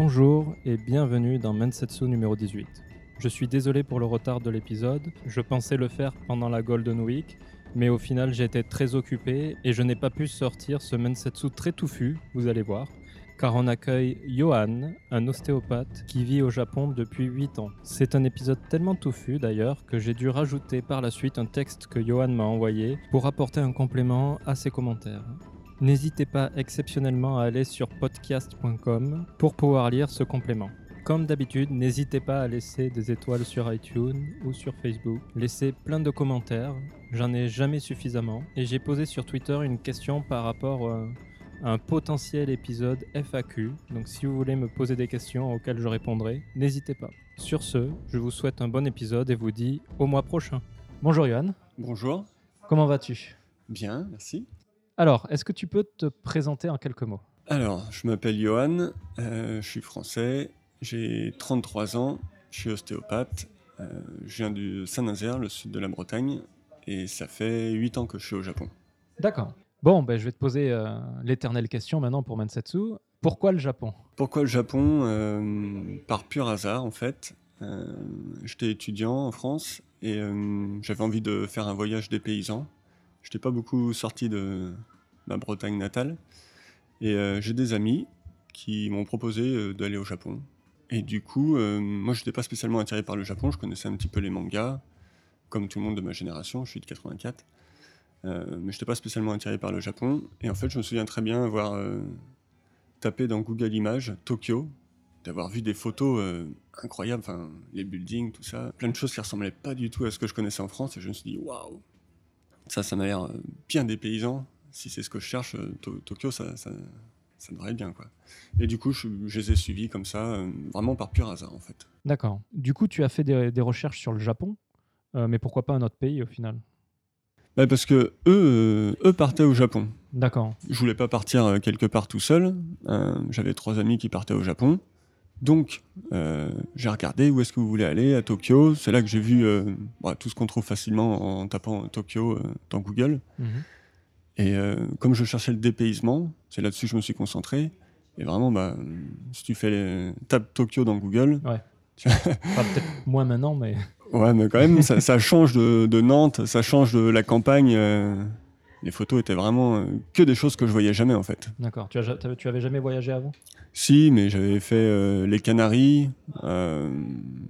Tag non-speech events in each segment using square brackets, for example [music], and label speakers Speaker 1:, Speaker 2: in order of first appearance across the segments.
Speaker 1: Bonjour et bienvenue dans Mensetsu numéro 18. Je suis désolé pour le retard de l'épisode, je pensais le faire pendant la Golden Week, mais au final été très occupé et je n'ai pas pu sortir ce Mensetsu très touffu, vous allez voir, car on accueille Johan, un ostéopathe qui vit au Japon depuis 8 ans. C'est un épisode tellement touffu d'ailleurs que j'ai dû rajouter par la suite un texte que Johan m'a envoyé pour apporter un complément à ses commentaires. N'hésitez pas exceptionnellement à aller sur podcast.com pour pouvoir lire ce complément. Comme d'habitude, n'hésitez pas à laisser des étoiles sur iTunes ou sur Facebook. Laissez plein de commentaires, j'en ai jamais suffisamment. Et j'ai posé sur Twitter une question par rapport euh, à un potentiel épisode FAQ. Donc si vous voulez me poser des questions auxquelles je répondrai, n'hésitez pas. Sur ce, je vous souhaite un bon épisode et vous dis au mois prochain. Bonjour Johan,
Speaker 2: Bonjour,
Speaker 1: comment vas-tu?
Speaker 2: Bien, merci.
Speaker 1: Alors, est-ce que tu peux te présenter en quelques mots?
Speaker 2: Alors, je m'appelle Johan, euh, je suis français, j'ai 33 ans, je suis ostéopathe, euh, je viens du Saint-Nazaire, le sud de la Bretagne, et ça fait 8 ans que je suis au Japon.
Speaker 1: D'accord. Bon, ben, je vais te poser euh, l'éternelle question maintenant pour Mansetsu. Pourquoi le Japon?
Speaker 2: Pourquoi le Japon? Euh, Par pur hasard, en fait. J'étais étudiant en France et j'avais envie de faire un voyage des paysans. Je n'étais pas beaucoup sorti de ma Bretagne natale. Et euh, j'ai des amis qui m'ont proposé euh, d'aller au Japon. Et du coup, euh, moi, je n'étais pas spécialement attiré par le Japon. Je connaissais un petit peu les mangas, comme tout le monde de ma génération. Je suis de 84. Euh, mais je n'étais pas spécialement attiré par le Japon. Et en fait, je me souviens très bien avoir tapé dans Google Images Tokyo, d'avoir vu des photos incroyables, enfin, les buildings, tout ça, plein de choses qui ressemblaient pas du tout à ce que je connaissais en France. Et je me suis dit, waouh, ça, ça m'a l'air euh, bien dépaysant. Si c'est ce que je cherche, euh, To- Tokyo, ça, ça, ça devrait être bien, quoi. Et du coup, je, je les ai suivis comme ça, euh, vraiment par pur hasard, en fait.
Speaker 1: D'accord. Du coup, tu as fait des, des recherches sur le Japon, euh, mais pourquoi pas un autre pays au final?
Speaker 2: Bah, parce que eux, eux partaient au Japon.
Speaker 1: D'accord.
Speaker 2: Je voulais pas partir quelque part tout seul. J'avais trois amis qui partaient au Japon. Donc, euh, j'ai regardé où est-ce que vous voulez aller à Tokyo. C'est là que j'ai vu euh, bah, tout ce qu'on trouve facilement en tapant Tokyo euh, dans Google.
Speaker 1: Mhm.
Speaker 2: Et comme je cherchais le dépaysement, c'est là-dessus que je me suis concentré. Et vraiment, bah, si tu fais les... tape Tokyo dans Google, [laughs]
Speaker 1: Enfin, peut-être moins maintenant, mais
Speaker 2: ouais, mais quand même, ça, ça change de, de Nantes, ça change de la campagne. Les photos étaient vraiment euh, que des choses que je voyais jamais en fait.
Speaker 1: d'accord. Tu, as tu avais jamais voyagé avant?
Speaker 2: Si, mais j'avais fait euh, les Canaries, euh,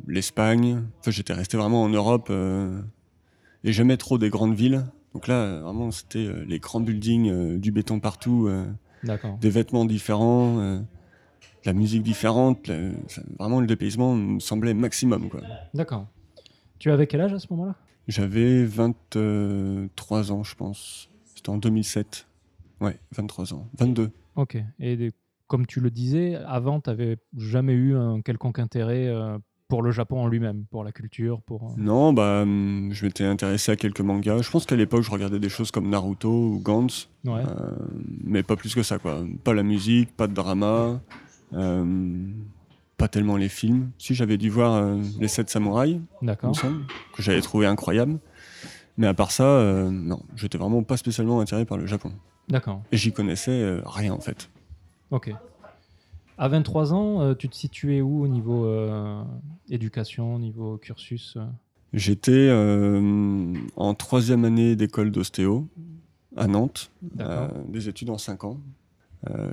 Speaker 2: l'Espagne. Enfin, j'étais resté vraiment en Europe euh, et jamais trop des grandes villes. Donc là, vraiment, c'était les grands buildings, du béton partout, des vêtements différents, la musique différente. le- vraiment, le dépaysement me semblait maximum.
Speaker 1: D'accord. Tu avais quel âge à ce moment-là?
Speaker 2: J'avais 23 ans, je pense. C'était en 2007. Ouais, 23 ans. 22.
Speaker 1: Ok. Et des- comme tu le disais, avant, tu n'avais jamais eu un quelconque intérêt euh, pour le Japon en lui-même, pour la culture, pour... euh,
Speaker 2: Non, bah, hum, je m'étais intéressé à quelques mangas. Je pense qu'à l'époque, je regardais des choses comme Naruto ou Gantz,
Speaker 1: Ouais.
Speaker 2: euh, mais pas plus que ça, quoi. Pas la musique, pas de drama, euh, pas tellement les films. Si j'avais dû voir euh, les 7 samouraïs,
Speaker 1: D'accord.
Speaker 2: que j'avais trouvé incroyable. Mais à part ça, euh, non, j'étais vraiment pas spécialement attiré par le Japon.
Speaker 1: D'accord.
Speaker 2: Et j'y connaissais euh, rien, en fait.
Speaker 1: Ok. À 23 ans, euh, tu te situais où au niveau euh, éducation, au niveau cursus
Speaker 2: J'étais en troisième année d'école d'ostéo à Nantes, des études en 5 ans.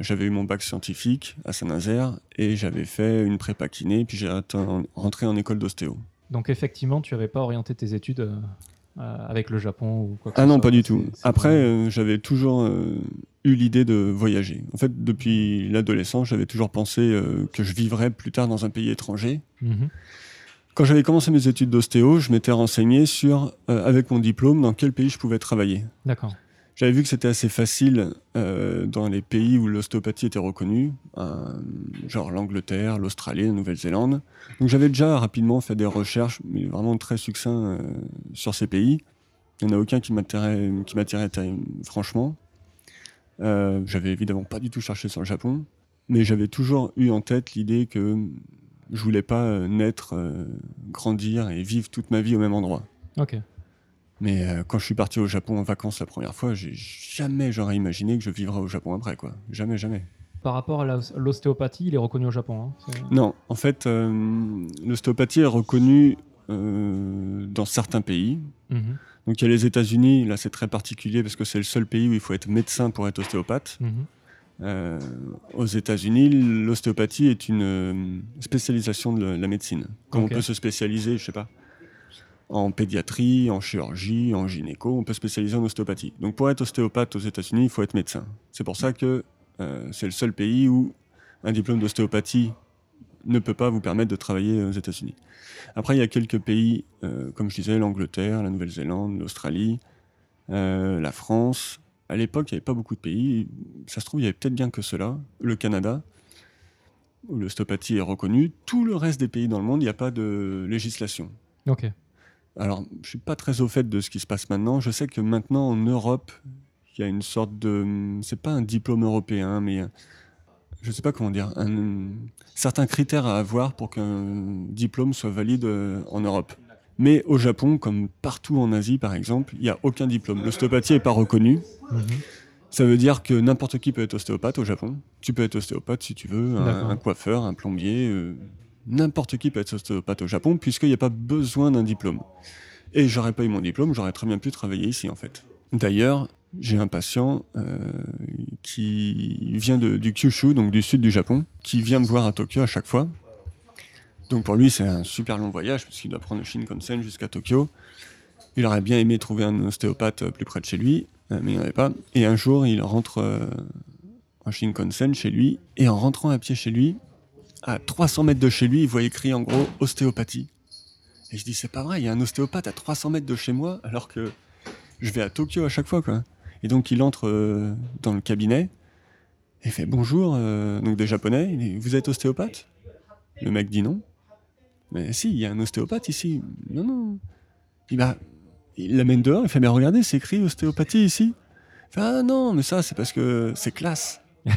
Speaker 2: J'avais eu mon bac scientifique à Saint-Nazaire et j'avais fait une prépa kiné, puis j'ai rentré en école d'ostéo.
Speaker 1: Donc effectivement, tu n'avais pas orienté tes études avec le Japon ou quoi que
Speaker 2: Ah non,
Speaker 1: soit.
Speaker 2: pas du tout. Après, euh, j'avais toujours euh, eu l'idée de voyager. En fait, depuis l'adolescence, j'avais toujours pensé euh, que je vivrais plus tard dans un pays étranger.
Speaker 1: Mhm.
Speaker 2: Quand j'avais commencé mes études d'ostéo, je m'étais renseigné sur, euh, avec mon diplôme, dans quel pays je pouvais travailler.
Speaker 1: D'accord.
Speaker 2: J'avais vu que c'était assez facile euh, dans les pays où l'ostéopathie était reconnue, euh, genre l'Angleterre, l'Australie, la Nouvelle-Zélande. Donc j'avais déjà rapidement fait des recherches, mais vraiment très succincts euh, sur ces pays. Il n'y en a aucun qui m'attirait, franchement. J'avais évidemment pas du tout cherché sur le Japon, mais j'avais toujours eu en tête l'idée que je voulais pas naître, grandir et vivre toute ma vie au même endroit.
Speaker 1: Ok.
Speaker 2: Mais euh, quand je suis parti au Japon en vacances la première fois, j'ai jamais j'aurais imaginé que je vivrais au Japon après, quoi. Jamais, jamais.
Speaker 1: par rapport à l'ostéopathie, il est reconnu au Japon. Hein,
Speaker 2: non, en fait, euh, l'ostéopathie est reconnue euh, dans certains pays. Mhm. Donc il y a les États-Unis, là c'est très particulier parce que c'est le seul pays où il faut être médecin pour être ostéopathe. Mhm. Aux États-Unis, l'ostéopathie est une spécialisation de la médecine. Comme on peut se spécialiser, je sais pas, en pédiatrie, en chirurgie, en gynéco, on peut spécialiser en ostéopathie. Donc pour être ostéopathe aux États-Unis, il faut être médecin. C'est pour ça que euh, c'est le seul pays où un diplôme d'ostéopathie ne peut pas vous permettre de travailler aux États-Unis. Après, il y a quelques pays, euh, comme je disais, l'Angleterre, la Nouvelle-Zélande, l'Australie, euh, la France. À l'époque, il n'y avait pas beaucoup de pays. Ça se trouve, il y avait peut-être bien que cela. Le Canada, où l'ostéopathie est reconnue. Tout le reste des pays dans le monde, il n'y a pas de législation.
Speaker 1: Ok.
Speaker 2: Alors, je ne suis pas très au fait de ce qui se passe maintenant. Je sais que maintenant, en Europe, il y a une sorte de. C'est pas un diplôme européen, mais je ne sais pas comment dire. Un, certains critères à avoir pour qu'un diplôme soit valide euh, en Europe. Mais au Japon, comme partout en Asie par exemple, il n'y a aucun diplôme. L'ostéopathie n'est pas reconnue. Mhm. Ça veut dire que n'importe qui peut être ostéopathe au Japon. Tu peux être ostéopathe si tu veux, un, coiffeur, un plombier. Euh, n'importe qui peut être ostéopathe au Japon, puisqu'il n'y a pas besoin d'un diplôme. Et j'aurais pas eu mon diplôme, j'aurais très bien pu travailler ici, en fait. D'ailleurs, j'ai un patient euh, qui vient du Kyushu, donc du sud du Japon, qui vient me voir à Tokyo à chaque fois. Donc pour lui, c'est un super long voyage, puisqu'il doit prendre le Shinkansen jusqu'à Tokyo. Il aurait bien aimé trouver un ostéopathe plus près de chez lui, euh, mais il n'y en avait pas. Et un jour, il rentre euh, en Shinkansen chez lui, et en rentrant à pied chez lui, à 300 mètres de chez lui, il voit écrit en gros ostéopathie. Et je dis, c'est pas vrai, il y a un ostéopathe à 300 mètres de chez moi, alors que je vais à Tokyo à chaque fois. Et donc, il entre euh, dans le cabinet et fait bonjour, euh, donc des japonais, vous êtes ostéopathe? Le mec dit non. Mais si, il y a un ostéopathe ici. Non, non. Il, bah, il l'amène dehors, il fait, mais regardez, c'est écrit ostéopathie ici. Il fait, ah non, mais ça, c'est parce que c'est classe [laughs]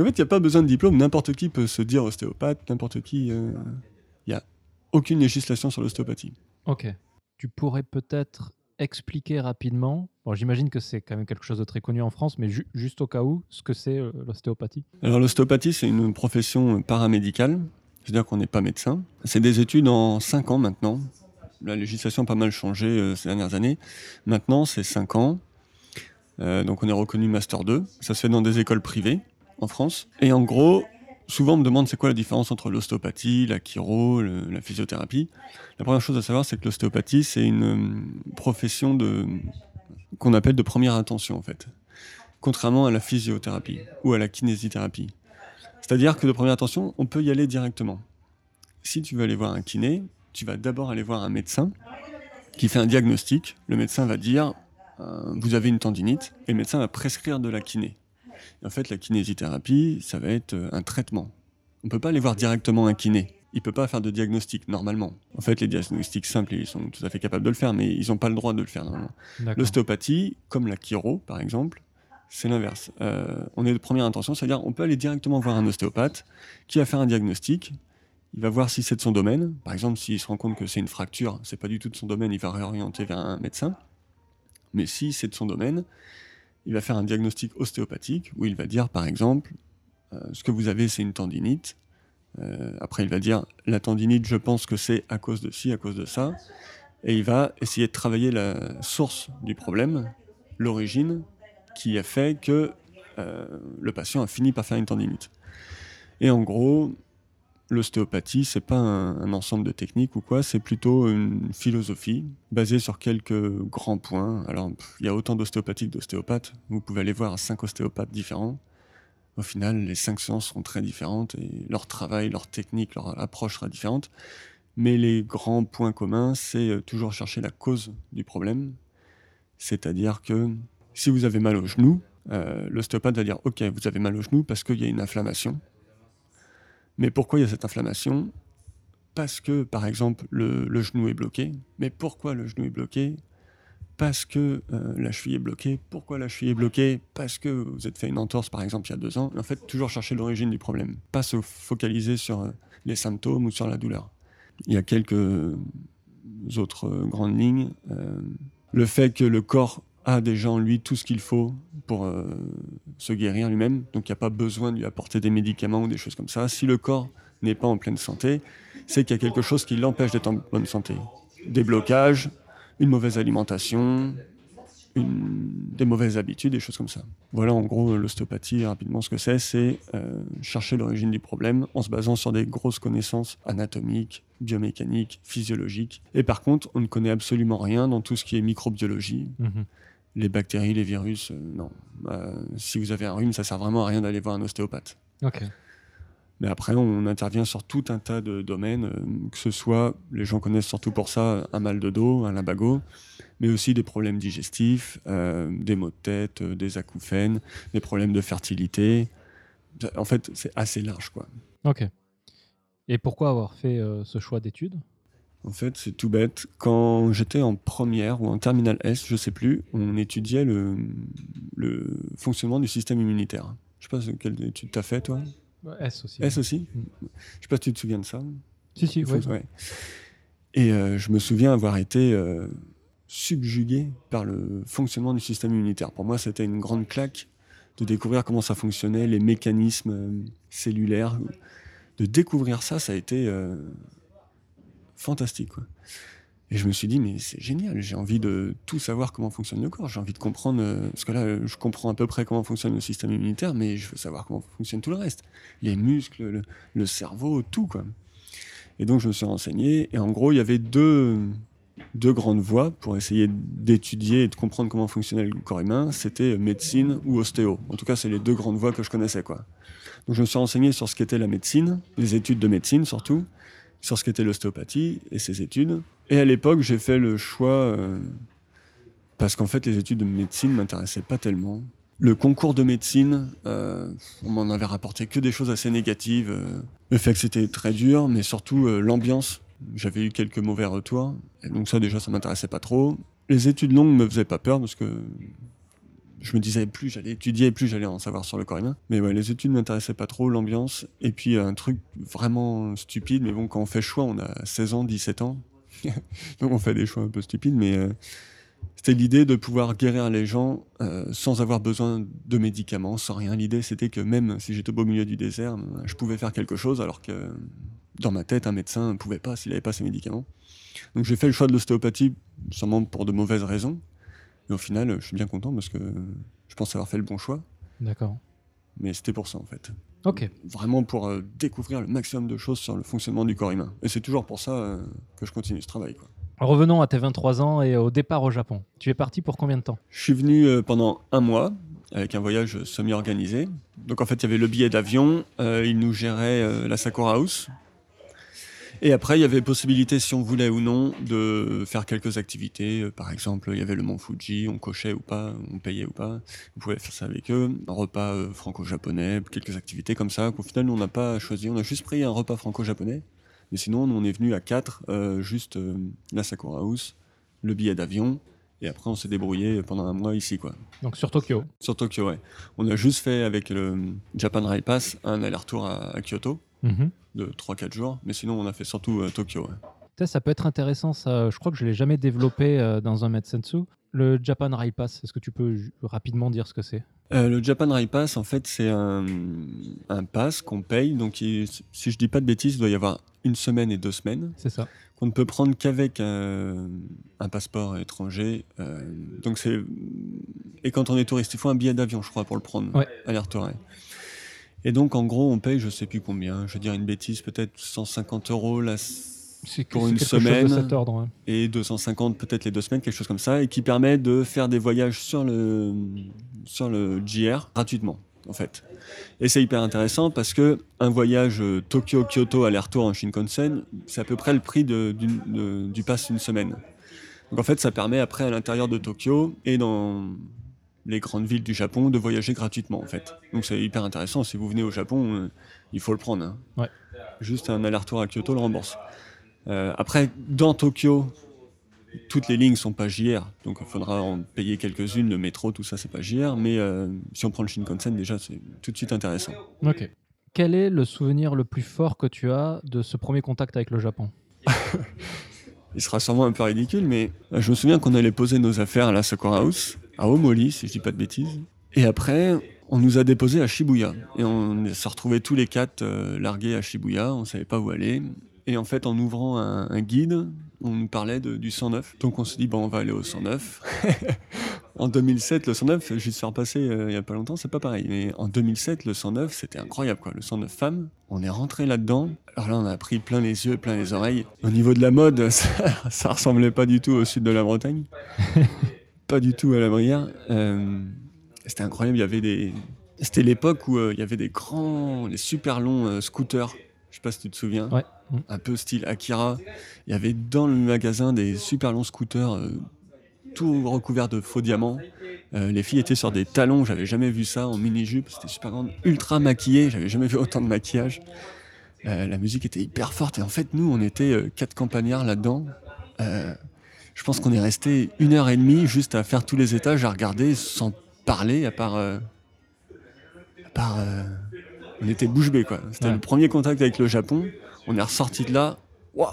Speaker 2: en fait, il n'y a pas besoin de diplôme. N'importe qui peut se dire ostéopathe, n'importe qui. Il euh, n'y a aucune législation sur l'ostéopathie.
Speaker 1: Ok. Tu pourrais peut-être expliquer rapidement, bon, j'imagine que c'est quand même quelque chose de très connu en France, mais juste au cas où, ce que c'est euh, l'ostéopathie?
Speaker 2: Alors l'ostéopathie, c'est une profession paramédicale, c'est-à-dire qu'on n'est pas médecin. C'est des études en 5 ans maintenant. La législation a pas mal changé euh, ces dernières années. Maintenant, c'est 5 ans. Euh, donc on est reconnu Master 2. Ça se fait dans des écoles privées en France. Et en gros, souvent on me demande c'est quoi la différence entre l'ostéopathie, la chiro, la physiothérapie. La première chose à savoir, c'est que l'ostéopathie, c'est une euh, profession de qu'on appelle de première intention en fait. Contrairement à la physiothérapie ou à la kinésithérapie. C'est-à-dire que de première intention, on peut y aller directement. Si tu veux aller voir un kiné, tu vas d'abord aller voir un médecin qui fait un diagnostic. Le médecin va dire euh, vous avez une tendinite, et le médecin va prescrire de la kiné. En fait, la kinésithérapie, ça va être euh, un traitement. On ne peut pas aller voir directement un kiné. Il ne peut pas faire de diagnostic normalement. En fait, les diagnostics simples, ils sont tout à fait capables de le faire, mais ils n'ont pas le droit de le faire normalement. L'ostéopathie, comme la chiro par exemple, c'est l'inverse. Euh, on est de première intention, c'est-à-dire on peut aller directement voir un ostéopathe qui va faire un diagnostic. Il va voir si c'est de son domaine. Par exemple, s'il se rend compte que c'est une fracture, c'est pas du tout de son domaine, il va réorienter vers un médecin. Mais si c'est de son domaine, il va faire un diagnostic ostéopathique où il va dire, par exemple, euh, ce que vous avez, c'est une tendinite. Euh, après, il va dire, la tendinite, je pense que c'est à cause de ci, à cause de ça. Et il va essayer de travailler la source du problème, l'origine, qui a fait que euh, le patient a fini par faire une tendinite. Et en gros, L'ostéopathie, c'est pas un, ensemble de techniques ou quoi, c'est plutôt une philosophie basée sur quelques grands points. Alors, il y a autant d'ostéopathiques d'ostéopathes. Vous pouvez aller voir cinq ostéopathes différents. Au final, les cinq séances seront très différentes et leur travail, leur technique, leur approche sera différente. Mais les grands points communs, c'est euh, toujours chercher la cause du problème. C'est-à-dire que si vous avez mal au genou, euh, l'ostéopathe va dire Ok, vous avez mal au genou parce qu'il y a une inflammation mais pourquoi il y a cette inflammation? Parce que, par exemple, le, genou est bloqué. Mais pourquoi le genou est bloqué? Parce que euh, la cheville est bloquée. Pourquoi la cheville est bloquée? Parce que vous êtes fait une entorse, par exemple, il y a deux ans. en fait, toujours chercher l'origine du problème. Pas se focaliser sur euh, les symptômes ou sur la douleur. Il y a quelques autres euh, grandes lignes. le fait que le corps a déjà en lui tout ce qu'il faut pour se guérir lui-même, donc il n'y a pas besoin de lui apporter des médicaments ou des choses comme ça. Si le corps n'est pas en pleine santé, c'est qu'il y a quelque chose qui l'empêche d'être en bonne santé. Des blocages, une mauvaise alimentation, des mauvaises habitudes, des choses comme ça. Voilà en gros l'ostéopathie, rapidement ce que c'est, c'est euh, chercher l'origine du problème en se basant sur des grosses connaissances anatomiques, biomécaniques, physiologiques. Et par contre, on ne connaît absolument rien dans tout ce qui est microbiologie. Mhm. Les bactéries, les virus, euh, non. Bah, si vous avez un rhume, ça sert vraiment à rien d'aller voir un ostéopathe.
Speaker 1: Ok.
Speaker 2: Mais après, on intervient sur tout un tas de domaines, euh, que ce soit, les gens connaissent surtout pour ça, un mal de dos, un lumbago, mais aussi des problèmes digestifs, euh, des maux de tête, des acouphènes, des problèmes de fertilité. En fait, c'est assez large, quoi.
Speaker 1: Ok. Et pourquoi avoir fait ce choix d'études?
Speaker 2: En fait, c'est tout bête. Quand j'étais en première ou en terminale S, je sais plus, on étudiait le, le fonctionnement du système immunitaire. Je sais pas quelle étude tu as fait, toi?
Speaker 1: S aussi.
Speaker 2: S aussi? Mm. Je sais pas si tu te souviens de ça.
Speaker 1: Si, si, oui.
Speaker 2: Et euh, je me souviens avoir été euh, subjugué par le fonctionnement du système immunitaire. Pour moi, c'était une grande claque de découvrir comment ça fonctionnait, les mécanismes euh, cellulaires. De découvrir ça, ça a été fantastique. Quoi. Et je me suis dit, mais c'est génial, j'ai envie de tout savoir comment fonctionne le corps. J'ai envie de comprendre, euh, parce que là, je comprends à peu près comment fonctionne le système immunitaire, mais je veux savoir comment fonctionne tout le reste. Les muscles, le, cerveau, tout, quoi. Et donc, je me suis renseigné, et en gros, il y avait deux, deux grandes voies pour essayer d'étudier et de comprendre comment fonctionnait le corps humain. C'était médecine ou ostéo. En tout cas, c'est les deux grandes voies que je connaissais, quoi. Donc, je me suis renseigné sur ce qu'était la médecine, les études de médecine surtout, sur ce qu'était l'ostéopathie et ses études. Et à l'époque, j'ai fait le choix euh, parce qu'en fait, les études de médecine m'intéressaient pas tellement. Le concours de médecine, euh, on m'en avait rapporté que des choses assez négatives. Euh, le fait que c'était très dur, mais surtout l'ambiance. J'avais eu quelques mauvais retours. Et donc ça, déjà, ça m'intéressait pas trop. Les études longues me faisaient pas peur parce que je me disais plus j'allais étudier, plus j'allais en savoir sur le corps humain. Mais ouais, les études m'intéressaient pas trop, l'ambiance. Et puis un truc vraiment stupide, mais bon, quand on fait choix, on a 16 ans, 17 ans. [laughs] Donc on fait des choix un peu stupides, mais euh, c'était l'idée de pouvoir guérir les gens euh, sans avoir besoin de médicaments, sans rien. L'idée c'était que même si j'étais au beau milieu du désert, je pouvais faire quelque chose alors que dans ma tête, un médecin ne pouvait pas s'il n'avait pas ses médicaments. Donc j'ai fait le choix de l'ostéopathie, sûrement pour de mauvaises raisons. Mais au final, je suis bien content parce que je pense avoir fait le bon choix.
Speaker 1: D'accord.
Speaker 2: Mais c'était pour ça en fait.
Speaker 1: Ok.
Speaker 2: Vraiment pour euh, découvrir le maximum de choses sur le fonctionnement du corps humain. Et c'est toujours pour ça euh, que je continue ce travail. Quoi.
Speaker 1: Revenons à tes 23 ans et au départ au Japon. Tu es parti pour combien de temps?
Speaker 2: Je suis venu euh, pendant un mois avec un voyage semi-organisé. Donc en fait, il y avait le billet d'avion, il nous gérait la Sakura House, et après, il y avait possibilité, si on voulait ou non, de faire quelques activités. Euh, par exemple, il y avait le mont Fuji, on cochait ou pas, on payait ou pas. On pouvait faire ça avec eux. Un repas euh, franco-japonais, quelques activités comme ça. Qu'au final, on n'a pas choisi. On a juste pris un repas franco-japonais. Mais sinon, on est venu à quatre, euh, juste la Sakura House, le billet d'avion. Et après, on s'est débrouillé pendant un mois ici, quoi.
Speaker 1: Donc sur Tokyo
Speaker 2: Sur Tokyo, ouais. On a juste fait avec le Japan Rail Pass un aller-retour à, Kyoto. Mhm de 3-4 jours. Mais sinon, on a fait surtout euh, Tokyo.
Speaker 1: Ça peut être intéressant, ça. Je crois que je ne l'ai jamais développé euh, dans un Metsensu. Le Japan Rail Pass, est-ce que tu peux rapidement dire ce que c'est?
Speaker 2: Euh, Le Japan Rail Pass, en fait, c'est un, un pass qu'on paye. Donc, si je dis pas de bêtises, il doit y avoir une semaine et deux semaines.
Speaker 1: C'est ça.
Speaker 2: Qu'on ne peut prendre qu'avec un, passeport étranger. donc, c'est. Et quand on est touriste, il faut un billet d'avion, je crois, pour le prendre.
Speaker 1: Ouais.
Speaker 2: Aller-retour. Et donc, en gros, on paye, je sais plus combien, je veux dire une bêtise, peut-être 150 euros la, pour une semaine.
Speaker 1: cet ordre,
Speaker 2: Et 250 peut-être les deux semaines, quelque chose comme ça, et qui permet de faire des voyages sur le, sur le JR gratuitement, en fait. Et c'est hyper intéressant parce que un voyage Tokyo-Kyoto aller-retour en Shinkansen, c'est à peu près le prix de, du pass une semaine. Donc en fait, ça permet après à l'intérieur de Tokyo et dans les grandes villes du Japon de voyager gratuitement en fait. Donc c'est hyper intéressant. Si vous venez au Japon, euh, il faut le prendre.
Speaker 1: Hein.
Speaker 2: Juste un aller-retour à Kyoto le rembourse. Euh, après, dans Tokyo, toutes les lignes sont pas JR, donc il faudra en payer quelques-unes. Le métro, tout ça, c'est pas JR. Mais euh, si on prend le Shinkansen, déjà, c'est tout de suite intéressant.
Speaker 1: Ok. Quel est le souvenir le plus fort que tu as de ce premier contact avec le Japon? [laughs]
Speaker 2: Il sera sûrement un peu ridicule, mais je me souviens qu'on allait poser nos affaires à la Sakura House à Omoli, si je dis pas de bêtises. Et après, on nous a déposés à Shibuya. Et on s'est retrouvés tous les quatre euh, largués à Shibuya, on savait pas où aller. Et en fait, en ouvrant un, un guide, on nous parlait de- du 109. Donc on s'est dit, bon, on va aller au 109. [laughs] en 2007, le 109, je suis repassé euh, il y a pas longtemps, c'est pas pareil. Mais en 2007, le 109, c'était incroyable, quoi. Le 109 femmes, on est rentré là-dedans. Alors là, on a pris plein les yeux, plein les oreilles. Au niveau de la mode, [laughs] ça, ça ressemblait pas du tout au sud de la Bretagne. [laughs] pas du tout à la Brière. Euh, c'était incroyable, il y avait des... C'était l'époque où euh, il y avait des grands, les super longs euh, scooters. Je sais pas si tu te souviens.
Speaker 1: Ouais. Mm.
Speaker 2: Un peu style Akira. Il y avait dans le magasin des super longs scooters, euh, tout recouverts de faux diamants. Les filles étaient sur des talons, j'avais jamais vu ça, en mini-jupe, c'était super grande, ultra maquillée, j'avais jamais vu autant de maquillage. La musique était hyper forte et en fait, nous, on était quatre campagnards là-dedans. Je pense qu'on est resté une heure et demie juste à faire tous les étages, à regarder sans parler, à part. euh, à part euh, on était bouche bée, quoi. C'était
Speaker 1: Ouais.
Speaker 2: le premier contact avec le Japon. On est ressorti de là. Waouh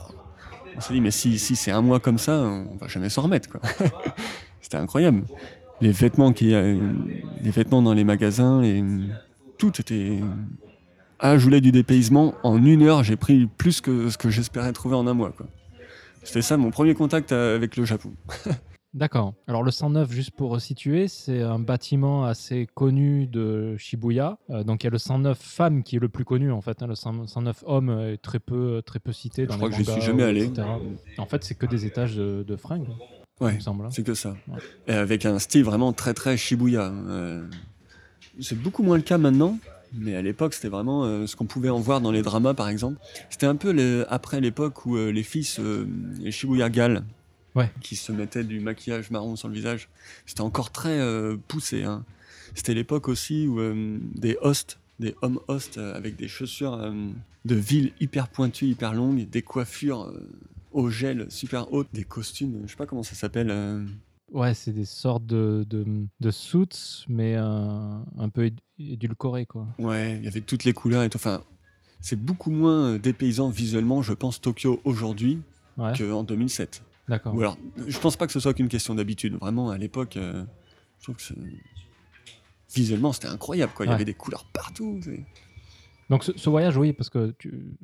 Speaker 2: On s'est dit, mais si, si c'est un mois comme ça, on va jamais s'en remettre, quoi. [laughs] C'était incroyable. Les vêtements, qui, euh, les vêtements dans les magasins, les- tout était. Ah, je voulais du dépaysement. En une heure, j'ai pris plus que ce que j'espérais trouver en un mois, quoi. C'était ça mon premier contact avec le Japon. [laughs]
Speaker 1: D'accord. Alors le 109, juste pour resituer, c'est un bâtiment assez connu de Shibuya. Euh, donc il y a le 109 femmes qui est le plus connu en fait. hein. Le 100 109 hommes est très peu, très peu cité dans
Speaker 2: Je crois
Speaker 1: les
Speaker 2: que j'y suis jamais allé.
Speaker 1: etc. En fait, c'est que des étages de, de fringues,
Speaker 2: Ouais,
Speaker 1: hein.
Speaker 2: c'est que ça.
Speaker 1: Ouais.
Speaker 2: Et avec un style vraiment très très Shibuya. Euh, c'est beaucoup moins le cas maintenant, mais à l'époque c'était vraiment euh, ce qu'on pouvait en voir dans les dramas par exemple. C'était un peu le- après l'époque où euh, les filles, se- les Shibuya Gals,
Speaker 1: Ouais.
Speaker 2: qui se mettaient du maquillage marron sur le visage, c'était encore très euh, poussé. hein. C'était l'époque aussi où euh, des hosts, des hommes hosts euh, avec des chaussures euh, de ville hyper pointues, hyper longues, des coiffures euh, au gel super hautes, des costumes, je sais pas comment ça s'appelle.
Speaker 1: Ouais, c'est des sortes de, de, de suits, mais euh, un peu éd- édulcorés, quoi.
Speaker 2: Ouais, il y avait toutes les couleurs et tout. Enfin, c'est beaucoup moins euh, dépaysant visuellement, je pense, Tokyo aujourd'hui
Speaker 1: Ouais,
Speaker 2: qu'en 2007.
Speaker 1: d'accord.
Speaker 2: Ou alors, je pense pas que ce soit qu'une question d'habitude. Vraiment, à l'époque, euh, je trouve que visuellement, c'était incroyable. Quoi. Il y avait des couleurs partout.
Speaker 1: Donc ce, ce voyage, oui, parce que tu...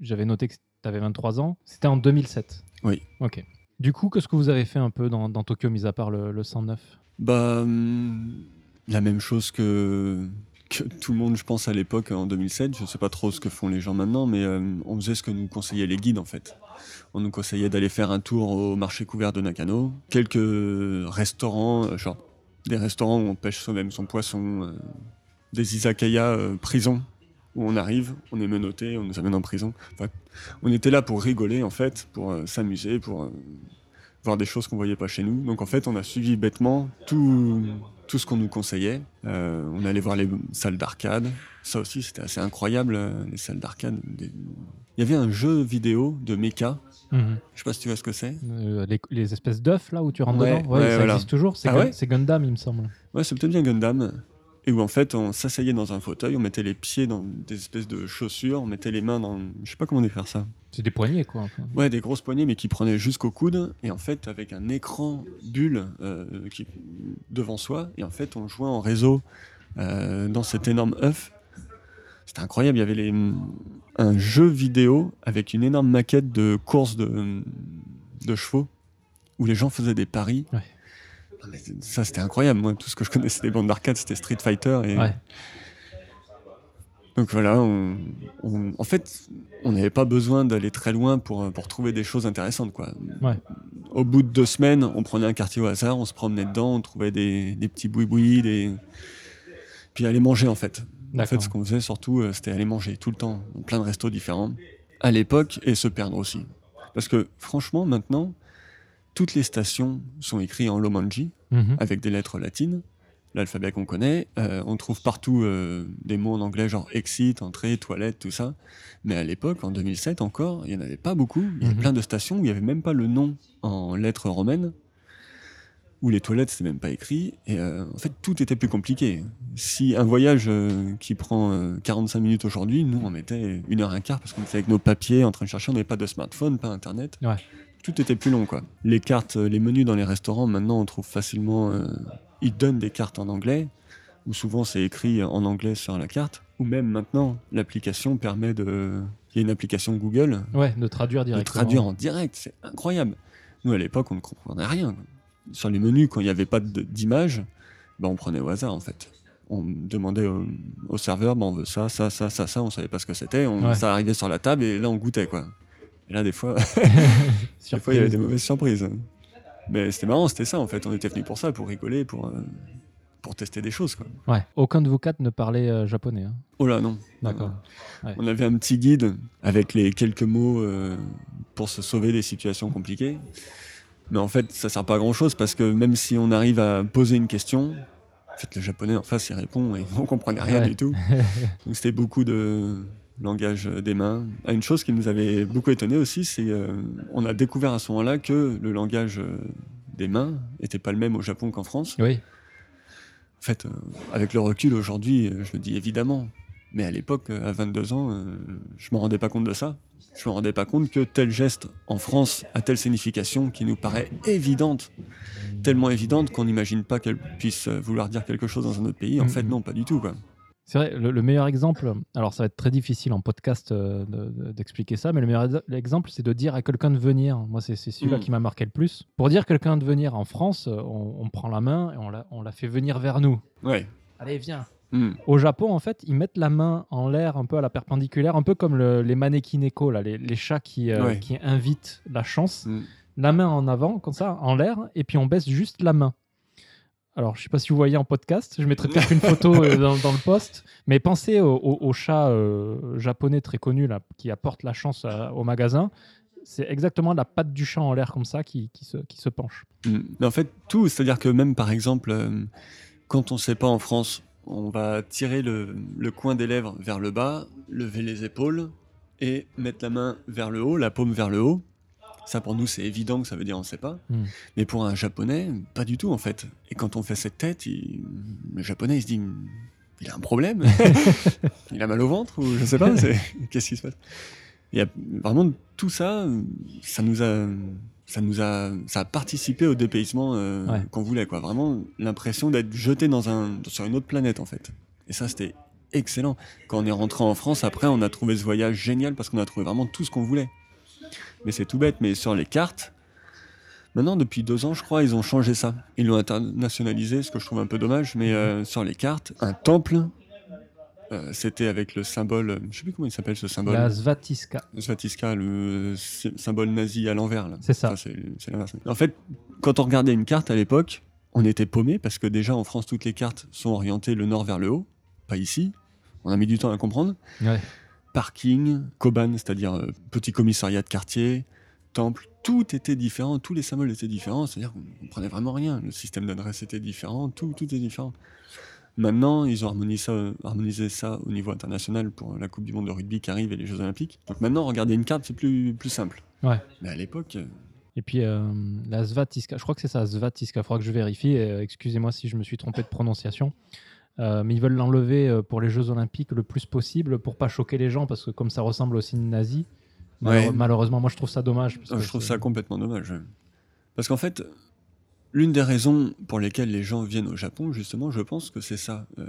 Speaker 1: j'avais noté que tu avais 23 ans. C'était en 2007.
Speaker 2: Oui.
Speaker 1: Ok. Du coup, qu'est-ce que vous avez fait un peu dans, Tokyo, mis à part le, le 109
Speaker 2: Bah, hum, la même chose que, que tout le monde, je pense, à l'époque, en 2007. Je sais pas trop ce que font les gens maintenant, mais euh, on faisait ce que nous conseillaient les guides, en fait. On nous conseillait d'aller faire un tour au marché couvert de Nakano, quelques restaurants, euh, genre des restaurants où on pêche soi-même son poisson, euh, des izakaya euh, prison, où on arrive, on est menotté, on nous amène en prison. Enfin, on était là pour rigoler, en fait, pour euh, s'amuser, pour euh, voir des choses qu'on voyait pas chez nous. Donc en fait, on a suivi bêtement tout, tout ce qu'on nous conseillait. Euh, on allait voir les salles d'arcade. Ça aussi, c'était assez incroyable, les salles d'arcade. Des- Il y avait un jeu vidéo de mecha.
Speaker 1: Mhm.
Speaker 2: Je sais pas si tu vois ce que c'est.
Speaker 1: Les, les espèces d'œufs, là, où tu rentres
Speaker 2: Ouais,
Speaker 1: dedans
Speaker 2: ouais,
Speaker 1: ça
Speaker 2: voilà.
Speaker 1: existe toujours. C'est
Speaker 2: Ah
Speaker 1: Gun- Gundam, il me semble.
Speaker 2: Ouais, c'est peut-être bien Gundam. Et où en fait, on s'asseyait dans un fauteuil, on mettait les pieds dans des espèces de chaussures, on mettait les mains dans. Je sais pas comment décrire ça.
Speaker 1: C'est des poignées, quoi. enfin.
Speaker 2: Ouais, des grosses poignées, mais qui prenaient jusqu'au coude. Et en fait, avec un écran bulle euh, qui, devant soi. Et en fait, on jouait en réseau euh, dans cet énorme œuf. C'était incroyable. Il y avait les, un jeu vidéo avec une énorme maquette de course de, de chevaux où les gens faisaient des paris.
Speaker 1: Ouais.
Speaker 2: Mais ça, c'était incroyable. Moi, tout ce que je connaissais des bandes d'arcade, c'était Street Fighter. Et,
Speaker 1: Ouais.
Speaker 2: donc voilà, on- on- en fait, on n'avait pas besoin d'aller très loin pour, pour trouver des choses intéressantes. Quoi.
Speaker 1: Ouais.
Speaker 2: Au bout de deux semaines, on prenait un quartier au hasard, on se promenait dedans, on trouvait des, des petits boui-boui, des... puis aller manger en fait. En fait, ce qu'on faisait surtout, euh, c'était aller manger tout le temps, dans plein de restos différents, à l'époque, et se perdre aussi. Parce que franchement, maintenant, toutes les stations sont écrites en Lomanji,
Speaker 1: Mhm.
Speaker 2: avec des lettres latines, l'alphabet qu'on connaît. Euh, on trouve partout euh, des mots en anglais, genre exit, entrée, toilette, tout ça. Mais à l'époque, en 2007 encore, il n'y en avait pas beaucoup. Il y avait
Speaker 1: Mhm.
Speaker 2: plein de stations où il n'y avait même pas le nom en lettres romaines, où les toilettes, c'était même pas écrit. Et euh, en fait, tout était plus compliqué. Si un voyage qui prend euh, 45 minutes aujourd'hui, nous, on mettait une heure et un quart parce qu'on était avec nos papiers en train de chercher, on n'avait pas de smartphone, pas internet.
Speaker 1: Ouais.
Speaker 2: Tout était plus long, quoi. Les cartes, euh, les menus dans les restaurants, maintenant, on trouve facilement. euh, ils donnent des cartes en anglais. où souvent c'est écrit en anglais sur la carte, ou même maintenant, l'application permet de. Il y a une application Google.
Speaker 1: Ouais, de traduire directement.
Speaker 2: De traduire en direct, c'est incroyable. Nous, à l'époque, on ne comprenait rien. Sur les menus, quand il n'y avait pas d'image, ben, on prenait au hasard, en fait. On demandait au, serveur, ben, on veut ça, ça, ça, ça, ça, on savait pas ce que c'était. Ça arrivait sur la table et là, on goûtait, quoi. Et là, des fois, [laughs] des fois il y avait des mauvaises surprises. Mais c'était marrant, c'était ça, en fait. On était venus pour ça, pour rigoler, pour. Euh, pour tester des choses. Quoi.
Speaker 1: Ouais. Aucun de vous quatre ne parlait euh, japonais. Hein.
Speaker 2: Oh là, non.
Speaker 1: D'accord.
Speaker 2: On avait un petit guide avec les quelques mots euh, pour se sauver des situations compliquées. Mais en fait, ça sert pas à grand chose parce que même si on arrive à poser une question, en fait, le japonais en face, il répond et [laughs] on comprenait rien du tout. [laughs] Donc c'était beaucoup de langage des mains. Ah, une chose qui nous avait beaucoup étonné aussi, c'est qu'on euh, on a découvert à ce moment-là que le langage des mains n'était pas le même au Japon qu'en France.
Speaker 1: Oui.
Speaker 2: En fait, euh, avec le recul aujourd'hui, euh, je me dis évidemment. Mais à l'époque, euh, à 22 ans, je ne me rendais pas compte de ça. Je me rendais pas compte que tel geste en France a telle signification qui nous paraît évidente, tellement évidente qu'on n'imagine pas qu'elle puisse vouloir dire quelque chose dans un autre pays. En fait, non, pas du tout. Quoi.
Speaker 1: C'est vrai, le, meilleur exemple, alors ça va être très difficile en podcast euh, d'expliquer ça, mais le meilleur exemple, c'est de dire à quelqu'un de venir. Moi, c'est celui-là mm. qui m'a marqué le plus. Pour dire à quelqu'un de venir en France, on, prend la main et on la, on la, fait venir vers nous.
Speaker 2: Ouais.
Speaker 1: Allez, viens. Mm. Au Japon, en fait, ils mettent la main en l'air, un peu à la perpendiculaire, un peu comme les mannequins là, les, chats qui, euh, qui invitent la chance. Mm. La main en avant, comme ça, en l'air, et puis on baisse juste la main. Alors, je ne sais pas si vous voyez en podcast, je mettrai peut-être une photo euh, dans, le post, mais pensez au, chat euh, japonais très connu là, qui apporte la chance au magasin. C'est exactement la patte du chat en l'air comme ça qui, se, penche.
Speaker 2: Mm. Mais en fait, tout, c'est-à-dire que même par exemple, euh, quand on ne sait pas en France, on va tirer le coin des lèvres vers le bas, lever les épaules et mettre la main vers le haut, la paume vers le haut. Ça, pour nous, c'est évident que ça veut dire on ne sait pas. Hmm. Mais pour un japonais, pas du tout, en fait. Et quand on fait cette tête, le japonais, il se dit il a un problème [laughs] Il a mal au ventre Ou je ne sais pas [laughs] Qu'est-ce qui se passe? Vraiment tout ça, ça nous a. Ça nous a, ça a participé au dépaysement euh, qu'on voulait, quoi. Vraiment l'impression d'être jeté dans un, sur une autre planète, en fait. Et ça, c'était excellent. Quand on est rentré en France, après, on a trouvé ce voyage génial parce qu'on a trouvé vraiment tout ce qu'on voulait mais c'est tout bête. Mais sur les cartes, maintenant, depuis deux ans, je crois, ils ont changé ça. Ils l'ont internationalisé, ce que je trouve un peu dommage. Mais euh, sur les cartes, un temple, euh, c'était avec le symbole, je sais plus comment il s'appelle ce symbole.
Speaker 1: La Svatiska.
Speaker 2: Svatiska, le symbole nazi à l'envers.
Speaker 1: C'est ça.
Speaker 2: en fait, quand on regardait une carte à l'époque, on était paumé parce que déjà en France, toutes les cartes sont orientées le nord vers le haut, pas ici. On a mis du temps à comprendre.
Speaker 1: Ouais
Speaker 2: parking, Koban, c'est-à-dire euh, petit commissariat de quartier, temple, tout était différent, tous les symboles étaient différents, c'est-à-dire qu'on ne comprenait vraiment rien. Le système d'adresse était différent, tout, tout est différent. Maintenant, ils ont harmonisé ça, harmonisé ça au niveau international pour la Coupe du Monde de rugby qui arrive et les Jeux Olympiques. Donc maintenant, regarder une carte, c'est plus, plus simple.
Speaker 1: Ouais.
Speaker 2: Mais à l'époque. Euh,
Speaker 1: et puis euh, la Svatiska, je crois que c'est ça, Svatiska, il faudra que je vérifie. Excusez-moi si je me suis trompé de prononciation. Euh, mais ils veulent l'enlever euh, pour les Jeux Olympiques le plus possible pour pas choquer les gens parce que comme ça ressemble au signe nazi, malheureusement, moi je trouve ça dommage.
Speaker 2: je trouve ça complètement dommage. Parce qu'en fait, l'une des raisons pour lesquelles les gens viennent au Japon, justement, je pense que c'est ça, euh,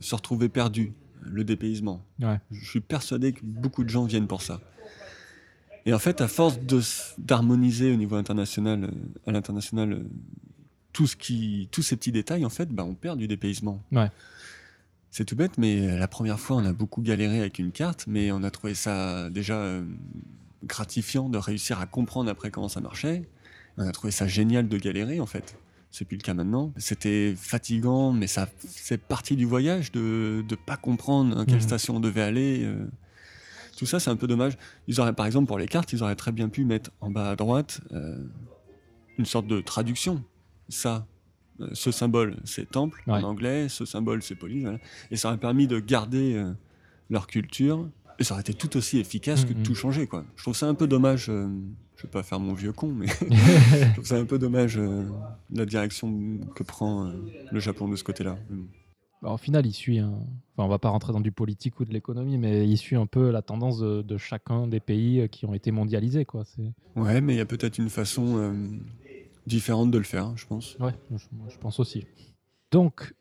Speaker 2: se retrouver perdu, le dépaysement. Je suis persuadé que beaucoup de gens viennent pour ça. Et en fait, à force d'harmoniser au niveau international, à l'international, tout ce qui, tous ces petits détails, en fait, bah, on perd du dépaysement.
Speaker 1: Ouais.
Speaker 2: C'est tout bête, mais la première fois, on a beaucoup galéré avec une carte, mais on a trouvé ça déjà euh, gratifiant de réussir à comprendre après comment ça marchait. On a trouvé ça génial de galérer, en fait. C'est plus le cas maintenant. C'était fatigant, mais ça c'est partie du voyage de ne pas comprendre à quelle mmh. station on devait aller. Euh. Tout ça, c'est un peu dommage. Ils auraient, par exemple, pour les cartes, ils auraient très bien pu mettre en bas à droite euh, une sorte de traduction ça, euh, ce symbole, c'est temple en anglais, ce symbole, c'est police. Et ça aurait permis de garder euh, leur culture. Et ça aurait été tout aussi efficace que de mm, tout mm. changer. Quoi. Je trouve ça un peu dommage. je euh, je vais pas faire mon vieux con, mais [laughs] je trouve ça un peu dommage la direction que prend le Japon de ce côté-là.
Speaker 1: Bah, au final, il suit. Un... Enfin, on va pas rentrer dans du politique ou de l'économie, mais il suit un peu la tendance de, chacun des pays qui ont été mondialisés. Quoi.
Speaker 2: Ouais, mais il y a peut-être une façon différente de le faire, je pense.
Speaker 1: Ouais, je, pense aussi. Donc,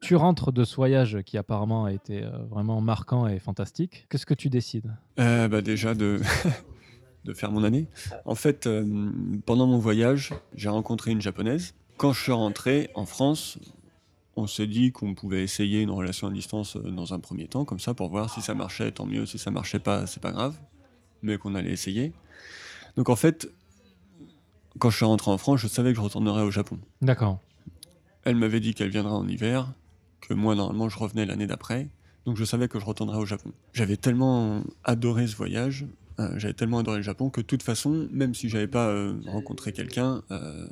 Speaker 1: tu rentres de ce voyage qui apparemment a été euh, vraiment marquant et fantastique. Qu'est-ce que tu décides?
Speaker 2: Euh, bah déjà de, [laughs] de faire mon année. En fait, euh, pendant mon voyage, j'ai rencontré une japonaise. Quand je suis rentré en France, on s'est dit qu'on pouvait essayer une relation à distance dans un premier temps, comme ça, pour voir si ça marchait, tant mieux. Si ça marchait pas, c'est pas grave, mais qu'on allait essayer. Donc en fait, quand je suis rentré en France, je savais que je retournerais au Japon.
Speaker 1: D'accord.
Speaker 2: Elle m'avait dit qu'elle viendrait en hiver, que moi normalement je revenais l'année d'après, donc je savais que je retournerais au Japon. J'avais tellement adoré ce voyage, euh, j'avais tellement adoré le Japon que de toute façon, même si j'avais pas euh, rencontré quelqu'un, euh,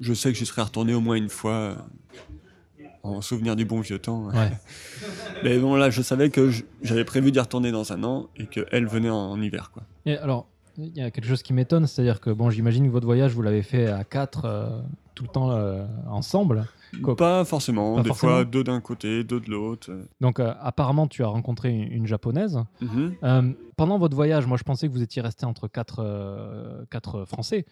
Speaker 2: je sais que j'y serais retourné au moins une fois en souvenir du bon vieux temps.
Speaker 1: Ouais. [laughs]
Speaker 2: Mais bon là, je savais que j'avais prévu d'y retourner dans un an et qu'elle venait en, en hiver quoi.
Speaker 1: Et alors, il y a quelque chose qui m'étonne, c'est-à-dire que bon, j'imagine que votre voyage, vous l'avez fait à quatre euh, tout le temps euh, ensemble. Quoi-
Speaker 2: Pas forcément,
Speaker 1: Pas
Speaker 2: des
Speaker 1: forcément
Speaker 2: fois deux d'un côté, deux de l'autre.
Speaker 1: Donc, euh, apparemment, tu as rencontré une, une japonaise.
Speaker 2: Mhm.
Speaker 1: Pendant votre voyage, moi, je pensais que vous étiez resté entre quatre, quatre Français.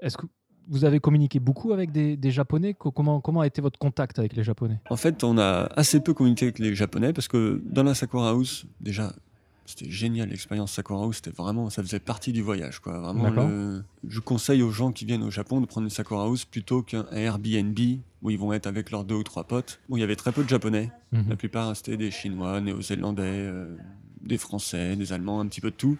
Speaker 1: Est-ce que vous avez communiqué beaucoup avec des, des Japonais? Co- comment, comment a été votre contact avec les Japonais?
Speaker 2: En fait, on a assez peu communiqué avec les Japonais parce que dans la Sakura House, déjà, c'était génial l'expérience Sakura House. C'était vraiment, ça faisait partie du voyage, quoi. Vraiment, le- je conseille aux gens qui viennent au Japon de prendre une Sakura House plutôt qu'un Airbnb où ils vont être avec leurs deux ou trois potes. Où il y avait très peu de Japonais.
Speaker 1: Mhm.
Speaker 2: La plupart c'était des Chinois, Néo-Zélandais, euh, des Français, des Allemands, un petit peu de tout.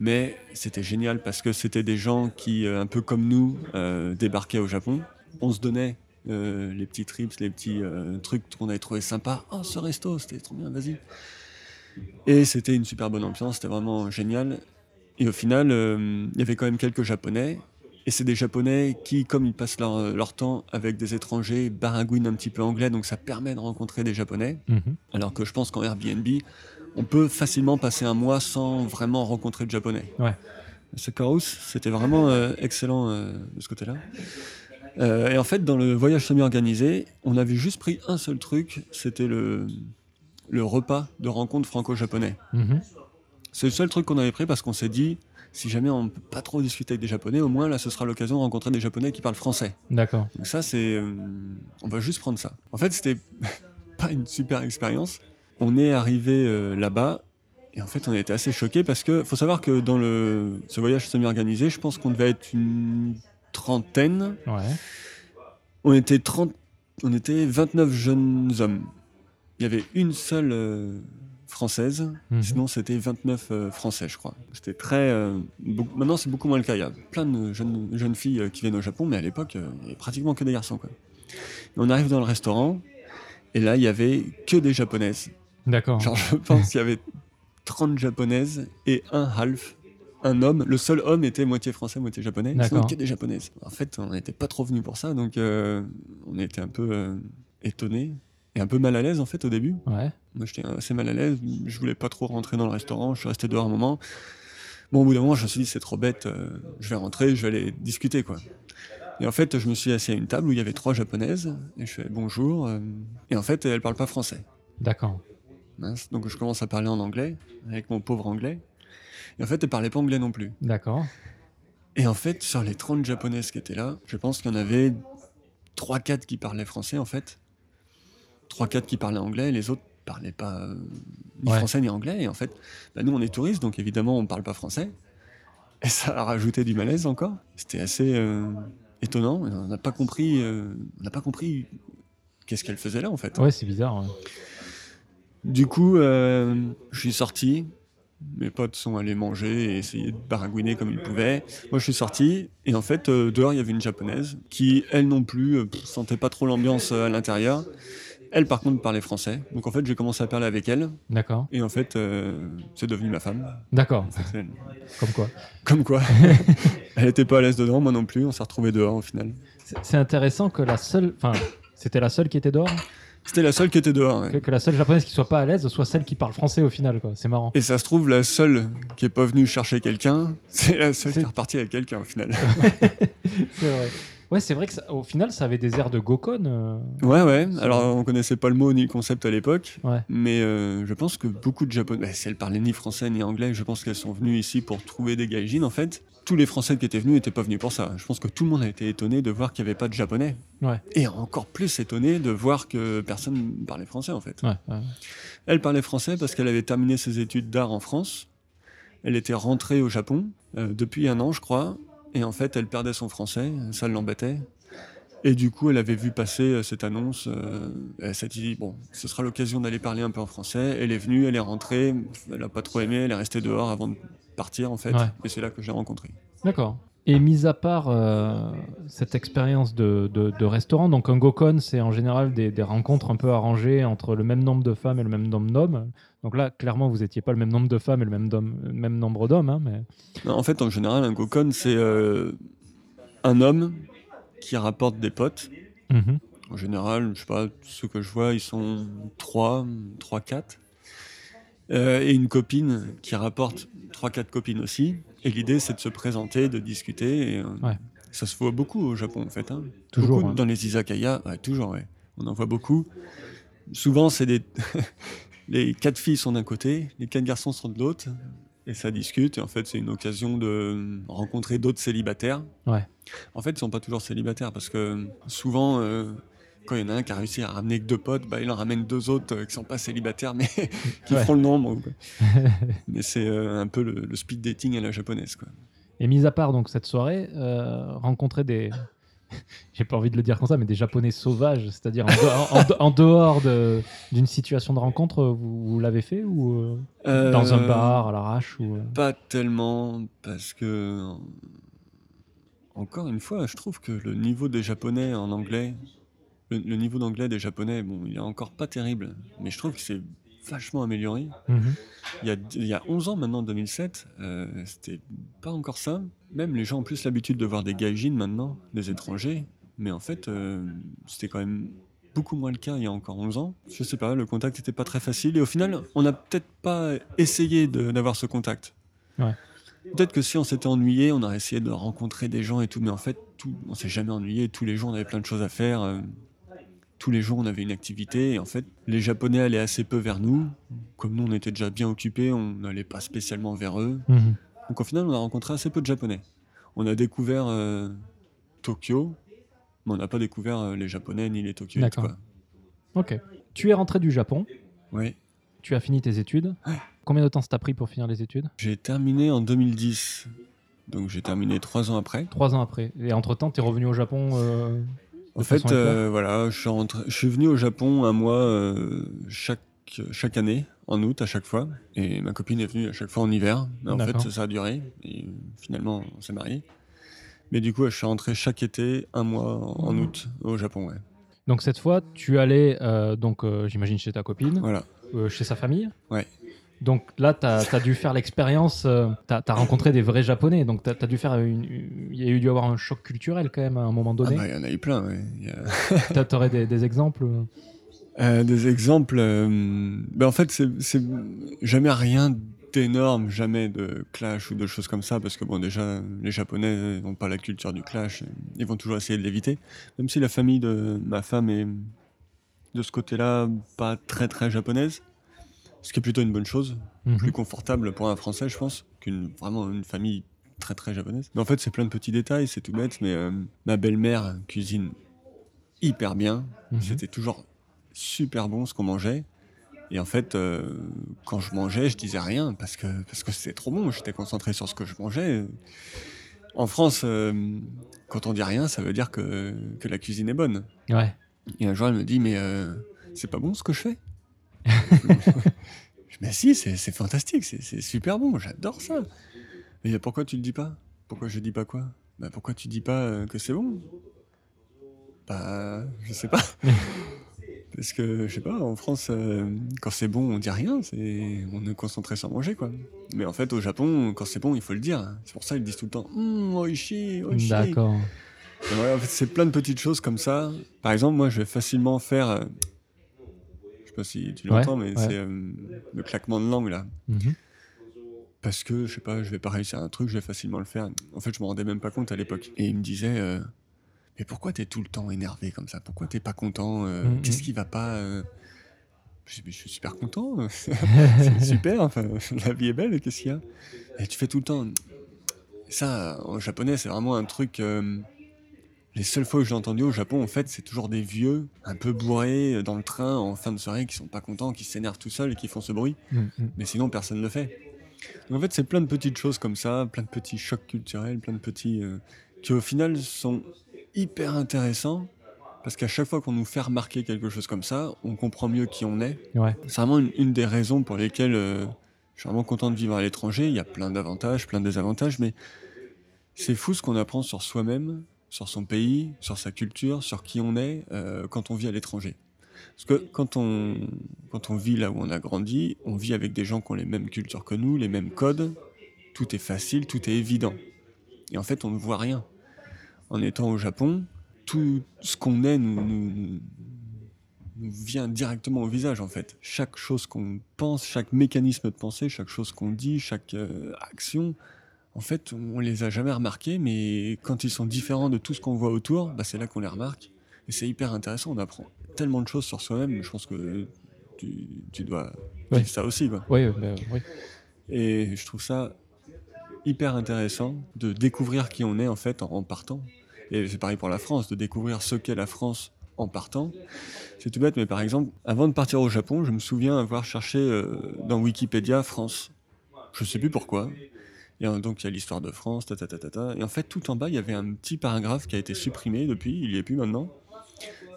Speaker 2: Mais c'était génial parce que c'était des gens qui, euh, un peu comme nous, euh, débarquaient au Japon. On se donnait les petits trips, les petits trucs qu'on avait trouvé sympas. Oh, ce resto, c'était trop bien, vas-y. Et c'était une super bonne ambiance, c'était vraiment génial. Et au final, euh, il y avait quand même quelques Japonais. Et c'est des Japonais qui, comme ils passent leur, leur temps avec des étrangers, baragouinent un petit peu anglais, donc ça permet de rencontrer des Japonais.
Speaker 1: Mhm.
Speaker 2: Alors que je pense qu'en Airbnb, on peut facilement passer un mois sans vraiment rencontrer de Japonais.
Speaker 1: Ouais.
Speaker 2: Sakura House, c'était vraiment euh, excellent euh, de ce côté-là. Euh, et en fait, dans le voyage semi-organisé, on avait juste pris un seul truc, c'était le, le repas de rencontre franco-japonais.
Speaker 1: Mhm.
Speaker 2: C'est le seul truc qu'on avait pris parce qu'on s'est dit, si jamais on ne peut pas trop discuter avec des Japonais, au moins là, ce sera l'occasion de rencontrer des Japonais qui parlent français.
Speaker 1: D'accord.
Speaker 2: Donc ça, c'est... euh, on va juste prendre ça. En fait, c'était [laughs] pas une super expérience. On est arrivé euh, là-bas et en fait, on a été assez choqués parce que faut savoir que dans le, ce voyage semi-organisé, je pense qu'on devait être une trentaine.
Speaker 1: Ouais.
Speaker 2: On était 30, on était 29 jeunes hommes. Il y avait une seule euh, française,
Speaker 1: Mhm.
Speaker 2: sinon c'était 29 euh, français, je crois. C'était très. euh, beaucoup- maintenant, c'est beaucoup moins le cas. Il y a plein de jeunes, jeunes filles euh, qui viennent au Japon, mais à l'époque, il y avait pratiquement que des garçons. Quoi. Et on arrive dans le restaurant, et là, il y avait que des japonaises.
Speaker 1: D'accord.
Speaker 2: Genre, je pense qu'il y avait 30 japonaises et un half. Un homme, le seul homme était moitié français, moitié japonais, sinon que des japonaises. En fait, on n'était pas trop venus pour ça, donc euh, on était un peu euh, étonnés et un peu mal à l'aise en fait au début.
Speaker 1: Ouais.
Speaker 2: Moi, j'étais assez mal à l'aise, je voulais pas trop rentrer dans le restaurant, je suis resté dehors un moment. Bon, au bout d'un moment, je me suis dit, c'est trop bête, euh, je vais rentrer, je vais aller discuter, quoi. Et en fait, je me suis assis à une table où il y avait trois japonaises, et je fais bonjour, euh, et en fait, elles parlent pas français.
Speaker 1: D'accord.
Speaker 2: Mince. Donc je commence à parler en anglais, avec mon pauvre anglais. Et en fait, elle parlait pas anglais non plus.
Speaker 1: D'accord.
Speaker 2: Et en fait, sur les 30 japonaises qui étaient là, je pense qu'il y en avait 3-4 qui parlaient français, en fait. 3-4 qui parlaient anglais, et les autres parlaient pas euh, ni
Speaker 1: Ouais.
Speaker 2: français ni anglais. Et en fait, bah, nous, on est touristes, donc évidemment, on parle pas français. Et ça a rajouté du malaise encore. C'était assez euh, étonnant. On n'a pas compris, euh, on n'a pas compris qu'est-ce qu'elle faisait là, en fait.
Speaker 1: Ouais, c'est bizarre. ouais.
Speaker 2: Du coup, je suis sorti. Mes potes sont allés manger et essayer de baragouiner comme ils pouvaient. Moi, je suis sorti et en fait, euh, dehors, il y avait une japonaise qui, elle non plus, euh, sentait pas trop l'ambiance euh, à l'intérieur. Elle, par contre, parlait français. Donc, en fait, j'ai commencé à parler avec elle
Speaker 1: D'accord.
Speaker 2: et en fait, euh, c'est devenu ma femme.
Speaker 1: D'accord. Comme quoi.
Speaker 2: Comme quoi. [laughs] elle était pas à l'aise dedans, moi non plus. On s'est retrouvés dehors au final.
Speaker 1: C'est intéressant que la seule. Enfin, c'était la seule qui était dehors?
Speaker 2: C'était la seule qui était dehors. ouais.
Speaker 1: Que, que la seule japonaise qui soit pas à l'aise soit celle qui parle français au final, quoi. C'est marrant.
Speaker 2: Et ça se trouve, la seule qui est pas venue chercher quelqu'un, c'est la seule qui est repartie avec quelqu'un au final. [laughs]
Speaker 1: C'est vrai. Ouais, c'est vrai que ça- au final, ça avait des airs de Gokon. euh.
Speaker 2: Ouais, ouais. Alors, on connaissait pas le mot ni le concept à l'époque.
Speaker 1: Ouais.
Speaker 2: Mais euh, je pense que beaucoup de Japonais, bah, si elles parlaient ni français ni anglais, je pense qu'elles sont venues ici pour trouver des gaijins en fait. Tous les Français qui étaient venus n'étaient pas venus pour ça. Je pense que tout le monde a été étonné de voir qu'il n'y avait pas de Japonais.
Speaker 1: Ouais.
Speaker 2: Et encore plus étonné de voir que personne parlait français en fait.
Speaker 1: Ouais, ouais.
Speaker 2: Elle parlait français parce qu'elle avait terminé ses études d'art en France. Elle était rentrée au Japon euh, depuis un an, je crois. Et en fait, elle perdait son français, ça l'embêtait. Et du coup, elle avait vu passer euh, cette annonce. euh, elle s'est dit, bon, ce sera l'occasion d'aller parler un peu en français. Elle est venue, elle est rentrée. Elle n'a pas trop aimé, elle est restée dehors avant de partir, en fait.
Speaker 1: Ouais.
Speaker 2: Et c'est là que je l'ai rencontrée.
Speaker 1: D'accord. Et mis à part euh, cette expérience de, de- de restaurant, donc un Gokon, c'est en général des, des rencontres un peu arrangées entre le même nombre de femmes et le même nombre d'hommes. Donc là, clairement, vous n'étiez pas le même nombre de femmes et le même, le même nombre d'hommes. hein, mais...
Speaker 2: Non, en fait, en général, un gokon, c'est euh, un homme qui rapporte des potes.
Speaker 1: Mhm.
Speaker 2: En général, je sais pas, ceux que je vois, ils sont 3, 3, 4. et une copine qui rapporte 3, 4 copines aussi. Et l'idée, c'est de se présenter, de discuter. Et, euh,
Speaker 1: Ouais.
Speaker 2: Ça se voit beaucoup au Japon, en fait. hein.
Speaker 1: Toujours,
Speaker 2: Beaucoup
Speaker 1: ouais.
Speaker 2: Dans les izakaya, ouais, toujours, ouais. On en voit beaucoup. Souvent, c'est des. [laughs] les quatre filles sont d'un côté, les quatre garçons sont de l'autre. Et ça discute. Et en fait, c'est une occasion de rencontrer d'autres célibataires.
Speaker 1: Ouais.
Speaker 2: En fait, ils sont pas toujours célibataires parce que souvent, euh, quand il y en a un qui a réussi à ramener que deux potes, bah, il en ramène deux autres euh, qui sont pas célibataires mais [laughs] qui
Speaker 1: Ouais.
Speaker 2: feront le nombre. [laughs] mais c'est euh, un peu le, le speed dating à la japonaise. Quoi.
Speaker 1: Et mis à part donc cette soirée, euh, rencontrer des, [laughs] j'ai pas envie de le dire comme ça, mais des Japonais sauvages, c'est-à-dire en, dehors- en de- en dehors de- d'une situation de rencontre, vous, vous l'avez fait ou euh, dans un
Speaker 2: Euh,
Speaker 1: bar à l'arrache ou euh,
Speaker 2: Pas tellement parce que encore une fois, je trouve que le niveau des japonais en anglais, le, le niveau d'anglais des japonais, bon, il est encore pas terrible, mais je trouve que c'est vachement amélioré.
Speaker 1: Mhm.
Speaker 2: Il y a, il y a 11 ans maintenant, 2007, euh, c'était pas encore ça. Même les gens ont plus l'habitude de voir des gaijins maintenant, des étrangers. Mais en fait, euh, c'était quand même beaucoup moins le cas il y a encore 11 ans. Je sais pas, le contact n'était pas très facile. Et au final, on n'a peut-être pas essayé d'avoir ce contact.
Speaker 1: Ouais.
Speaker 2: Peut-être que si on s'était ennuyé, on aurait essayé de rencontrer des gens et tout. Mais en fait, tout, on s'est jamais ennuyé. Tous les jours, on avait plein de choses à faire. euh, tous les jours, on avait une activité. Et en fait, les Japonais allaient assez peu vers nous. Comme nous, on était déjà bien occupés, on n'allait pas spécialement vers eux.
Speaker 1: Mhm.
Speaker 2: Donc au final, on a rencontré assez peu de Japonais. On a découvert euh, Tokyo, mais on n'a pas découvert euh, les Japonais ni les Tokyoïtes.
Speaker 1: D'accord. Ok. Tu es rentré du Japon,
Speaker 2: Ouais.
Speaker 1: tu as fini tes études.
Speaker 2: Ouais.
Speaker 1: Combien de temps ça t'a pris pour finir les études?
Speaker 2: J'ai terminé en 2010. Donc j'ai terminé trois ans après.
Speaker 1: Trois ans après. Et entre-temps, tu es revenu au Japon euh,
Speaker 2: En
Speaker 1: de
Speaker 2: fait, euh, voilà, je suis, rentré- je suis venu au Japon un mois euh, chaque, chaque année, en août à chaque fois. Et ma copine est venue à chaque fois en hiver. Mais en fait, ça, a duré. Et finalement, on s'est mariés. Mais du coup, je suis rentré chaque été, un mois en, en août au Japon. Ouais.
Speaker 1: Donc cette fois, tu allais, euh, donc euh, j'imagine chez ta copine,
Speaker 2: Voilà.
Speaker 1: euh, chez sa famille.
Speaker 2: Ouais.
Speaker 1: Donc là, tu as, dû faire l'expérience, tu as, rencontré des vrais Japonais, donc tu as, dû faire une... Il y a eu dû avoir un choc culturel quand même à un moment
Speaker 2: Ah
Speaker 1: donné.
Speaker 2: bah, il y en a eu plein. a- [laughs]
Speaker 1: Tu aurais des, des exemples
Speaker 2: Euh, des exemples. euh, ben en fait, c'est jamais rien d'énorme, jamais de clash ou de choses comme ça, parce que bon, déjà, les Japonais n'ont pas la culture du clash, ils vont toujours essayer de l'éviter. Même si la famille de ma femme est de ce côté-là pas très très japonaise, ce qui est plutôt une bonne chose,
Speaker 1: Mhm.
Speaker 2: plus confortable pour un Français, je pense, qu'une vraiment une famille très très japonaise. Mais en fait, c'est plein de petits détails, c'est tout bête, mais euh, ma belle-mère cuisine hyper bien.
Speaker 1: Mhm.
Speaker 2: C'était toujours super bon ce qu'on mangeait. Et en fait, euh, quand je mangeais, je disais rien parce que parce que c'était trop bon. J'étais concentré sur ce que je mangeais. En France, euh, quand on dit rien, ça veut dire que, que la cuisine est bonne.
Speaker 1: Ouais.
Speaker 2: Et un jour, elle me dit, mais euh, c'est pas bon ce que je fais [laughs] Je- Mais si, c'est fantastique, c'est super bon, j'adore ça. Mais pourquoi tu le dis pas? Pourquoi je dis pas quoi? Bah, Pourquoi tu dis pas que c'est bon? Bah, je sais pas. [laughs] Parce que, je sais pas, en France, euh, quand c'est bon, on dit rien, c'est on est concentré sur manger, quoi. Mais en fait, au Japon, quand c'est bon, il faut le dire. C'est pour ça qu'ils disent tout le temps Hum, oishi, oishi.
Speaker 1: D'accord.
Speaker 2: Et voilà, en fait, c'est plein de petites choses comme ça. Par exemple, moi, je vais facilement faire. euh, je sais pas si tu
Speaker 1: Ouais,
Speaker 2: l'entends, mais
Speaker 1: ouais.
Speaker 2: c'est euh, le claquement de langue là.
Speaker 1: Mhm.
Speaker 2: Parce que, je sais pas, je vais pas réussir un truc, je vais facilement le faire. En fait, je me rendais même pas compte à l'époque. Et il me disait, euh, Mais pourquoi t'es tout le temps énervé comme ça? Pourquoi t'es pas content Euh,
Speaker 1: Mhm.
Speaker 2: Qu'est-ce qui va pas Euh, je, je suis super content. [laughs] [laughs] c'est super. Enfin, [laughs] la vie est belle. Qu'est-ce qu'il y a? Et tu fais tout le temps. Ça, en japonais, c'est vraiment un truc. euh, les seules fois où j'ai entendu au Japon, en fait, c'est toujours des vieux, un peu bourrés, euh, dans le train, en fin de soirée, qui sont pas contents, qui s'énervent tout seuls et qui font ce bruit.
Speaker 1: Mm, mm.
Speaker 2: Mais sinon, personne ne le fait. Donc, en fait, c'est plein de petites choses comme ça, plein de petits chocs culturels, plein de petits. qui au final sont hyper intéressants. Parce qu'à chaque fois qu'on nous fait remarquer quelque chose comme ça, on comprend mieux qui on est.
Speaker 1: Ouais.
Speaker 2: C'est vraiment une, une des raisons pour lesquelles euh, je suis vraiment content de vivre à l'étranger. Il y a plein d'avantages, plein de désavantages, mais c'est fou ce qu'on apprend sur soi-même, sur son pays, sur sa culture, sur qui on est euh, quand on vit à l'étranger. Parce que quand on, quand on vit là où on a grandi, on vit avec des gens qui ont les mêmes cultures que nous, les mêmes codes. Tout est facile, tout est évident. Et en fait, on ne voit rien. En étant au Japon, tout ce qu'on est nous, nous, nous vient directement au visage en fait. Chaque chose qu'on pense, chaque mécanisme de pensée, chaque chose qu'on dit, chaque euh, action, en fait, on les a jamais remarqués, mais quand ils sont différents de tout ce qu'on voit autour, bah, c'est là qu'on les remarque. Et c'est hyper intéressant, on apprend tellement de choses sur soi-même, je pense que tu, tu dois
Speaker 1: Ouais.
Speaker 2: vivre ça aussi. Quoi.
Speaker 1: Oui, euh, bah, oui.
Speaker 2: Et je trouve ça hyper intéressant de découvrir qui on est en fait en, en partant. Et c'est pareil pour la France, de découvrir ce qu'est la France en partant. C'est tout bête, mais par exemple, avant de partir au Japon, je me souviens avoir cherché euh, dans Wikipédia France. Je sais plus pourquoi. Et donc il y a l'histoire de France, ta, ta, ta, ta. Et en fait, tout en bas, il y avait un petit paragraphe qui a été supprimé depuis, il y est plus maintenant.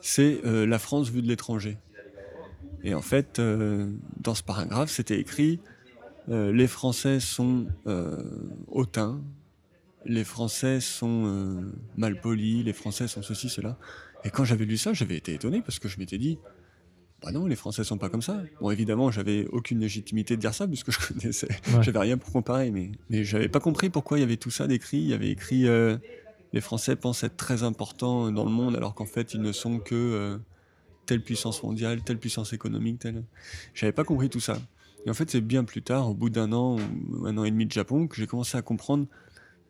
Speaker 2: C'est euh, la France vue de l'étranger. Et en fait, euh, dans ce paragraphe, c'était écrit les Français sont hautains, les Français sont euh, malpolis, les Français sont ceci, cela. Et quand j'avais lu ça, j'avais été étonné parce que je m'étais dit, bah non, les Français sont pas comme ça. Bon, évidemment, j'avais aucune légitimité de dire ça puisque je [laughs] connaissais,
Speaker 1: Ouais.
Speaker 2: j'avais rien pour comparer, mais, mais j'avais pas compris pourquoi il y avait tout ça décrit. Il y avait écrit euh, les Français pensent être très importants dans le monde alors qu'en fait ils ne sont que euh, telle puissance mondiale, telle puissance économique, telle. J'avais pas compris tout ça. Et en fait, c'est bien plus tard, au bout d'un an ou un an et demi de Japon, que j'ai commencé à comprendre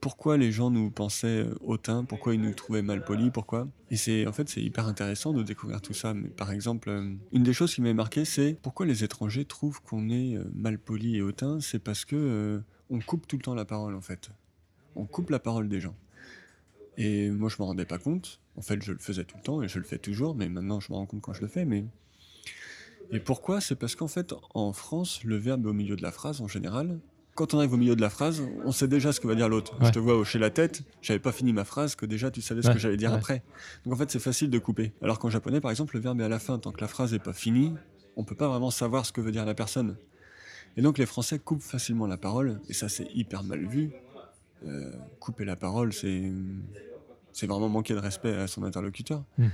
Speaker 2: pourquoi les gens nous pensaient euh, hautains, pourquoi ils nous trouvaient mal polis, pourquoi? Et c'est en fait c'est hyper intéressant de découvrir tout ça. Mais par exemple, euh, une des choses qui m'a marqué, c'est pourquoi les étrangers trouvent qu'on est euh, mal poli et hautain. C'est parce que on coupe tout le temps la parole en fait. On coupe la parole des gens. Et moi, je me rendais pas compte. En fait, je le faisais tout le temps et je le fais toujours, mais maintenant, je me rends compte quand je le fais. Mais et pourquoi? C'est parce qu'en fait, en France, le verbe est au milieu de la phrase en général. Quand on arrive au milieu de la phrase, on sait déjà ce que va dire l'autre.
Speaker 1: Ouais.
Speaker 2: Je te vois hocher la tête, j'avais pas fini ma phrase, que déjà tu savais ce
Speaker 1: Ouais,
Speaker 2: que j'allais dire
Speaker 1: ouais.
Speaker 2: après. Donc en fait, c'est facile de couper. Alors qu'en japonais, par exemple, le verbe est à la fin. Tant que la phrase n'est pas finie, on peut pas vraiment savoir ce que veut dire la personne. Et donc les Français coupent facilement la parole, et ça c'est hyper mal vu. Euh, couper la parole, c'est c'est vraiment manquer de respect à son interlocuteur.
Speaker 1: Mhm.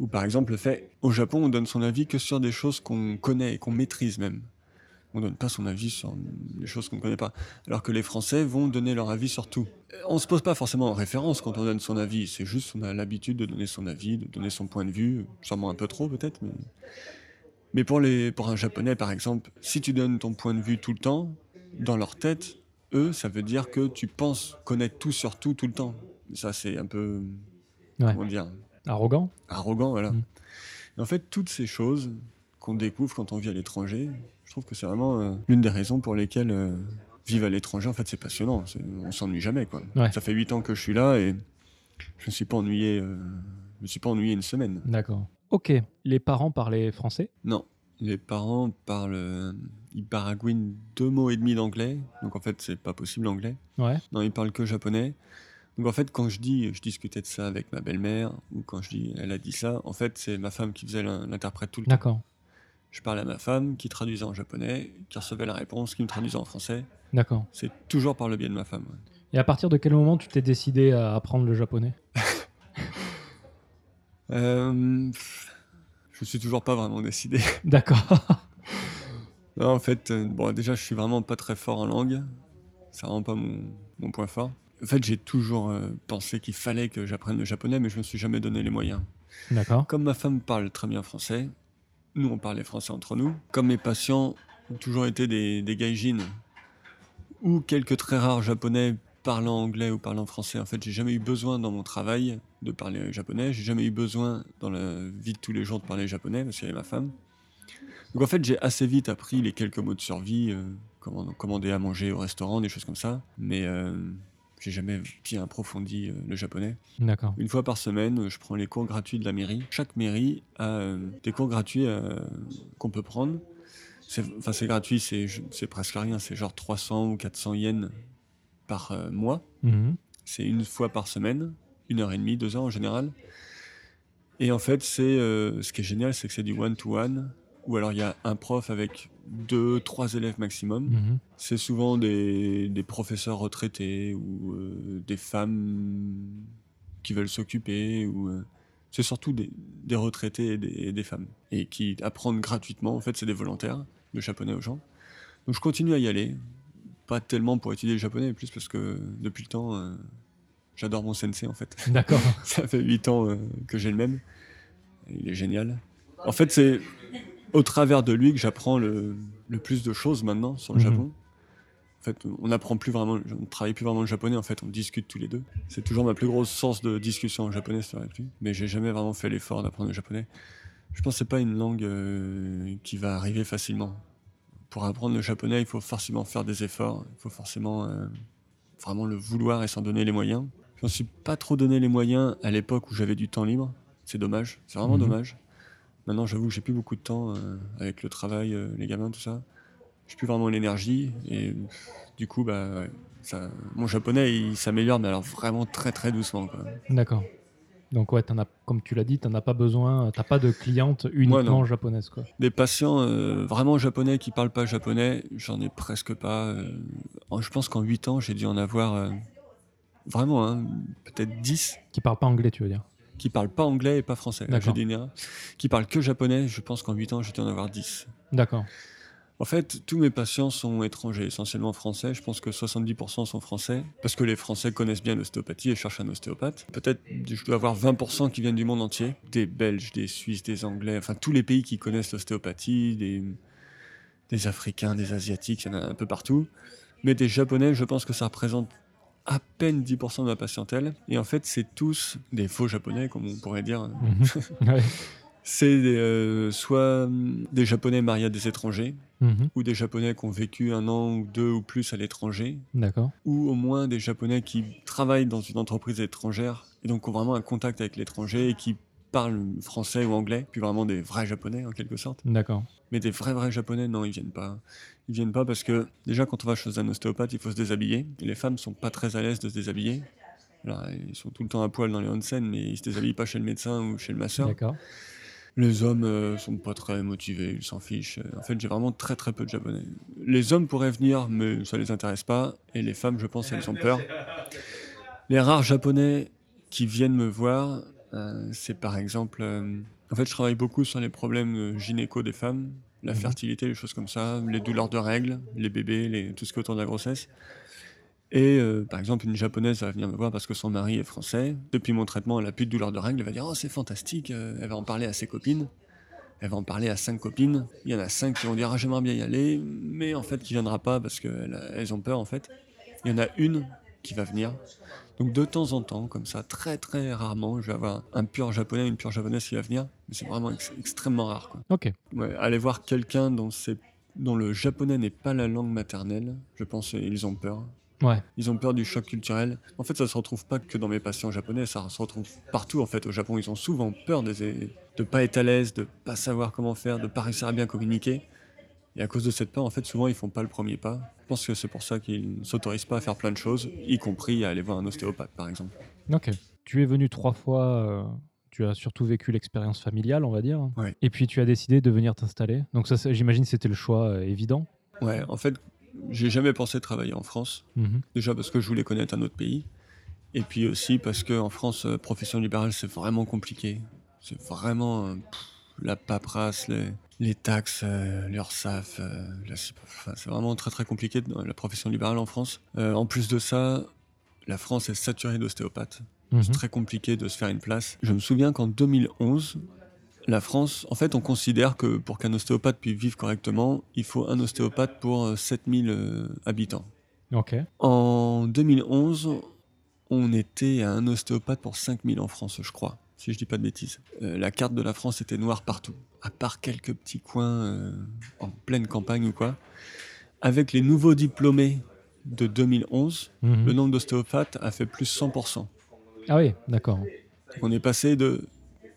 Speaker 2: Ou par exemple le fait, au Japon, on donne son avis que sur des choses qu'on connaît et qu'on maîtrise même. On donne pas son avis sur des choses qu'on ne connaît pas. Alors que les Français vont donner leur avis sur tout. Euh, On se pose pas forcément en référence quand on donne son avis. C'est juste on a l'habitude de donner son avis, de donner son point de vue. Sûrement un peu trop peut-être. Mais, mais pour, les, pour un Japonais par exemple, si tu donnes ton point de vue tout le temps, dans leur tête, eux, ça veut dire que tu penses connaître tout sur tout tout le temps. Ça c'est un peu...
Speaker 1: Ouais.
Speaker 2: Comment dire?
Speaker 1: Arrogant
Speaker 2: arrogant, voilà.
Speaker 1: Mm.
Speaker 2: En fait, toutes ces choses qu'on découvre quand on vit à l'étranger, je trouve que c'est vraiment euh, l'une des raisons pour lesquelles euh, vivre à l'étranger, en fait, c'est passionnant. On s'ennuie jamais, quoi.
Speaker 1: Ouais.
Speaker 2: Ça fait huit ans que je suis là et je ne suis pas ennuyé. euh, je me suis pas ennuyé une semaine.
Speaker 1: D'accord. Ok. Les parents parlaient français?
Speaker 2: Non, les parents parlent, euh, ils baragouinent deux mots et demi d'anglais, donc en fait, c'est pas possible l'anglais.
Speaker 1: Ouais.
Speaker 2: Non, ils parlent que japonais. Donc en fait, quand je dis, je discutais de ça avec ma belle-mère, ou quand je dis, elle a dit ça, en fait, c'est ma femme qui faisait l'in- l'interprète tout le temps.
Speaker 1: D'accord.
Speaker 2: Je parlais à ma femme qui traduisait en japonais, qui recevait la réponse, qui me traduisait en français.
Speaker 1: D'accord.
Speaker 2: C'est toujours par le biais de ma femme. ouais.
Speaker 1: Et à partir de quel moment tu t'es décidé à apprendre le japonais? [laughs]
Speaker 2: Euh, je suis toujours pas vraiment décidé. [laughs]
Speaker 1: D'accord. [laughs]
Speaker 2: en fait, euh, bon, déjà, je suis vraiment pas très fort en langue. C'est vraiment pas mon, mon point fort. En fait, j'ai toujours euh, pensé qu'il fallait que j'apprenne le japonais, mais je me suis jamais donné les moyens.
Speaker 1: D'accord.
Speaker 2: Comme ma femme parle très bien français, nous on parlait français entre nous. Comme mes patients ont toujours été des, des gaijins ou quelques très rares japonais parlant anglais ou parlant français, en fait j'ai jamais eu besoin dans mon travail de parler japonais. J'ai jamais eu besoin dans la vie de tous les jours de parler japonais parce qu'il y avait ma femme. Donc en fait, j'ai assez vite appris les quelques mots de survie, euh, comment commander à manger au restaurant, des choses comme ça. Mais euh, j'ai jamais bien approfondi euh, le japonais.
Speaker 1: D'accord.
Speaker 2: Une fois par semaine, je prends les cours gratuits de la mairie. Chaque mairie a euh, des cours gratuits euh, qu'on peut prendre. C'est, enfin, c'est gratuit, c'est, presque rien. C'est genre 300 ou 400 yens par euh, mois.
Speaker 1: Mhm.
Speaker 2: C'est une fois par semaine, une heure et demie, deux heures en général. Et en fait, c'est euh, ce qui est génial, c'est que c'est du one-to-one, ou alors il y a un prof avec deux, trois élèves maximum.
Speaker 1: Mhm.
Speaker 2: C'est souvent des, des professeurs retraités ou euh, des femmes qui veulent s'occuper. ou euh, C'est surtout des, des retraités et des, et des femmes. Et qui apprennent gratuitement. En fait, c'est des volontaires de japonais aux gens. Donc je continue à y aller. Pas tellement pour étudier le japonais, mais plus parce que depuis le temps, euh, j'adore mon sensei en fait.
Speaker 1: D'accord. [laughs]
Speaker 2: Ça fait 8 ans que j'ai le même. Il est génial. En fait, c'est au travers de lui que j'apprends le, le plus de choses maintenant sur le
Speaker 1: Mhm.
Speaker 2: Japon. En fait, on n'apprend plus vraiment, on ne travaille plus vraiment le japonais. En fait, on discute tous les deux. C'est toujours ma plus grosse source de discussion en japonais, c'est vrai. Mais j'ai jamais vraiment fait l'effort d'apprendre le japonais. Je pense que c'est pas une langue euh, qui va arriver facilement. Pour apprendre le japonais, il faut forcément faire des efforts. Il faut forcément euh, vraiment le vouloir et s'en donner les moyens. Je m'en suis pas trop donné les moyens à l'époque où j'avais du temps libre. C'est dommage. C'est vraiment
Speaker 1: Mhm.
Speaker 2: dommage. Maintenant, j'avoue que j'ai plus beaucoup de temps euh, avec le travail, euh, les gamins, tout ça. J'ai plus vraiment l'énergie et euh, du coup, bah, ouais, ça, mon japonais, il s'améliore, mais alors vraiment très très doucement. Quoi.
Speaker 1: D'accord. Donc ouais, t'en as, comme tu l'as dit, t'en as pas besoin, t'as pas de cliente uniquement
Speaker 2: non.
Speaker 1: japonaise quoi.
Speaker 2: Des patients euh, vraiment japonais qui parlent pas japonais, j'en ai presque pas. euh, en- je pense qu'en 8 ans, j'ai dû en avoir euh, vraiment hein, peut-être 10
Speaker 1: Qui parlent pas anglais, tu veux dire
Speaker 2: qui parlent pas anglais et pas français.
Speaker 1: D'accord.
Speaker 2: J'ai erreur. Qui parlent que japonais, je pense qu'en 8 ans, dû en avoir 10.
Speaker 1: D'accord.
Speaker 2: En fait, tous mes patients sont étrangers, essentiellement français. Je pense que 70% sont français, parce que les Français connaissent bien l'ostéopathie et cherchent un ostéopathe. Peut-être, je dois avoir 20% qui viennent du monde entier, des Belges, des Suisses, des Anglais, enfin tous les pays qui connaissent l'ostéopathie, des, des Africains, des Asiatiques, il y en a un peu partout. Mais des Japonais, je pense que ça représente à peine 10% de ma patientèle. Et en fait, c'est tous des faux Japonais, comme on pourrait dire.
Speaker 1: Mhm. [laughs] Ouais.
Speaker 2: C'est euh, soit hum, des Japonais mariés à des étrangers,
Speaker 1: Mhm.
Speaker 2: ou des Japonais qui ont vécu un an ou deux ou plus à l'étranger,
Speaker 1: D'accord.
Speaker 2: ou au moins des Japonais qui travaillent dans une entreprise étrangère et donc ont vraiment un contact avec l'étranger et qui parlent français ou anglais, puis vraiment des vrais Japonais en quelque sorte.
Speaker 1: D'accord.
Speaker 2: Mais des vrais vrais Japonais, non, ils viennent pas. Ils viennent pas parce que déjà quand on va chez un ostéopathe, il faut se déshabiller. Et les femmes sont pas très à l'aise de se déshabiller. Alors, ils sont tout le temps à poil dans les onsen, mais ils se déshabillent pas chez le médecin ou chez le masseur.
Speaker 1: D'accord.
Speaker 2: Les hommes euh, sont pas très motivés, ils s'en fichent. En fait, j'ai vraiment très très peu de japonais. Les hommes pourraient venir, mais ça les intéresse pas. Et les femmes, je pense, elles ont peur. Les rares japonais qui viennent me voir, euh, c'est par exemple. euh, en fait, je travaille beaucoup sur les problèmes gynéco des femmes, la
Speaker 1: Mhm.
Speaker 2: fertilité, les choses comme ça, les douleurs de règles, les bébés, les, tout ce qui est autour de la grossesse. Et euh, par exemple, une japonaise va venir me voir parce que son mari est français. Depuis mon traitement, elle a plus de douleur de règles. Elle va dire Oh, c'est fantastique. Euh, Elle va en parler à ses copines. Elle va en parler à cinq copines. Il y en a cinq qui vont dire Ah, j'aimerais bien y aller, mais en fait, qui viendra pas parce qu'elles ont peur en fait. Il y en a une qui va venir. Donc de temps en temps, comme ça, très très rarement, je vais avoir un pur japonais, une pure japonaise qui va venir. Mais c'est vraiment ex- extrêmement rare. Quoi.
Speaker 1: Ok.
Speaker 2: Ouais, aller voir quelqu'un dont, le japonais n'est pas la langue maternelle, je pense qu'ils ont peur.
Speaker 1: Ouais.
Speaker 2: Ils ont peur du choc culturel. En fait, ça se retrouve pas que dans mes patients japonais, ça se retrouve partout en fait. Au Japon, ils ont souvent peur des, de pas être à l'aise, de pas savoir comment faire, de pas réussir à bien communiquer. Et à cause de cette peur, en fait, souvent ils font pas le premier pas. Je pense que c'est pour ça qu'ils ne s'autorisent pas à faire plein de choses, y compris à aller voir un ostéopathe, par exemple.
Speaker 1: Ok. Tu es venu trois fois. euh, tu as surtout vécu l'expérience familiale, on va dire.
Speaker 2: Ouais.
Speaker 1: Et puis tu as décidé de venir t'installer. Donc ça, j'imagine, c'était le choix euh, évident.
Speaker 2: Ouais, en fait, j'ai jamais pensé travailler en France.
Speaker 1: Mhm.
Speaker 2: Déjà parce que je voulais connaître un autre pays. Et puis aussi parce qu'en France, euh, profession libérale, c'est vraiment compliqué. C'est vraiment pff, la paperasse, les, les taxes, euh, l'URSSAF. euh, c'est vraiment très très compliqué dans la profession libérale en France. Euh, en plus de ça, la France est saturée d'ostéopathes.
Speaker 1: Mhm.
Speaker 2: C'est très compliqué de se faire une place. Je me souviens qu'en 2011, la France, en fait, on considère que pour qu'un ostéopathe puisse vivre correctement, il faut un ostéopathe pour euh, 7000 euh, habitants. En 2011, on était à un ostéopathe pour 5000 en France, je crois, si je dis pas de bêtises. Euh, la carte de la France était noire partout, à part quelques petits coins euh, en pleine campagne ou quoi. Avec les nouveaux diplômés de 2011,
Speaker 1: Mhm.
Speaker 2: le nombre d'ostéopathes a fait plus 100%.
Speaker 1: Ah oui, d'accord.
Speaker 2: On est passé de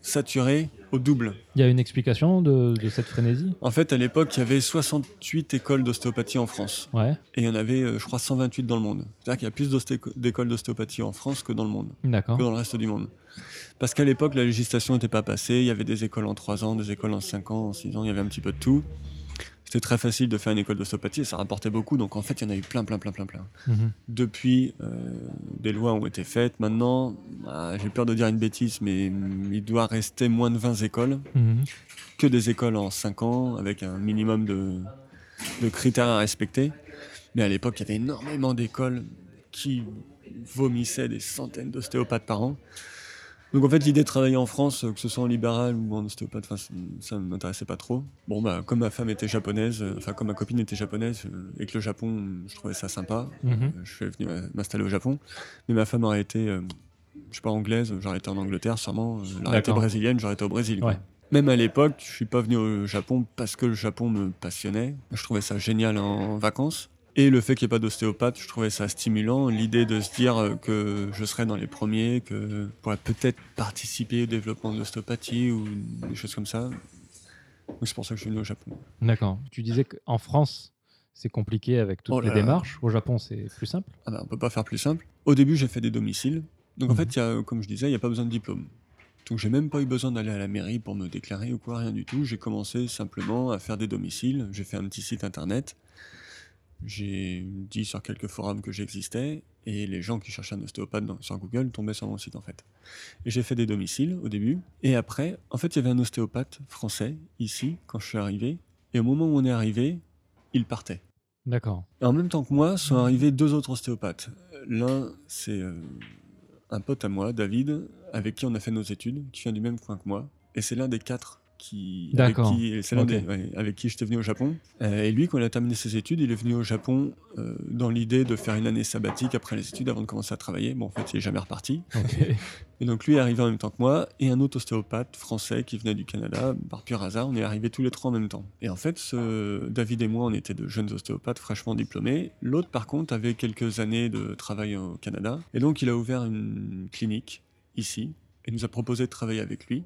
Speaker 2: saturé au double.
Speaker 1: Il y a une explication de, de cette frénésie?
Speaker 2: En fait, à l'époque, il y avait 68 écoles d'ostéopathie en France.
Speaker 1: Ouais,
Speaker 2: Et il y en avait, euh, je crois, 128 dans le monde. C'est-à-dire qu'il y a plus d'écoles d'ostéopathie en France que dans le monde,
Speaker 1: d'accord.
Speaker 2: que dans le reste du monde. Parce qu'à l'époque, la législation n'était pas passée. Il y avait des écoles en 3 ans, des écoles en 5 ans, en 6 ans. Il y avait un petit peu de tout. C'était très facile de faire une école d'ostéopathie et ça rapportait beaucoup. Donc en fait, il y en a eu plein, plein, plein, plein, plein.
Speaker 1: Mhm.
Speaker 2: Depuis, euh, des lois ont été faites. Maintenant, ah, j'ai peur de dire une bêtise, mais il doit rester moins de 20 écoles
Speaker 1: Mhm.
Speaker 2: que des écoles en 5 ans avec un minimum de, de critères à respecter. Mais à l'époque, il y avait énormément d'écoles qui vomissaient des centaines d'ostéopathes par an. Donc en fait, l'idée de travailler en France, que ce soit en libéral ou en ostéopathe, ça- ne m'intéressait pas trop. Bon, bah, comme ma femme était japonaise, euh, enfin, comme ma copine était japonaise, euh, et que le Japon, je trouvais ça sympa,
Speaker 1: Mhm.
Speaker 2: euh, je suis venu euh, m'installer au Japon. Mais ma femme aurait été, euh, je sais pas, anglaise, j'aurais été en Angleterre sûrement. euh, aurait été brésilienne, j'aurais été au Brésil.
Speaker 1: Ouais.
Speaker 2: Même à l'époque, je suis pas venu au Japon parce que le Japon me passionnait. Je trouvais ça génial en vacances. Et le fait qu'il n'y ait pas d'ostéopathe, je trouvais ça stimulant. L'idée de se dire euh, que je serais dans les premiers, que je pourrais peut-être participer au développement de l'ostéopathie ou des choses comme ça. C'est pour ça que je suis venu au Japon.
Speaker 1: D'accord. Tu disais qu'en France, c'est compliqué avec toutes
Speaker 2: Oh
Speaker 1: les démarches. Au Japon, c'est plus simple.
Speaker 2: Ah ben, on peut pas faire plus simple. Au début, j'ai fait des domiciles. Donc en
Speaker 1: Mhm.
Speaker 2: fait, y a, comme je disais, il n'y a pas besoin de diplôme. Donc j'ai même pas eu besoin d'aller à la mairie pour me déclarer ou quoi, rien du tout. J'ai commencé simplement à faire des domiciles. J'ai fait un petit site internet. J'ai dit sur quelques forums que j'existais et les gens qui cherchaient un ostéopathe dans- sur Google tombaient sur mon site en fait. Et j'ai fait des domiciles au début. Et après, en fait, il y avait un ostéopathe français ici quand je suis arrivé. Et au moment où on est arrivé, il partait.
Speaker 1: D'accord.
Speaker 2: Et en même temps que moi, sont arrivés deux autres ostéopathes. L'un, c'est euh, un pote à moi, David, avec qui on a fait nos études, qui vient du même coin que moi. Et c'est l'un des quatre qui, avec qui, c'est l'un
Speaker 1: Ok.
Speaker 2: des- ouais, avec qui j'étais venu au Japon. Euh, et lui, quand il a terminé ses études, il est venu au Japon euh, dans l'idée de faire une année sabbatique après les études avant de commencer à travailler. Bon, en fait, il est jamais reparti. Et donc lui est arrivé en même temps que moi, et un autre ostéopathe français qui venait du Canada, par pur hasard, on est arrivés tous les trois en même temps. Et en fait, ce David et moi, on était de jeunes ostéopathes fraîchement diplômés. L'autre, par contre, avait quelques années de travail au Canada, et donc il a ouvert une clinique ici, et nous a proposé de travailler avec lui.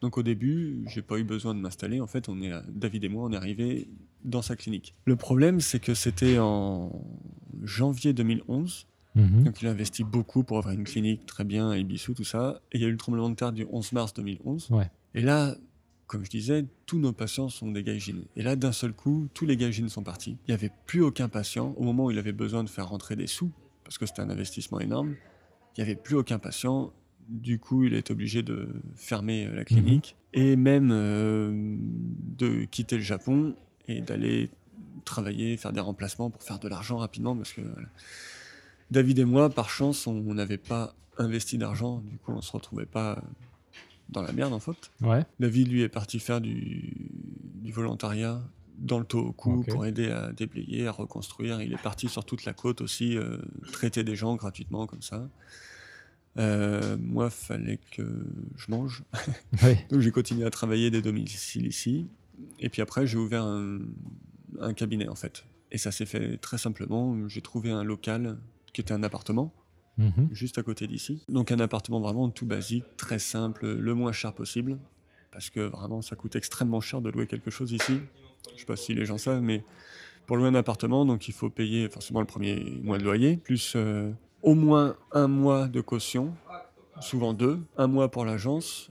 Speaker 2: Donc au début, j'ai pas eu besoin de m'installer. En fait, on est David et moi, on est arrivés dans sa clinique. Le problème, c'est que c'était en janvier 2011.
Speaker 1: Mhm.
Speaker 2: Donc il a investi beaucoup pour avoir une clinique très bien à Ibisu, tout ça. Et il y a eu le tremblement de terre du 11 mars 2011.
Speaker 1: Ouais.
Speaker 2: Et là, comme je disais, tous nos patients sont des gaijins. Et là, d'un seul coup, tous les gaijins sont partis. Il n'y avait plus aucun patient. Au moment où il avait besoin de faire rentrer des sous, parce que c'était un investissement énorme, il n'y avait plus aucun patient. Du coup, il est obligé de fermer euh, la clinique et même euh, de quitter le Japon et d'aller travailler, faire des remplacements pour faire de l'argent rapidement parce que voilà. David et moi, par chance, on n'avait pas investi d'argent, du coup on se retrouvait pas dans la merde en fait.
Speaker 1: Ouais.
Speaker 2: David lui est parti faire du, du volontariat dans le Tohoku
Speaker 1: Ok.
Speaker 2: pour aider à déblayer, à reconstruire. Il est parti sur toute la côte aussi, euh, traiter des gens gratuitement comme ça. Euh, moi, fallait que je mange. [laughs] Donc j'ai continué à travailler des domiciles ici. Et puis après, j'ai ouvert un, un cabinet en fait. Et ça s'est fait très simplement. J'ai trouvé un local qui était un appartement
Speaker 1: Mhm.
Speaker 2: juste à côté d'ici. Donc un appartement vraiment tout basique, très simple, le moins cher possible. Parce que vraiment, ça coûte extrêmement cher de louer quelque chose ici. Je sais pas si les gens savent, mais pour louer un appartement, donc il faut payer forcément le premier mois de loyer, plus euh, au moins un mois de caution, souvent deux, un mois pour l'agence,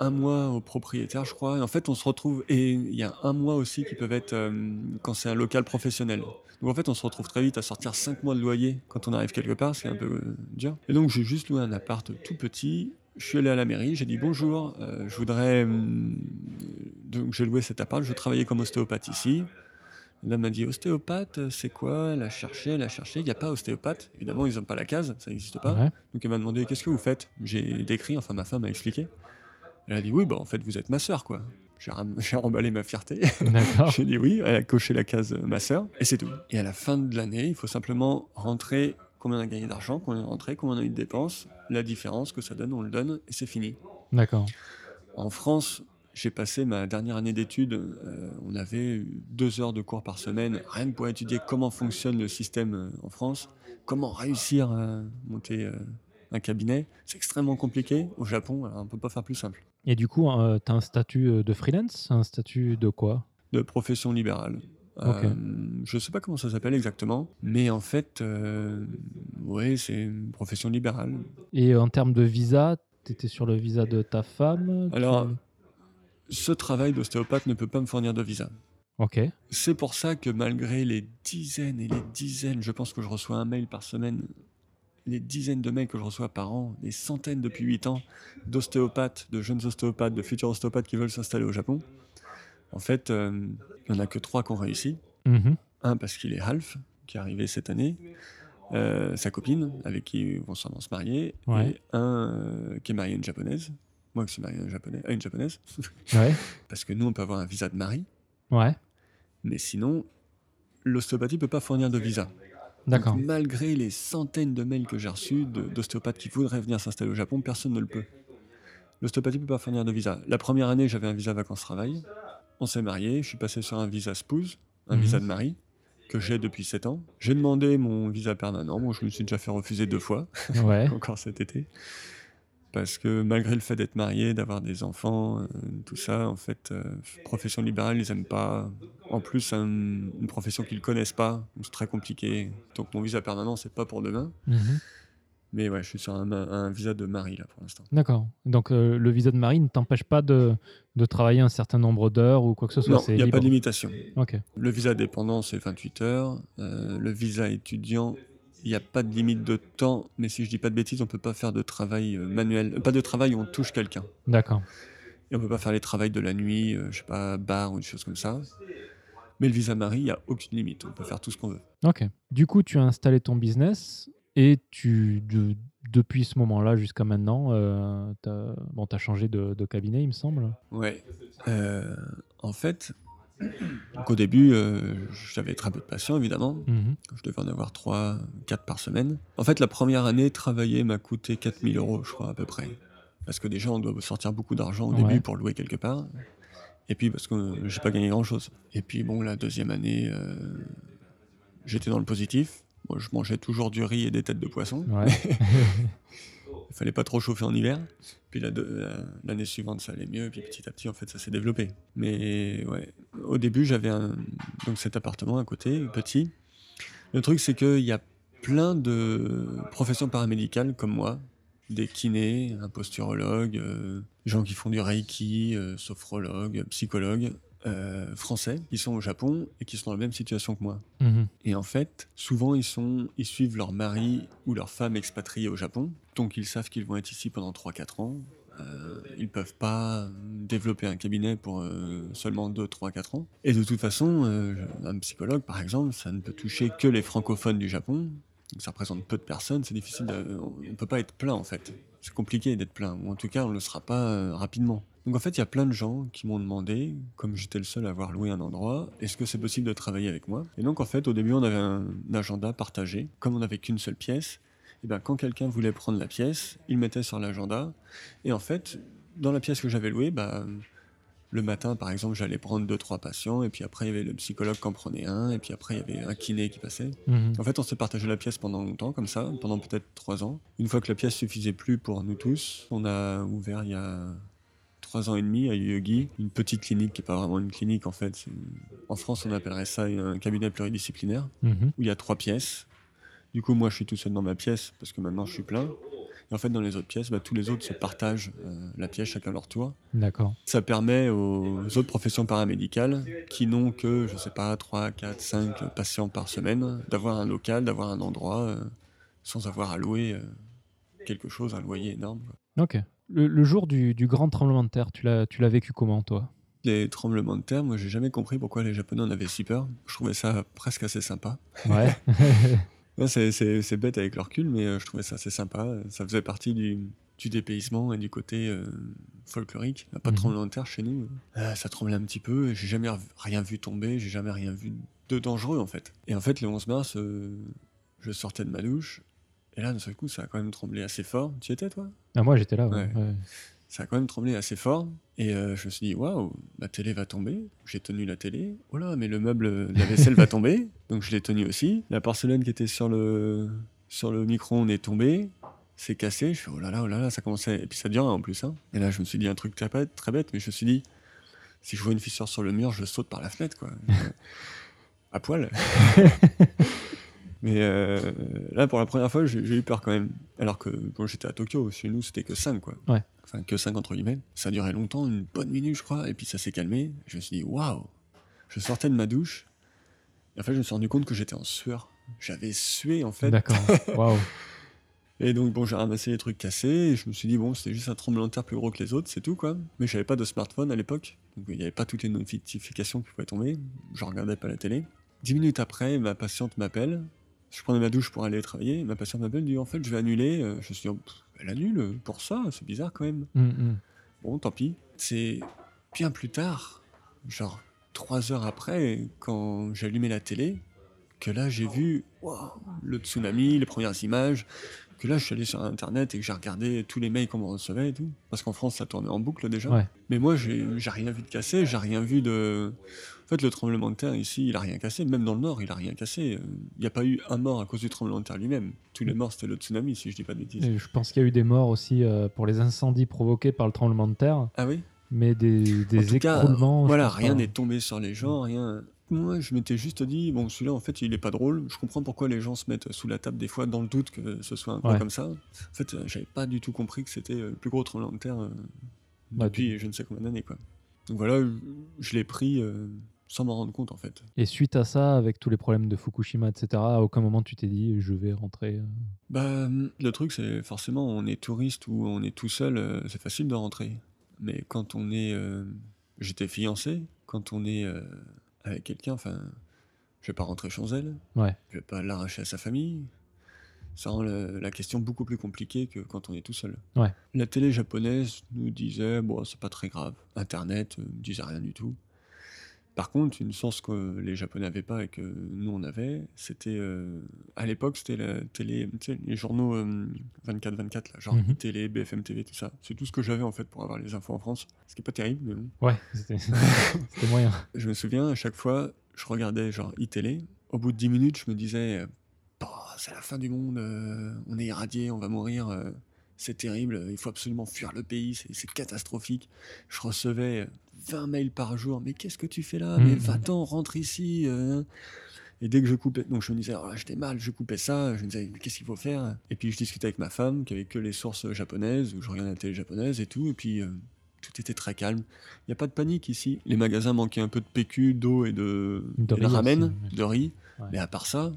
Speaker 2: un mois au propriétaire, je crois. Et en fait, on se retrouve. Et il y a un mois aussi qui peuvent être euh, quand c'est un local professionnel. Donc en fait, on se retrouve très vite à sortir 5 mois de loyer quand on arrive quelque part, c'est un peu euh, dur. Et donc j'ai juste loué un appart tout petit. Je suis allé à la mairie, j'ai dit bonjour, euh, je voudrais. hum, donc j'ai loué cet appart, je travaillais comme ostéopathe ici. Là, m'a dit ostéopathe, c'est quoi? Elle a cherché, elle a cherché, il n'y a pas ostéopathe. Évidemment, ils n'ont pas la case, ça n'existe pas.
Speaker 1: Ouais.
Speaker 2: Donc elle m'a demandé qu'est-ce que vous faites? J'ai décrit, enfin ma femme m'a expliqué. Elle a dit oui, bah en fait vous êtes ma sœur quoi. J'ai [laughs] remballé ma fierté. [laughs] J'ai dit oui, elle a coché la case euh, ma sœur et c'est tout. Et à la fin de l'année, il faut simplement rentrer combien on a gagné d'argent, combien on est rentré, combien on a eu de dépenses, la différence que ça donne, on le donne et c'est fini.
Speaker 1: D'accord.
Speaker 2: En France, j'ai passé ma dernière année d'études, euh, on avait deux heures de cours par semaine, rien que pour étudier comment fonctionne le système euh, en France, comment réussir à monter euh, un cabinet. C'est extrêmement compliqué. Au Japon, alors on ne peut pas faire plus simple.
Speaker 1: Et du coup, tu as un statut de freelance Un statut de quoi?
Speaker 2: De profession libérale.
Speaker 1: Ok.
Speaker 2: Euh, je ne sais pas comment ça s'appelle exactement, mais en fait, euh, oui, c'est une profession libérale.
Speaker 1: Et en termes de visa, tu étais sur le visa de ta femme?
Speaker 2: Alors, ce travail d'ostéopathe ne peut pas me fournir de visa.
Speaker 1: Ok.
Speaker 2: C'est pour ça que malgré les dizaines et les dizaines, je pense que je reçois un mail par semaine, les dizaines de mails que je reçois par an, des centaines depuis 8 ans, d'ostéopathes, de jeunes ostéopathes, de futurs ostéopathes qui veulent s'installer au Japon, en fait, euh, il n'y en a que trois qui ont réussi.
Speaker 1: Mhm.
Speaker 2: Un parce qu'il est half, qui est arrivé cette année, euh, sa copine, avec qui ils vont sûrement se marier,
Speaker 1: Ouais.
Speaker 2: et un euh, qui est marié à une japonaise, moi qui suis marié à une, japonais, à une japonaise,
Speaker 1: Ouais. [laughs]
Speaker 2: parce que nous on peut avoir un visa de mari,
Speaker 1: Ouais.
Speaker 2: mais sinon, l'ostéopathie ne peut pas fournir de visa.
Speaker 1: D'accord.
Speaker 2: Malgré les centaines de mails que j'ai reçus d'ostéopathes qui voudraient venir s'installer au Japon, personne ne le peut. L'ostéopathie ne peut pas fournir de visa. La première année, j'avais un visa vacances-travail. On s'est marié, je suis passé sur un visa spouse, un
Speaker 1: Mhm.
Speaker 2: visa de mari, que j'ai depuis 7 ans. J'ai demandé mon visa permanent. Bon, je me suis déjà fait refuser deux fois,
Speaker 1: Ouais. [laughs]
Speaker 2: encore cet été. Parce que malgré le fait d'être marié, d'avoir des enfants, euh, tout ça, en fait, euh, profession libérale, ils aiment pas. En plus, un- une profession qu'ils connaissent pas, c'est très compliqué. Donc mon visa permanent, c'est pas pour demain.
Speaker 1: Mhm.
Speaker 2: Mais ouais, je suis sur un, un visa de mari là pour l'instant.
Speaker 1: D'accord. Donc euh, le visa de mari ne t'empêche pas de, de travailler un certain nombre d'heures ou quoi que ce soit
Speaker 2: Non, il n'y a
Speaker 1: libre.
Speaker 2: pas de limitation. Le visa dépendant, c'est 28 heures. Le visa étudiant, il n'y a pas de limite de temps. Mais si je dis pas de bêtises, on peut pas faire de travail euh, manuel. Pas de travail où on touche quelqu'un.
Speaker 1: D'accord.
Speaker 2: Et on peut pas faire les travails de la nuit, euh, je sais pas, bar ou des choses comme ça. Mais le visa mari, il n'y a aucune limite. On peut faire tout ce qu'on veut.
Speaker 1: Ok. Du coup, tu as installé ton business et tu, de- depuis ce moment-là jusqu'à maintenant, euh, tu as, bon, t'as changé de, de cabinet, il me semble.
Speaker 2: Ouais. Euh, en fait, donc au début, euh, j'avais très peu de patients, évidemment.
Speaker 1: Mhm.
Speaker 2: Je devais en avoir 3, 4 par semaine. En fait, la première année, travailler m'a coûté 4000 euros, je crois, à peu près. Parce que déjà, on doit sortir beaucoup d'argent au
Speaker 1: Ouais.
Speaker 2: début pour louer quelque part. Et puis, parce que euh, j'ai pas gagné grand-chose. Et puis, bon, la deuxième année, euh, j'étais dans le positif. Moi, je mangeais toujours du riz et des têtes de poisson.
Speaker 1: Ouais. [laughs]
Speaker 2: Il fallait pas trop chauffer en hiver. Puis l'année suivante, ça allait mieux. Puis petit à petit, en fait, ça s'est développé. Mais ouais, au début, j'avais cet appartement à côté, petit. Le truc, c'est qu'il y a plein de professions paramédicales comme moi, des kinés, un posturologue, euh, gens qui font du reiki, euh, sophrologues, psychologues, euh, français, qui sont au Japon et qui sont dans la même situation que moi.
Speaker 1: Mhm.
Speaker 2: Et en fait, souvent, ils, sont, ils suivent leur mari ou leur femme expatriée au Japon. Donc, ils savent qu'ils vont être ici pendant 3-4 ans. Euh, ils ne peuvent pas développer un cabinet pour euh, seulement 2, 3, 4 ans. Et de toute façon, euh, un psychologue, par exemple, ça ne peut toucher que les francophones du Japon. Donc, ça représente peu de personnes. C'est difficile. de- on ne peut pas être plein, en fait. C'est compliqué d'être plein. Ou en tout cas, on ne le sera pas rapidement. Donc en fait, il y a plein de gens qui m'ont demandé, comme j'étais le seul à avoir loué un endroit, est-ce que c'est possible de travailler avec moi? Et donc en fait, au début, on avait un, agenda partagé. Comme on n'avait qu'une seule pièce, et ben, quand quelqu'un voulait prendre la pièce, il mettait sur l'agenda. Et en fait, dans la pièce que j'avais louée, bah, le matin, par exemple, j'allais prendre deux, trois patients, et puis après, il y avait le psychologue qui en prenait un, et puis après, il y avait un kiné qui passait.
Speaker 1: Mhm.
Speaker 2: En fait, on s'est partagé la pièce pendant longtemps, comme ça, pendant peut-être trois ans. Une fois que la pièce suffisait plus pour nous tous, on a ouvert il y a trois ans et demi à Yogi, une petite clinique qui n'est pas vraiment une clinique en fait. En France, on appellerait ça un cabinet pluridisciplinaire
Speaker 1: Mhm.
Speaker 2: où il y a trois pièces. Du coup, moi, je suis tout seul dans ma pièce parce que maintenant, je suis plein. Et en fait, dans les autres pièces, bah, tous les autres se partagent euh, la pièce chacun leur tour.
Speaker 1: D'accord.
Speaker 2: Ça permet aux autres professions paramédicales qui n'ont que, je sais pas, 3, 4, 5 patients par semaine, d'avoir un local, d'avoir un endroit euh, sans avoir à louer euh, quelque chose, un loyer énorme. quoi.
Speaker 1: Ok. Le, le jour du, du grand tremblement de terre, tu l'as vécu comment, toi?
Speaker 2: Les tremblements de terre, moi j'ai jamais compris pourquoi les Japonais en avaient si peur. Je trouvais ça presque assez sympa.
Speaker 1: Ouais. [laughs]
Speaker 2: C'est- bête avec le recul, mais euh, je trouvais ça assez sympa. Ça faisait partie du, du dépaysement et du côté euh, folklorique. Pas de
Speaker 1: Mhm.
Speaker 2: tremblement de terre chez nous. Euh, ça tremblait un petit peu. J'ai jamais rien vu tomber. J'ai jamais rien vu de dangereux en fait. Et en fait, le 11 mars, euh, je sortais de ma douche Et là, d'un seul coup, ça a quand même tremblé assez fort. Tu y étais, toi?
Speaker 1: Ah, moi, j'étais là. ouais,
Speaker 2: Ouais.
Speaker 1: ouais.
Speaker 2: Ça a quand même tremblé assez fort. Et euh, je me suis dit, waouh, ma télé va tomber. J'ai tenu la télé. Oh là, mais le meuble de la vaisselle va tomber. [laughs] Donc je l'ai tenu aussi. La porcelaine qui était sur le, sur le micro-ondes est tombée. C'est cassé. Je fais, oh là là, oh là là, ça commençait. Et puis ça dure en plus. Hein. Et là, je me suis dit un truc très bête, très bête, mais je me suis dit, si je vois une fissure sur le mur, je saute par la fenêtre, quoi. [laughs] à poil. [laughs] Mais euh, là, pour la première fois, j'ai eu peur quand même. Alors que quand j'étais à Tokyo, chez nous, c'était que 5, quoi.
Speaker 1: Ouais.
Speaker 2: Enfin, que 5 entre guillemets. Ça duré longtemps, une bonne minute, je crois, et puis ça s'est calmé. Je me suis dit, waouh Je sortais de ma douche, et en fait, je me suis rendu compte que j'étais en sueur. J'avais sué, en fait.
Speaker 1: D'accord. [laughs] Waouh.
Speaker 2: Et donc, bon, j'ai ramassé les trucs cassés, et je me suis dit, bon, c'était juste un tremblement de terre plus gros que les autres, c'est tout, quoi. Mais j'avais pas de smartphone à l'époque, donc il n'y avait pas toutes les notifications qui pouvaient tomber. Je regardais pas la télé. Dix minutes après, ma patiente m'appelle. Je prenais ma douche pour aller travailler. Ma patiente m'appelle, dit, en fait, je vais annuler. Euh, Je me suis dit, oh, elle annule pour ça, c'est bizarre quand même.
Speaker 1: Hum, hum.
Speaker 2: Bon, tant pis. C'est bien plus tard, genre trois heures après, quand allumé la télé, que là j'ai vu le tsunami, les premières images, que là je suis allé sur internet et que j'ai regardé tous les mails qu'on me recevait et tout. Parce qu'en France ça tournait en boucle déjà.
Speaker 1: Ouais.
Speaker 2: Mais moi j'ai rien vu de cassé, j'ai rien vu de. En fait, le tremblement de terre ici, il a rien cassé. Même dans le nord, il a rien cassé. Il n'y a pas eu un mort à cause du tremblement de terre lui-même. Tous les morts, c'était le tsunami, si je dis pas de bêtises.
Speaker 1: Et je pense qu'il y a eu des morts aussi euh, pour les incendies provoqués par le tremblement de terre,
Speaker 2: Ah oui?
Speaker 1: Mais des, des
Speaker 2: cas,
Speaker 1: écroulements.
Speaker 2: voilà, rien n'est tombé sur les gens, rien. Moi, je m'étais juste dit, bon, celui-là, en fait, il est pas drôle. Je comprends pourquoi les gens se mettent sous la table des fois dans le doute que ce soit un peu
Speaker 1: Ouais.
Speaker 2: comme ça. En fait, euh, j'avais pas du tout compris que c'était euh, le plus gros tremblement de terre
Speaker 1: Bah,
Speaker 2: depuis je ne sais combien d'années, quoi. Donc voilà, je, je l'ai pris euh, sans m'en rendre compte, en fait.
Speaker 1: Et suite à ça, avec tous les problèmes de Fukushima, etc., à aucun moment tu t'es dit je vais rentrer. euh.
Speaker 2: Bah, le truc, c'est forcément, on est touriste ou on est tout seul, euh, c'est facile de rentrer. Mais quand on est. euh, J'étais fiancé, quand on est euh, avec quelqu'un, enfin, je vais pas rentrer chez elle,
Speaker 1: Ouais.
Speaker 2: je vais pas l'arracher à sa famille. Ça rend la question beaucoup plus compliquée que quand on est tout seul.
Speaker 1: Ouais.
Speaker 2: La télé japonaise nous disait, bon, c'est pas très grave. Internet euh, ne disait rien du tout. Par contre, une source que les Japonais n'avaient pas et que nous on avait, c'était euh, à l'époque c'était la télé, les journaux 24-24 là, genre
Speaker 1: Mhm.
Speaker 2: télé, BFM TV, tout ça. C'est tout ce que j'avais en fait pour avoir les infos en France. Ce qui est pas terrible, mais.
Speaker 1: Ouais, [laughs] c'était moyen.
Speaker 2: Je me souviens à chaque fois, je regardais genre e-télé. Au bout de 10 minutes, je me disais, euh, Bah, c'est la fin du monde, euh, on est irradié, on va mourir, euh, c'est terrible, il faut absolument fuir le pays, c'est catastrophique. Je recevais euh, 20 mails par jour, mais qu'est-ce que tu fais là? Mais
Speaker 1: Mhm.
Speaker 2: va-t'en, rentre ici. euh. Et dès que je coupais, donc je me disais, là, j'étais mal, je coupais ça, je me disais, mais qu'est-ce qu'il faut faire? Et puis je discutais avec ma femme, qui avait que les sources japonaises, où je regardais la télé japonaise et tout, et puis euh, tout était très calme. Il n'y a pas de panique ici. Les magasins manquaient un peu de PQ, d'eau et de,
Speaker 1: De
Speaker 2: et de
Speaker 1: riz
Speaker 2: ramen,
Speaker 1: aussi,
Speaker 2: de riz.
Speaker 1: Ouais.
Speaker 2: Mais à part ça,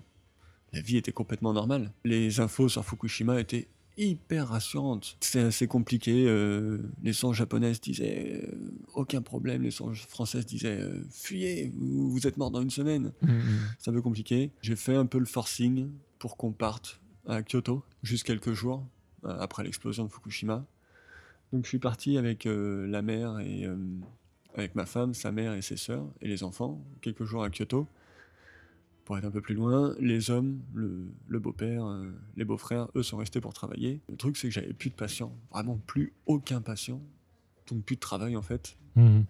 Speaker 2: la vie était complètement normale. Les infos sur Fukushima étaient hyper rassurantes. C'était assez compliqué. euh, les sources japonaises disaient euh, aucun problème. Les sources françaises disaient euh, fuyez, vous, vous êtes mort dans une semaine.
Speaker 1: Hum.
Speaker 2: C'est un peu compliqué. J'ai fait un peu le forcing pour qu'on parte à Kyoto, juste quelques jours après l'explosion de Fukushima. Donc je suis parti avec la mère et avec ma femme, sa mère et ses sœurs et les enfants, quelques jours à Kyoto. Pour être un peu plus loin, les hommes, le, le beau-père, euh, les beaux-frères, eux sont restés pour travailler. Le truc c'est que j'avais plus de patients, vraiment plus aucun patient, donc plus de travail en fait.
Speaker 1: Hum.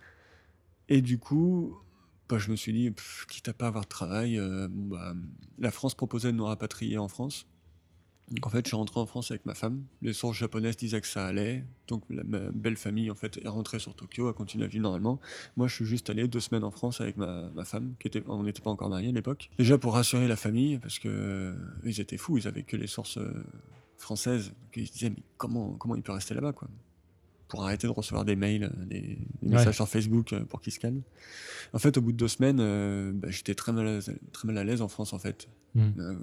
Speaker 2: Et du coup, bah, je me suis dit, pff, quitte à pas avoir de travail, euh, bah, la France proposait de nous rapatrier en France. Donc en fait, je suis rentré en France avec ma femme. Les sources japonaises disaient que ça allait. Donc ma belle famille en fait est rentrée sur Tokyo, a continué à vivre normalement. Moi, je suis juste allé deux semaines en France avec ma, ma femme, qui était, on n'était pas encore mariés à l'époque. Déjà pour rassurer la famille, parce que euh, ils étaient fous, ils avaient que les sources euh, françaises. Donc, ils se disaient, mais comment, comment il peut rester là-bas, quoi? Pour arrêter de recevoir des mails, euh, des,
Speaker 1: Ouais.
Speaker 2: messages sur Facebook euh, pour qu'ils se calment. En fait, au bout de deux semaines, euh, bah, j'étais très mal, à, l'aise- très mal à l'aise en France, en fait. Euh,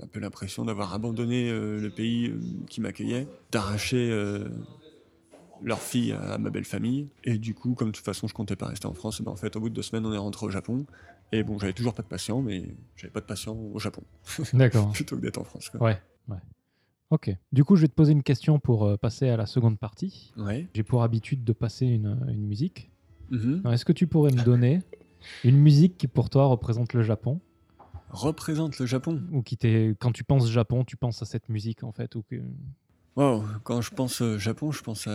Speaker 2: un peu l'impression d'avoir abandonné euh, le pays qui m'accueillait, d'arracher leur fille à, à ma belle famille. Et du coup, comme de toute façon, je comptais pas rester en France, ben, en fait, au bout de deux semaines, on est rentré au Japon. Et bon, j'avais toujours pas de patient, mais j'avais pas de patient au Japon, [laughs]
Speaker 1: D'accord.
Speaker 2: plutôt que d'être en France. quoi.
Speaker 1: Ouais, ouais. Ok. Du coup, je vais te poser une question pour euh, passer à la seconde partie.
Speaker 2: Ouais.
Speaker 1: J'ai pour habitude de passer une, une musique.
Speaker 2: Mhm.
Speaker 1: Est-ce que tu pourrais me donner [laughs] une musique qui pour toi représente le Japon?
Speaker 2: Représente le Japon.
Speaker 1: Ou qui. Quand tu penses Japon, tu penses à cette musique en fait ou que...
Speaker 2: Wow, quand je pense euh, Japon, je pense à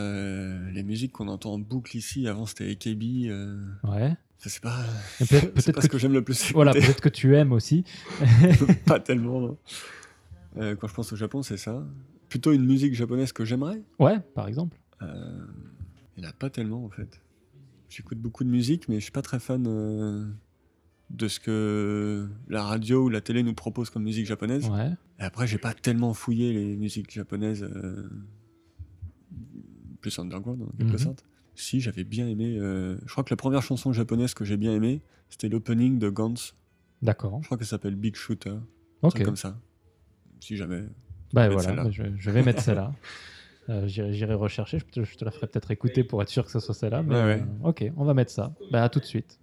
Speaker 2: les musiques qu'on entend en boucle ici. Avant, c'était AKB. euh,
Speaker 1: Ouais.
Speaker 2: Je sais pas,
Speaker 1: peut-être, [laughs]
Speaker 2: c'est
Speaker 1: peut-être
Speaker 2: pas
Speaker 1: que
Speaker 2: ce que j'aime le plus.
Speaker 1: Voilà, peut-être [laughs] que tu aimes aussi.
Speaker 2: pas tellement. non. Euh, quand je pense au Japon, c'est ça. Plutôt une musique japonaise que j'aimerais.
Speaker 1: Ouais, par exemple.
Speaker 2: Euh, il n'y en a pas tellement en fait. J'écoute beaucoup de musique, mais je suis pas très fan euh, de ce que la radio ou la télé nous propose comme musique japonaise.
Speaker 1: Ouais.
Speaker 2: Et après, j'ai pas tellement fouillé les musiques japonaises plus underground en quelque
Speaker 1: Mhm.
Speaker 2: sorte. Si, j'avais bien aimé. je crois que la première chanson japonaise que j'ai bien aimée, c'était l'opening de Gantz.
Speaker 1: D'accord.
Speaker 2: Je crois qu'elle s'appelle Big Shooter.
Speaker 1: Ok.
Speaker 2: comme ça. Si jamais.
Speaker 1: Bah voilà, bah, je, je vais mettre celle-là. [laughs] Euh, J'irai j'irai rechercher, je te, je te la ferai peut-être écouter pour être sûr que ce soit celle-là. Mais
Speaker 2: Ouais, ouais.
Speaker 1: euh, ok, on va mettre ça. Bah à tout de suite.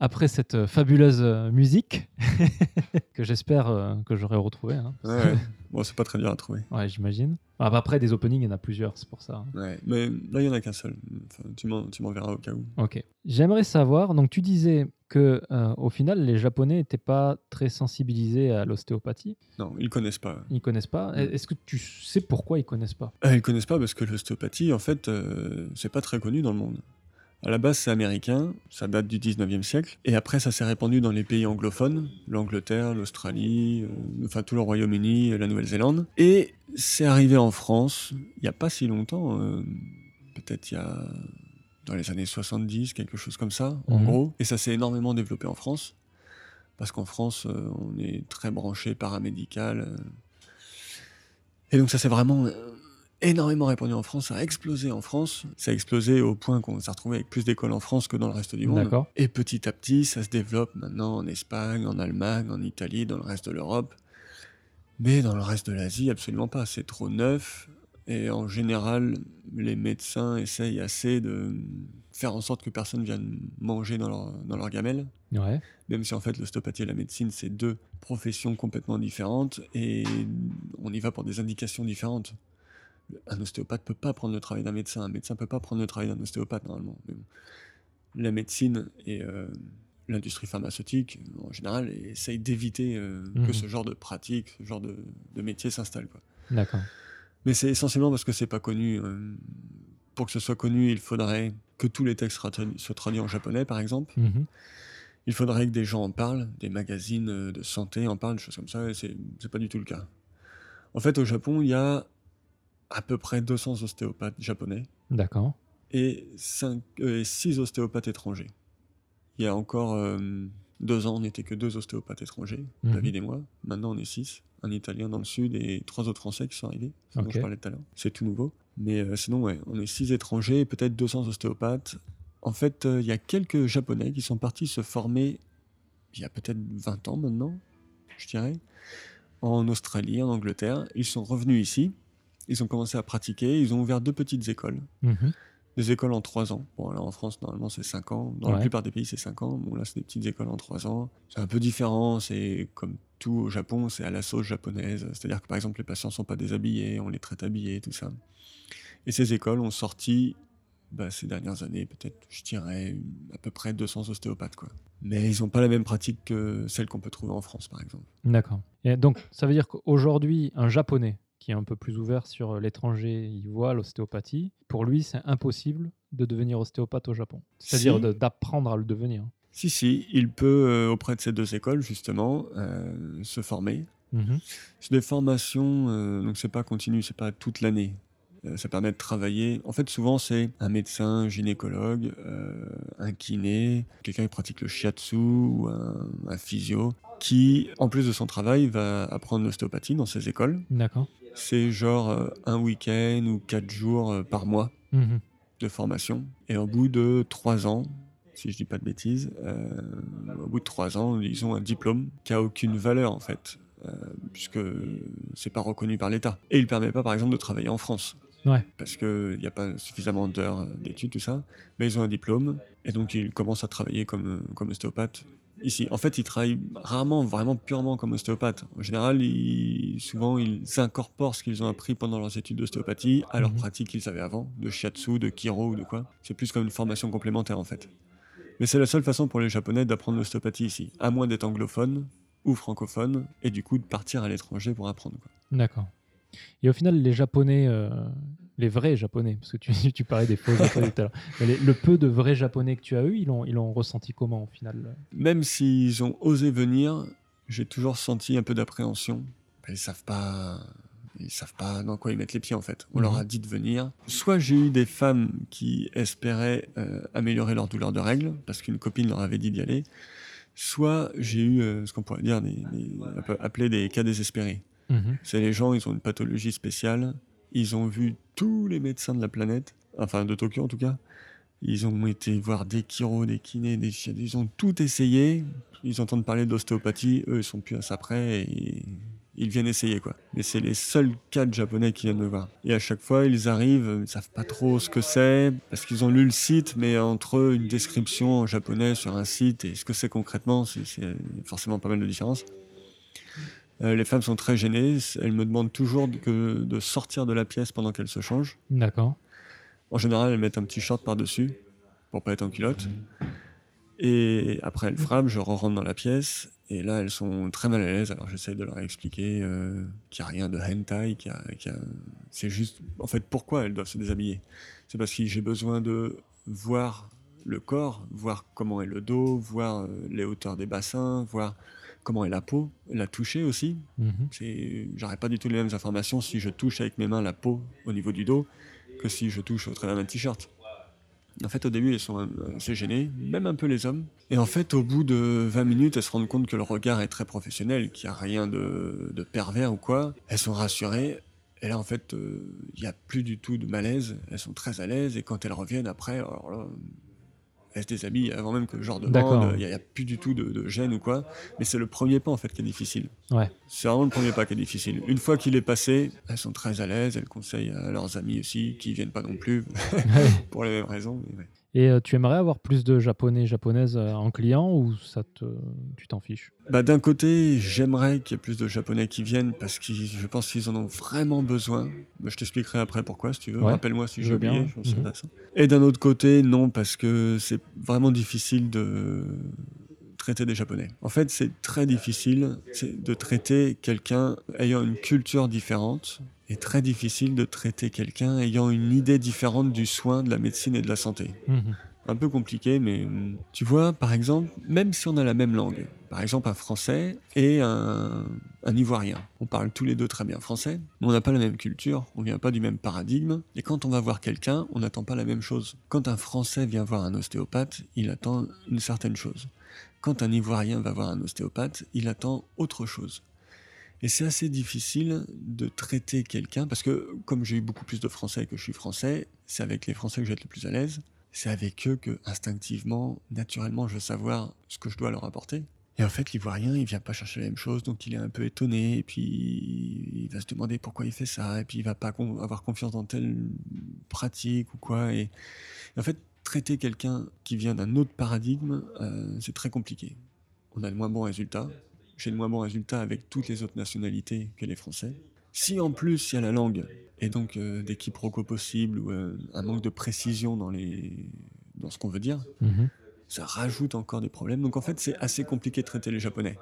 Speaker 1: Après cette euh, fabuleuse euh, musique, [laughs] que j'espère euh, que j'aurai retrouvée, hein.
Speaker 2: Ouais, ouais. [laughs] bon, c'est pas très dur à trouver.
Speaker 1: ouais, j'imagine. Ah, bah, après, des openings, il y en a plusieurs, c'est pour ça. hein.
Speaker 2: Ouais. Mais là, il y en a qu'un seul. Enfin, tu m'en tu m'enverras au cas où.
Speaker 1: Ok. J'aimerais savoir, donc tu disais que euh, au final, les Japonais n'étaient pas très sensibilisés à l'ostéopathie.
Speaker 2: Non, ils connaissent pas.
Speaker 1: Ils connaissent pas.
Speaker 2: Mm.
Speaker 1: Est-ce que tu sais pourquoi ils connaissent pas?
Speaker 2: Euh, ils connaissent pas parce que l'ostéopathie, en fait, c'est pas très connu dans le monde. À la base, c'est américain, ça date du 19e siècle, et après, ça s'est répandu dans les pays anglophones, l'Angleterre, l'Australie, euh, enfin tout le Royaume-Uni, la Nouvelle-Zélande. Et c'est arrivé en France, il n'y a pas si longtemps, euh, peut-être il y a dans les années 70, quelque chose comme ça, en
Speaker 1: Mhm.
Speaker 2: gros, et ça s'est énormément développé en France, parce qu'en France, euh, on est très branché paramédical. et donc ça s'est vraiment énormément répandu en France, ça a explosé en France, ça a explosé au point qu'on s'est retrouvé avec plus d'écoles en France que dans le reste du monde. Et petit à petit, ça se développe maintenant en Espagne, en Allemagne, en Italie, dans le reste de l'Europe. Mais dans le reste de l'Asie, absolument pas. C'est trop neuf. Et en général, les médecins essayent assez de faire en sorte que personne vienne manger dans leur, dans leur gamelle.
Speaker 1: Ouais.
Speaker 2: Même si en fait l'ostéopathie et la médecine, c'est deux professions complètement différentes et on y va pour des indications différentes. Un ostéopathe peut pas prendre le travail d'un médecin, un médecin peut pas prendre le travail d'un ostéopathe normalement. Mais bon. La médecine et euh, l'industrie pharmaceutique, en général, essayent d'éviter euh,
Speaker 1: Mhm.
Speaker 2: que ce genre de pratique, ce genre de, de métier s'installe.
Speaker 1: D'accord.
Speaker 2: Mais c'est essentiellement parce que c'est pas connu. euh, pour que ce soit connu, il faudrait que tous les textes soient tradu- soient traduits en japonais, par exemple.
Speaker 1: Mhm.
Speaker 2: Il faudrait que des gens en parlent, des magazines de santé en parlent, des choses comme ça, et c'est pas du tout le cas. En fait, au Japon, il y a à peu près 200 ostéopathes japonais
Speaker 1: D'accord.
Speaker 2: et 6 ostéopathes étrangers. Il y a encore euh, deux ans, on n'était que deux ostéopathes étrangers,
Speaker 1: Mhm.
Speaker 2: David et moi. Maintenant, on est six. Un italien dans le sud et trois autres français qui sont arrivés, dont je parlais tout à l'heure. C'est tout nouveau. Mais euh, sinon, ouais, on est six étrangers et peut-être 200 ostéopathes. En fait, euh, il y a quelques japonais qui sont partis se former il y a peut-être 20 ans maintenant, je dirais, en Australie, en Angleterre. Ils sont revenus ici. Ils ont commencé à pratiquer. Ils ont ouvert deux petites écoles
Speaker 1: Mhm.
Speaker 2: des écoles en 3 ans. Bon, alors en France, normalement, c'est 5 ans. Dans la plupart des pays, c'est 5 ans. Bon, là, c'est des petites écoles en 3 ans. C'est un peu différent. C'est comme tout au Japon, c'est à la sauce japonaise. C'est-à-dire que par exemple, les patients sont pas déshabillés, on les traite habillés, tout ça. Et ces écoles ont sorti, bah, ces dernières années, peut-être, je dirais, à peu près 200 ostéopathes. Quoi. Mais ils n'ont pas la même pratique que celle qu'on peut trouver en France, par exemple.
Speaker 1: D'accord. Et donc, ça veut dire qu'aujourd'hui, un japonais qui est un peu plus ouvert sur l'étranger, il voit l'ostéopathie. Pour lui, c'est impossible de devenir ostéopathe au Japon. C'est-à-dire
Speaker 2: Si.
Speaker 1: d'apprendre à le devenir.
Speaker 2: Si, si, il peut, euh, auprès de ces deux écoles, justement, euh, se former.
Speaker 1: Mhm.
Speaker 2: C'est des formations, euh, donc c'est pas continu, c'est pas toute l'année. Euh, ça permet de travailler. En fait, souvent, c'est un médecin, un gynécologue, euh, un kiné, quelqu'un qui pratique le shiatsu ou un, un physio, qui, en plus de son travail, va apprendre l'ostéopathie dans ces écoles.
Speaker 1: D'accord.
Speaker 2: C'est genre euh, un week-end ou quatre jours euh, par mois
Speaker 1: Mhm.
Speaker 2: de formation. Et au bout de trois ans, si je dis pas de bêtises, euh, au bout de trois ans, ils ont un diplôme qui a aucune valeur en fait, euh, puisque c'est pas reconnu par l'État. Et il permet pas, par exemple, de travailler en France.
Speaker 1: Ouais.
Speaker 2: Parce qu'il n'y a pas suffisamment d'heures d'études, tout ça. Mais ils ont un diplôme, et donc ils commencent à travailler comme, comme ostéopathe ici. En fait, ils travaillent rarement, vraiment purement comme ostéopathe. En général, ils, souvent, ils incorporent ce qu'ils ont appris pendant leurs études d'ostéopathie à leur
Speaker 1: Mhm.
Speaker 2: pratique qu'ils avaient avant, de shiatsu, de kiro ou de quoi. C'est plus comme une formation complémentaire, en fait. Mais c'est la seule façon pour les Japonais d'apprendre l'ostéopathie ici, à moins d'être anglophone ou francophone, et du coup de partir à l'étranger pour apprendre.
Speaker 1: D'accord. Et au final, les Japonais, euh, les vrais Japonais, parce que tu, [laughs] tu parlais des faux Japonais tout à l'heure, le peu de vrais Japonais que tu as eu, ils l'ont, ils l'ont ressenti comment au final?
Speaker 2: Même s'ils ont osé venir, j'ai toujours senti un peu d'appréhension. Ils savent pas, ils savent pas dans quoi ils mettent les pieds en fait. On leur
Speaker 1: Mhm.
Speaker 2: a dit de venir. Soit j'ai eu des femmes qui espéraient euh, améliorer leur douleur de règles parce qu'une copine leur avait dit d'y aller. Soit j'ai eu euh, ce qu'on pourrait dire des, appeler des cas désespérés.
Speaker 1: Mhm.
Speaker 2: C'est les gens, ils ont une pathologie spéciale. Ils ont vu tous les médecins de la planète, enfin de Tokyo en tout cas. Ils ont été voir des chiros, des kinés, des ils ont tout essayé. Ils entendent parler d'ostéopathie, eux ils sont plus à ça près et ils viennent essayer quoi. Mais c'est les seuls de japonais qui viennent me voir. Et à chaque fois ils arrivent, ils savent pas trop ce que c'est parce qu'ils ont lu le site, mais entre eux, une description en japonais sur un site et ce que c'est concrètement, c'est forcément pas mal de différence. Euh, les femmes sont très gênées. Elles me demandent toujours de, que- de sortir de la pièce pendant qu'elles se changent.
Speaker 1: D'accord.
Speaker 2: En général, elles mettent un petit short par-dessus pour pas être en culotte. Et après, elles frappent, je rentre dans la pièce. Et là, elles sont très mal à l'aise. Alors, j'essaie de leur expliquer euh, qu'il n'y a rien de hentai. qu'il y a- qu'il y a- C'est juste, en fait, pourquoi elles doivent se déshabiller. C'est parce que j'ai besoin de voir le corps, voir comment est le dos, voir euh, les hauteurs des bassins, voir comment est la peau, la toucher aussi.
Speaker 1: Mhm.
Speaker 2: J'aurais pas du tout les mêmes informations si je touche avec mes mains la peau au niveau du dos que si je touche au travers d'un t-shirt. En fait, au début, elles sont euh, assez gênées, même un peu les hommes. Et en fait, au bout de 20 minutes, elles se rendent compte que le regard est très professionnel, qu'il n'y a rien de, de pervers ou quoi. Elles sont rassurées. Et là, en fait, euh, il n'y a plus du tout de malaise. Elles sont très à l'aise. Et quand elles reviennent après, alors là, elles se déshabillent avant même que leur
Speaker 1: D'accord.
Speaker 2: demande. Il n'y a, il y a plus du tout de, de gêne ou quoi. Mais c'est le premier pas, en fait, qui est difficile.
Speaker 1: Ouais.
Speaker 2: C'est vraiment le premier pas qui est difficile. Une fois qu'il est passé, elles sont très à l'aise, elles conseillent à leurs amis aussi, qui viennent pas non plus, [laughs] [laughs] pour les mêmes raisons. mais ouais.
Speaker 1: Et euh, tu aimerais avoir plus de Japonais, Japonaises euh, en client ou ça te, tu t'en fiches?
Speaker 2: Bah, D'un côté, j'aimerais qu'il y ait plus de Japonais qui viennent, parce que je pense qu'ils en ont vraiment besoin. Bah, je t'expliquerai après pourquoi, si tu veux.
Speaker 1: Ouais.
Speaker 2: Rappelle-moi si j'ai
Speaker 1: bien,
Speaker 2: oublié.
Speaker 1: ouais.
Speaker 2: je intéressant. Et d'un autre côté, non, parce que c'est vraiment difficile de traiter des Japonais. En fait, c'est très difficile de traiter quelqu'un ayant une culture différente et très difficile de traiter quelqu'un ayant une idée différente du soin, de la médecine et de la santé.
Speaker 1: Mhm.
Speaker 2: Un peu compliqué, mais hum, tu vois, par exemple, même si on a la même langue, par exemple un Français et un, un Ivoirien, on parle tous les deux très bien français, mais on n'a pas la même culture, on vient pas du même paradigme, et quand on va voir quelqu'un, on n'attend pas la même chose. Quand un Français vient voir un ostéopathe, il attend une certaine chose. Quand un Ivoirien va voir un ostéopathe, il attend autre chose. Et c'est assez difficile de traiter quelqu'un, parce que comme j'ai eu beaucoup plus de Français que je suis Français, c'est avec les Français que être le plus à l'aise. C'est avec eux que, instinctivement, naturellement, je veux savoir ce que je dois leur apporter. Et en fait, l'Ivoirien, il vient pas chercher la même chose, donc il est un peu étonné, et puis il va se demander pourquoi il fait ça, et puis il va pas avoir confiance dans telle pratique ou quoi. Et, en fait, traiter quelqu'un qui vient d'un autre paradigme, euh, c'est très compliqué. On a de moins bons résultats, j'ai de moins bons résultats avec toutes les autres nationalités que les Français. Si en plus il y a la langue et donc euh, des quiproquos possibles ou euh, un manque de précision dans, les... dans ce qu'on veut dire,
Speaker 1: Mhm.
Speaker 2: ça rajoute encore des problèmes. Donc en fait, c'est assez compliqué de traiter les Japonais.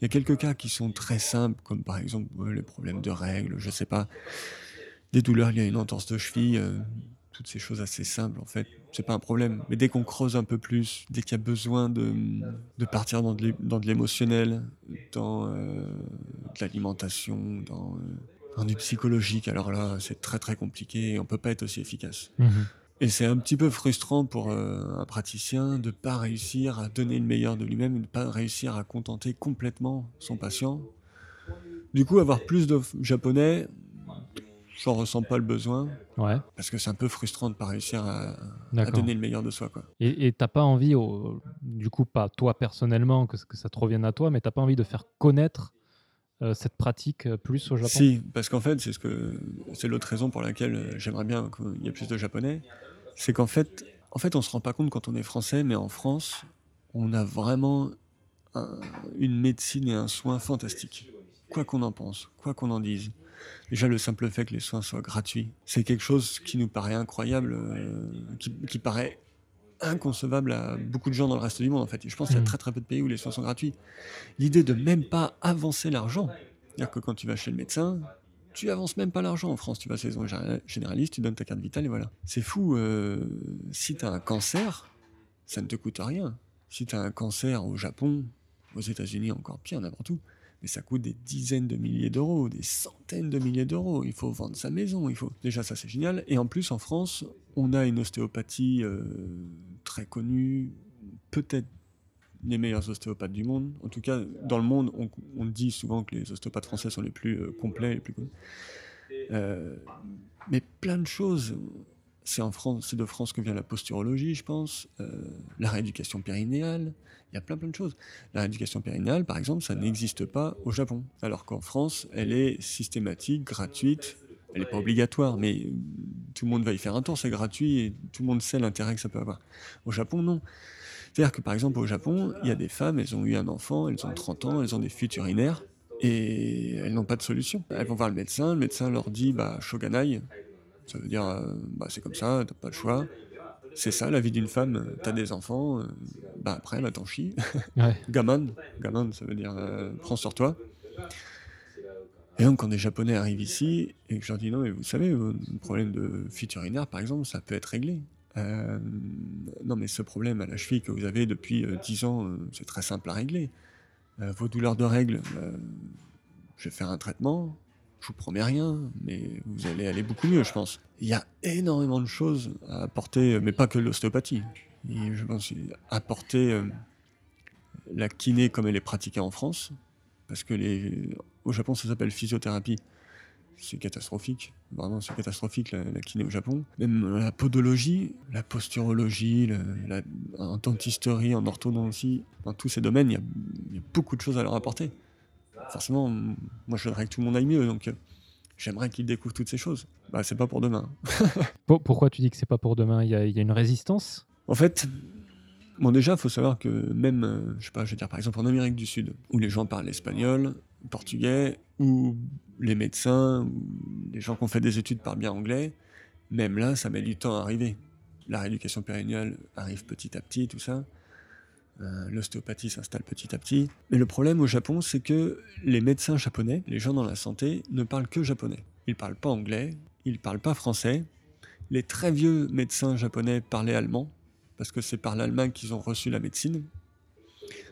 Speaker 2: Il y a quelques cas qui sont très simples, comme par exemple les problèmes de règles, je sais pas, des douleurs liées à une entorse de cheville, euh, toutes ces choses assez simples en fait, c'est pas un problème. Mais dès qu'on creuse un peu plus, dès qu'il y a besoin de, de partir dans de l'émotionnel, dans euh, de l'alimentation, dans, euh, dans du psychologique, alors là, c'est très très compliqué et on peut pas être aussi efficace.
Speaker 1: Mhm.
Speaker 2: Et c'est un petit peu frustrant pour euh, un praticien de pas réussir à donner le meilleur de lui-même, de pas réussir à contenter complètement son patient. Du coup, avoir plus de japonais, j'en ressens pas le besoin,
Speaker 1: Ouais,
Speaker 2: parce que c'est un peu frustrant de pas réussir à, donner le meilleur de soi. Quoi.
Speaker 1: Et t'as pas envie, au- du coup, pas toi personnellement, que, que ça te revienne à toi, mais t'as pas envie de faire connaître euh, cette pratique euh, plus au Japon?
Speaker 2: Si, parce qu'en fait, c'est ce que c'est l'autre raison pour laquelle euh, j'aimerais bien qu'il y ait plus de japonais, c'est qu'en fait, en fait, on se rend pas compte quand on est français, mais en France, on a vraiment un- une médecine et un soin fantastique. Quoi qu'on en pense, quoi qu'on en dise. Déjà, le simple fait que les soins soient gratuits, c'est quelque chose qui nous paraît incroyable, euh, qui, qui paraît inconcevable à beaucoup de gens dans le reste du monde, en fait. Et je pense qu'il y a
Speaker 1: Mhm.
Speaker 2: très très peu de pays où les soins sont gratuits. L'idée de même pas avancer l'argent, c'est-à-dire que quand tu vas chez le médecin, tu avances même pas l'argent en France. Tu vas chez les géné- généralistes, tu donnes ta carte vitale et voilà. C'est fou. euh, si tu as un cancer, ça ne te coûte rien. Si tu as un cancer au Japon, aux États-Unis encore pire, n'importe où, mais ça coûte des dizaines de milliers d'euros, des centaines de milliers d'euros. Il faut vendre sa maison. Il faut déjà ça c'est génial. Et en plus en France, on a une ostéopathie euh, très connue, peut-être les meilleurs ostéopathes du monde. En tout cas, dans le monde, on, dit souvent que les ostéopathes français sont les plus euh, complets, les plus connus. Euh, mais plein de choses. C'est de France que vient la posturologie, je pense, euh, la rééducation périnéale. Il y a plein plein de choses. La rééducation périnéale, par exemple, ça n'existe pas au Japon, alors qu'en France, elle est systématique, gratuite. Elle n'est pas obligatoire, mais euh, tout le monde va y faire un tour, c'est gratuit et tout le monde sait l'intérêt que ça peut avoir. Au Japon, non. C'est-à-dire que par exemple au Japon, il y a des femmes, elles ont eu un enfant, elles ont 30 ans, elles ont des fuites urinaires et elles n'ont pas de solution. Elles vont voir le médecin, le médecin leur dit bah shoganai, ça veut dire euh, bah c'est comme ça, t'as pas le choix. C'est ça la vie d'une femme, t'as des enfants, euh, bah après bah t'en chies. [laughs]
Speaker 1: Ouais.
Speaker 2: gaman, gaman ça veut dire euh, prends sur toi. Et donc quand des japonais arrivent ici et que je leur dis non mais vous savez, euh, le problème de fuite urinaire par exemple, ça peut être réglé. Non, mais ce problème à la cheville que vous avez depuis euh, 10 ans, c'est très simple à régler. Vos douleurs de règles, je vais faire un traitement, je vous promets rien, mais vous allez aller beaucoup mieux, je pense. Il y a énormément de choses à apporter, mais pas que l'ostéopathie. Et je pense apporter euh, la kiné comme elle est pratiquée en France, parce que les, au Japon ça s'appelle physiothérapie. C'est catastrophique, vraiment c'est catastrophique la, kiné au Japon. Même la podologie, la posturologie, le- la, en dentisterie, en orthodontie, dans tous ces domaines, il y y a beaucoup de choses à leur apporter. Forcément, moi je voudrais que tout le monde aille mieux, donc euh, j'aimerais qu'ils découvrent toutes ces choses. Bah c'est pas pour demain. [laughs]
Speaker 1: Pour- pourquoi tu dis que c'est pas pour demain? Il y a, il y a une résistance?
Speaker 2: En fait, bon déjà, il faut savoir que même, euh, je sais pas, je veux dire par exemple en Amérique du Sud, où les gens parlent espagnol, portugais, où les médecins, ou les gens qui ont fait des études parlent bien anglais, même là, ça met du temps à arriver. La rééducation périnéale arrive petit à petit, tout ça. Euh, L'ostéopathie s'installe petit à petit. Mais le problème au Japon, c'est que les médecins japonais, les gens dans la santé, ne parlent que japonais. Ils parlent pas anglais, ils parlent pas français. Les très vieux médecins japonais parlaient allemand, parce que c'est par l'Allemagne qu'ils ont reçu la médecine.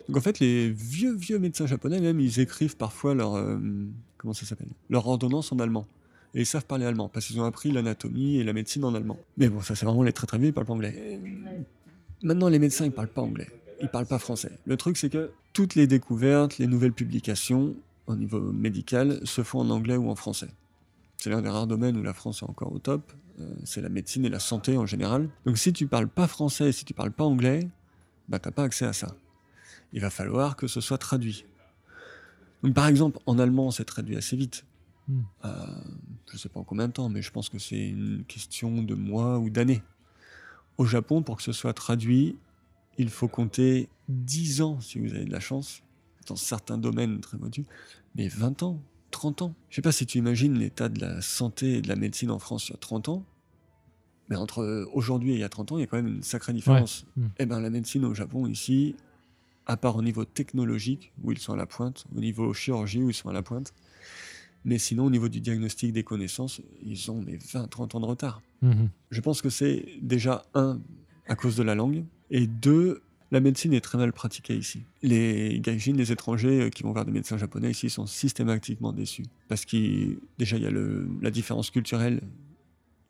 Speaker 2: Donc en fait, les vieux, vieux médecins japonais, même, ils écrivent parfois leur... euh, comment ça s'appelle? Ordonnance en allemand. Et ils savent parler allemand, parce qu'ils ont appris l'anatomie et la médecine en allemand. Mais bon, ça c'est vraiment les très très vieux, ils parlent pas anglais. Maintenant, les médecins, ils parlent pas anglais. Ils parlent pas français. Le truc, c'est que toutes les découvertes, les nouvelles publications, au niveau médical, se font en anglais ou en français. C'est l'un des rares domaines où la France est encore au top. Euh, c'est la médecine et la santé en général. Donc si tu parles pas français, si tu parles pas anglais, bah t'as pas accès à ça. Il va falloir que ce soit traduit. Donc par exemple, en allemand, c'est traduit assez vite.
Speaker 1: Hmm.
Speaker 2: Euh, je sais pas en combien de temps, mais je pense que c'est une question de mois ou d'années. Au Japon, pour que ce soit traduit, il faut compter 10 ans si vous avez de la chance. dans certains domaines très motus, mais 20 ans, 30 ans. Je sais pas si tu imagines l'état de la santé et de la médecine en France il y a 30 ans, mais entre aujourd'hui et il y a 30 ans, il y a quand même une sacrée différence.
Speaker 1: Mm.
Speaker 2: Eh ben, la médecine au Japon, ici, à part au niveau technologique, où ils sont à la pointe, au niveau chirurgie, où ils sont à la pointe, mais sinon, au niveau du diagnostic des connaissances, ils ont mais 20-30 ans de retard.
Speaker 1: Mhm.
Speaker 2: Je pense que c'est déjà, un, à cause de la langue, et deux, la médecine est très mal pratiquée ici. Les gaijin, les étrangers euh, qui vont voir des médecins japonais ici sont systématiquement déçus. Parce qu'il déjà, il y a le- la différence culturelle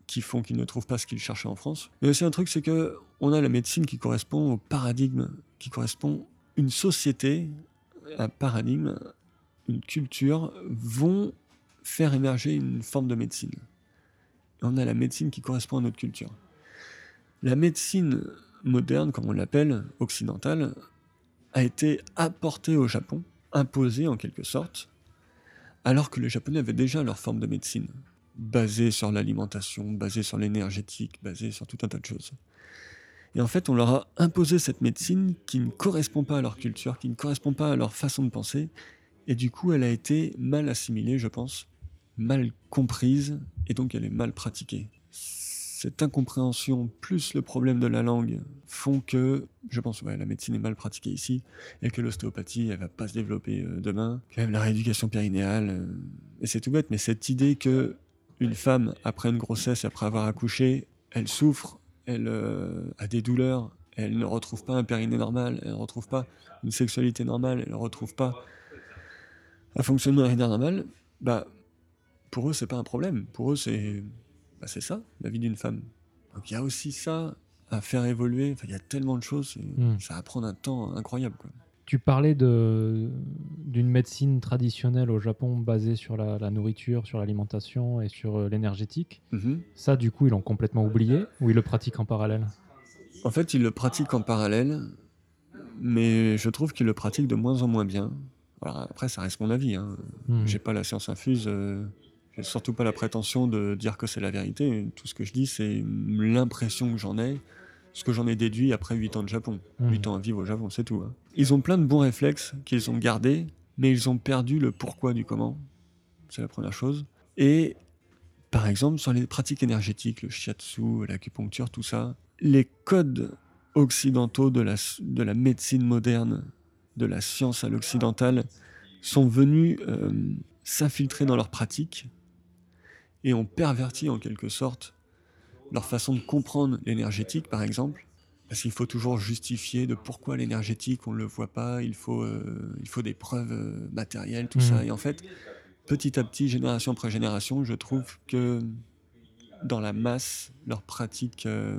Speaker 2: qui font qu'ils ne trouvent pas ce qu'ils cherchaient en France. Mais aussi un truc, c'est que on a la médecine qui correspond au paradigme, qui correspond une société, un paradigme, une culture vont faire émerger une forme de médecine. On a la médecine qui correspond à notre culture. La médecine moderne, comme on l'appelle, occidentale, a été apportée au Japon, imposée en quelque sorte, alors que les Japonais avaient déjà leur forme de médecine, basée sur l'alimentation, basée sur l'énergétique, basée sur tout un tas de choses. Et en fait, on leur a imposé cette médecine qui ne correspond pas à leur culture, qui ne correspond pas à leur façon de penser, et du coup, elle a été mal assimilée, je pense, mal comprise, et donc elle est mal pratiquée. Cette incompréhension plus le problème de la langue font que, je pense, ouais, la médecine est mal pratiquée ici, et que l'ostéopathie, elle va pas se développer euh, demain. Que même la rééducation périnéale, euh, et c'est tout bête, mais cette idée que une femme, après une grossesse, après avoir accouché, elle souffre, elle euh, a des douleurs, elle ne retrouve pas un périnée normal, elle ne retrouve pas une sexualité normale, elle ne retrouve pas un fonctionnement normal, bah, pour eux, c'est pas un problème. Pour eux, c'est bah, c'est ça, la vie d'une femme. Donc il y a aussi ça à faire évoluer. Enfin, il y a tellement de choses, et
Speaker 1: Mm.
Speaker 2: ça va prendre un temps incroyable. Quoi.
Speaker 1: Tu parlais d'une médecine traditionnelle au Japon basée sur la, la nourriture, sur l'alimentation et sur euh, l'énergétique.
Speaker 2: Mhm.
Speaker 1: Ça, du coup, ils l'ont complètement oublié ou ils le pratiquent en parallèle?
Speaker 2: En fait, ils le pratiquent en parallèle, mais je trouve qu'ils le pratiquent de moins en moins bien. Alors, après, ça reste mon avis. Hein.
Speaker 1: Hmm.
Speaker 2: J'ai pas la science infuse. euh, j'ai surtout pas la prétention de dire que c'est la vérité. Tout ce que je dis, c'est l'impression que j'en ai, ce que j'en ai déduit après 8 ans de Japon.
Speaker 1: Mhm.
Speaker 2: 8 ans à vivre au Japon, c'est tout. hein. Ils ont plein de bons réflexes qu'ils ont gardés, mais ils ont perdu le pourquoi du comment. C'est la première chose. Et par exemple, sur les pratiques énergétiques, le shiatsu, l'acupuncture, tout ça, les codes occidentaux de la, de la médecine moderne, de la science à l'occidentale, sont venus euh, s'infiltrer dans leurs pratiques et ont perverti en quelque sorte leur façon de comprendre l'énergétique, par exemple. Parce qu'il faut toujours justifier de pourquoi l'énergétique, on ne le voit pas, il faut, euh, il faut des preuves euh, matérielles, tout ça. Et en fait, petit à petit, génération après génération, je trouve que dans la masse, leur pratique euh,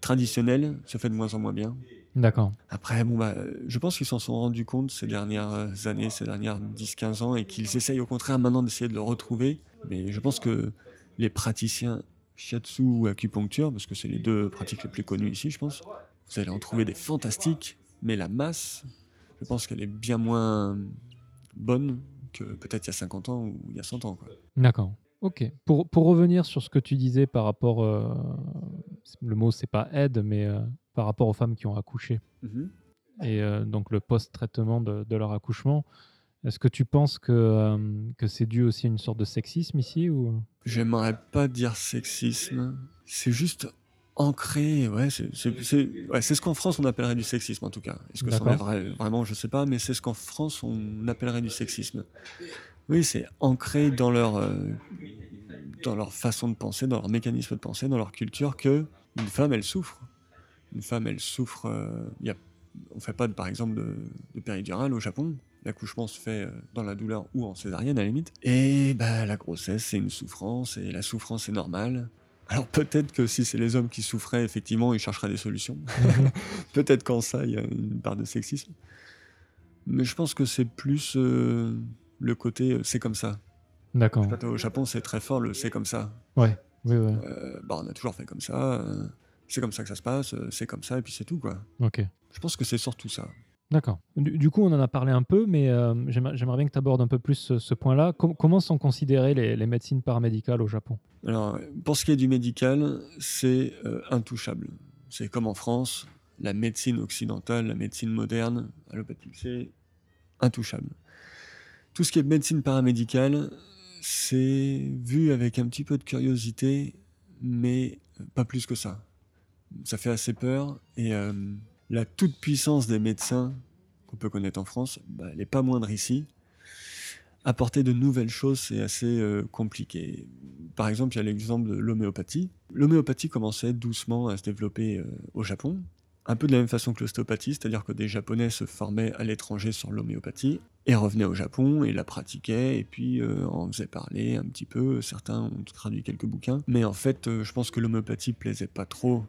Speaker 2: traditionnelle se fait de moins en moins bien.
Speaker 1: D'accord.
Speaker 2: Après, bon, bah, je pense qu'ils s'en sont rendus compte ces dernières euh, années, ces dernières 10-15 ans, et qu'ils essayent au contraire maintenant d'essayer de le retrouver. Mais je pense que les praticiens shiatsu ou acupuncture, parce que c'est les deux pratiques les plus connues ici, je pense, vous allez en trouver des fantastiques, mais la masse, je pense qu'elle est bien moins bonne que peut-être il y a 50 ans ou il y a 100 ans.
Speaker 1: D'accord. Ok. Pour, pour revenir sur ce que tu disais par rapport, euh, le mot c'est pas aide, mais euh, par rapport aux femmes qui ont accouché. Et euh, donc le post-traitement de, de leur accouchement, est-ce que tu penses que, euh, que c'est dû aussi à une sorte de sexisme ici ou?
Speaker 2: J'aimerais pas dire sexisme, c'est juste ancré, ouais, c'est ouais, ce qu'en France on appellerait du sexisme en tout cas. Est-ce que c'en est vrai, vraiment, je sais pas, mais c'est ce qu'en France on appellerait du sexisme. Oui, c'est ancré dans leur, euh, dans leur façon de penser, dans leur mécanisme de pensée, dans leur culture que une femme elle souffre. Une femme elle souffre. euh, il y a, on fait pas de, par exemple de, de péridurale au Japon. L'accouchement se fait euh, dans la douleur ou en césarienne à la limite. Et bah, la grossesse, c'est une souffrance, et la souffrance est normale. Alors peut-être que si c'est les hommes qui souffraient, effectivement, ils chercheraient des solutions. [laughs] [laughs] peut-être qu'en ça, il y a une part de sexisme. Mais je pense que c'est plus euh, le côté euh, c'est comme ça.
Speaker 1: D'accord.
Speaker 2: Au Japon, c'est très fort le c'est comme ça.
Speaker 1: Ouais. Oui, oui.
Speaker 2: Euh, bah, on a toujours fait comme ça, c'est comme ça que ça se passe, euh, c'est comme ça, et puis c'est tout, quoi.
Speaker 1: Ok.
Speaker 2: Je pense que c'est surtout ça.
Speaker 1: D'accord. Du, du coup, on en a parlé un peu, mais euh, j'aimerais bien que tu abordes un peu plus ce, ce point-là. Com- comment sont considérées les, les médecines paramédicales au Japon?
Speaker 2: Alors, pour ce qui est du médical, c'est euh, intouchable. C'est comme en France, la médecine occidentale, la médecine moderne, allopathique, c'est intouchable. Tout ce qui est médecine paramédicale, c'est vu avec un petit peu de curiosité, mais pas plus que ça. Ça fait assez peur et euh, la toute puissance des médecins qu'on peut connaître en France, bah, elle n'est pas moindre ici. Apporter de nouvelles choses, c'est assez euh, compliqué. Par exemple, il y a l'exemple de l'homéopathie. L'homéopathie commençait doucement à se développer euh, au Japon, un peu de la même façon que l'ostéopathie, c'est-à-dire que des Japonais se formaient à l'étranger sur l'homéopathie et revenaient au Japon et la pratiquaient et puis euh, en faisaient parler un petit peu. Certains ont traduit quelques bouquins, mais en fait, je pense que l'homéopathie plaisait pas trop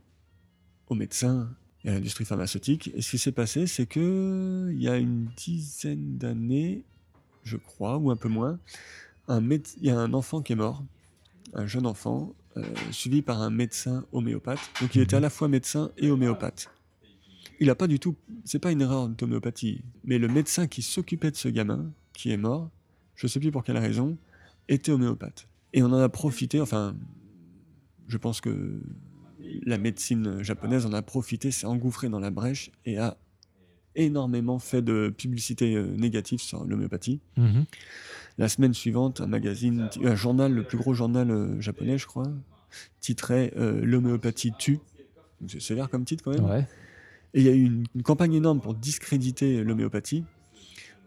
Speaker 2: aux médecins et à l'industrie pharmaceutique. Et ce qui s'est passé, c'est que il y a une dizaine d'années, je crois, ou un peu moins, un il y a un enfant qui est mort, un jeune enfant, euh, suivi par un médecin homéopathe. Donc il était à la fois médecin et homéopathe. Il a pas du tout, c'est pas une erreur d'homéopathie, mais le médecin qui s'occupait de ce gamin, qui est mort, je sais plus pour quelle raison, était homéopathe. Et on en a profité, enfin, je pense que la médecine japonaise en a profité, s'est engouffrée dans la brèche et a énormément fait de publicité euh, négative sur l'homéopathie.
Speaker 1: Mhm.
Speaker 2: La semaine suivante, un magazine, un journal, le plus gros journal euh, japonais, je crois, titrait euh, L'homéopathie tue. C'est sévère comme titre quand même.
Speaker 1: Ouais.
Speaker 2: Et il y a eu une, une campagne énorme pour discréditer l'homéopathie.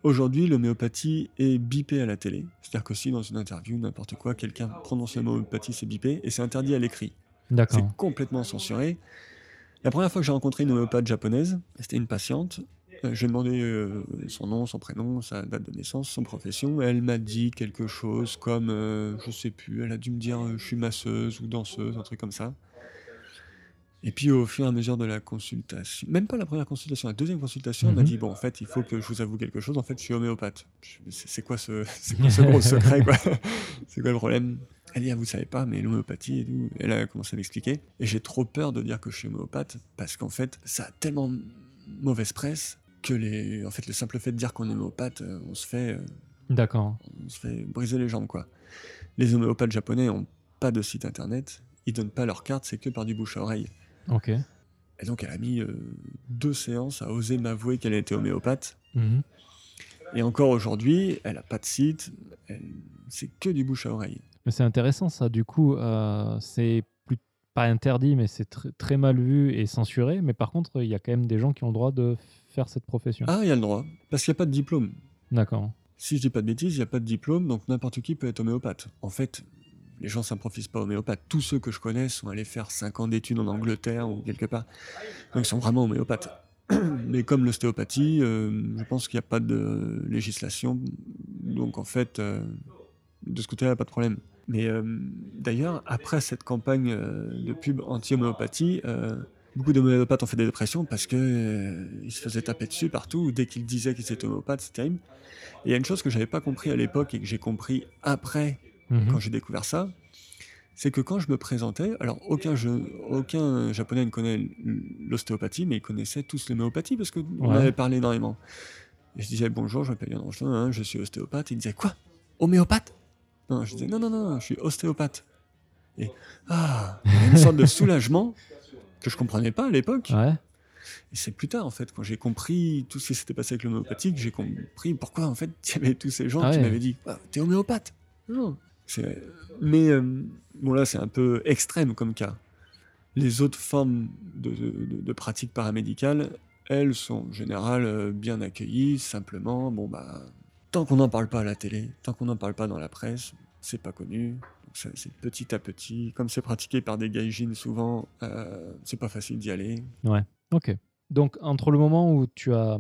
Speaker 2: Aujourd'hui, l'homéopathie est bipée à la télé. C'est-à-dire que si dans une interview, n'importe quoi, quelqu'un prononce l'homéopathie, c'est bipé et c'est interdit à l'écrit. C'est complètement censuré. La première fois que j'ai rencontré une homéopathe japonaise, c'était une patiente. Euh, J'ai demandé euh, son nom, son prénom, sa date de naissance, son profession. Elle m'a dit quelque chose comme, euh, je sais plus, elle a dû me dire euh, je suis masseuse ou danseuse, un truc comme ça. Et puis au fur et à mesure de la consultation, même pas la première consultation, la deuxième consultation, elle m'a
Speaker 1: Mhm.
Speaker 2: dit bon en fait il faut que je vous avoue quelque chose. En fait je suis homéopathe. C'est quoi ce, [laughs] quoi ce gros secret quoi? [laughs] C'est quoi le problème? Elle dit ah, vous savez pas mais l'homéopathie et tout. Elle a commencé à m'expliquer et j'ai trop peur de dire que je suis homéopathe parce qu'en fait ça a tellement mauvaise presse que les en fait le simple fait de dire qu'on est homéopathe euh, on se fait euh,
Speaker 1: D'accord.
Speaker 2: on se fait briser les jambes quoi. Les homéopathes japonais ont pas de site internet, ils donnent pas leur carte, c'est que par du bouche à oreille.
Speaker 1: Ok.
Speaker 2: Et donc elle a mis euh, deux séances à oser m'avouer qu'elle était homéopathe.
Speaker 1: Mhm.
Speaker 2: Et encore aujourd'hui, elle a pas de site, elle- c'est que du bouche à oreille.
Speaker 1: Mais c'est intéressant ça. Du coup, euh, c'est plus pas interdit, mais c'est tr- très mal vu et censuré. Mais par contre, il y a quand même des gens qui ont le droit de faire cette profession.
Speaker 2: Ah, il y a le droit, parce qu'il n'y a pas de diplôme.
Speaker 1: D'accord.
Speaker 2: Si je dis pas de bêtises, il n'y a pas de diplôme, donc n'importe qui peut être homéopathe. En fait, les gens s'improvissent pas homéopathes. Tous ceux que je connais sont allés faire 5 ans d'études en Angleterre ou quelque part. Donc ils sont vraiment homéopathes. [coughs] Mais comme l'ostéopathie, euh, je pense qu'il n'y a pas de législation. Donc en fait, euh, de ce côté-là, pas de problème. Mais euh, d'ailleurs, après cette campagne euh, de pub anti-homéopathie, euh, beaucoup d'homéopathes ont fait des dépressions parce que ils se faisaient taper dessus partout. Dès qu'ils disaient qu'ils étaient homéopathes, c'était terrible. Et il y a une chose que j'avais pas compris à l'époque et que j'ai compris après
Speaker 1: Mhm.
Speaker 2: quand j'ai découvert ça, c'est que quand je me présentais, alors aucun, japonais ne connaît l'ostéopathie, mais ils connaissaient tous l'homéopathie parce qu'on
Speaker 1: Ouais.
Speaker 2: avait parlé énormément. Et je disais bonjour, je m'appelle Yann Ronchelin, hein, je suis ostéopathe. Et ils disaient quoi? Homéopathe? Non, je disais non, non, non, je suis ostéopathe. Et ah, il y avait une sorte de soulagement que je comprenais pas à l'époque.
Speaker 1: Ouais.
Speaker 2: Et c'est plus tard, en fait, quand j'ai compris tout ce qui s'était passé avec l'homéopathie, que j'ai compris pourquoi, en fait, il y avait tous ces gens
Speaker 1: Ah
Speaker 2: qui
Speaker 1: ouais.
Speaker 2: m'avaient dit Ah, T'es homéopathe Non. Mais, euh, bon, là, c'est un peu extrême comme cas. Les autres formes de, de, de pratiques paramédicales, elles sont en général euh, bien accueillies, simplement, bon, bah, tant qu'on n'en parle pas à la télé, tant qu'on n'en parle pas dans la presse, c'est pas connu. C'est petit à petit. Comme c'est pratiqué par des gaijins souvent, euh, c'est pas facile d'y aller.
Speaker 1: Ok. Donc, entre le moment où tu as,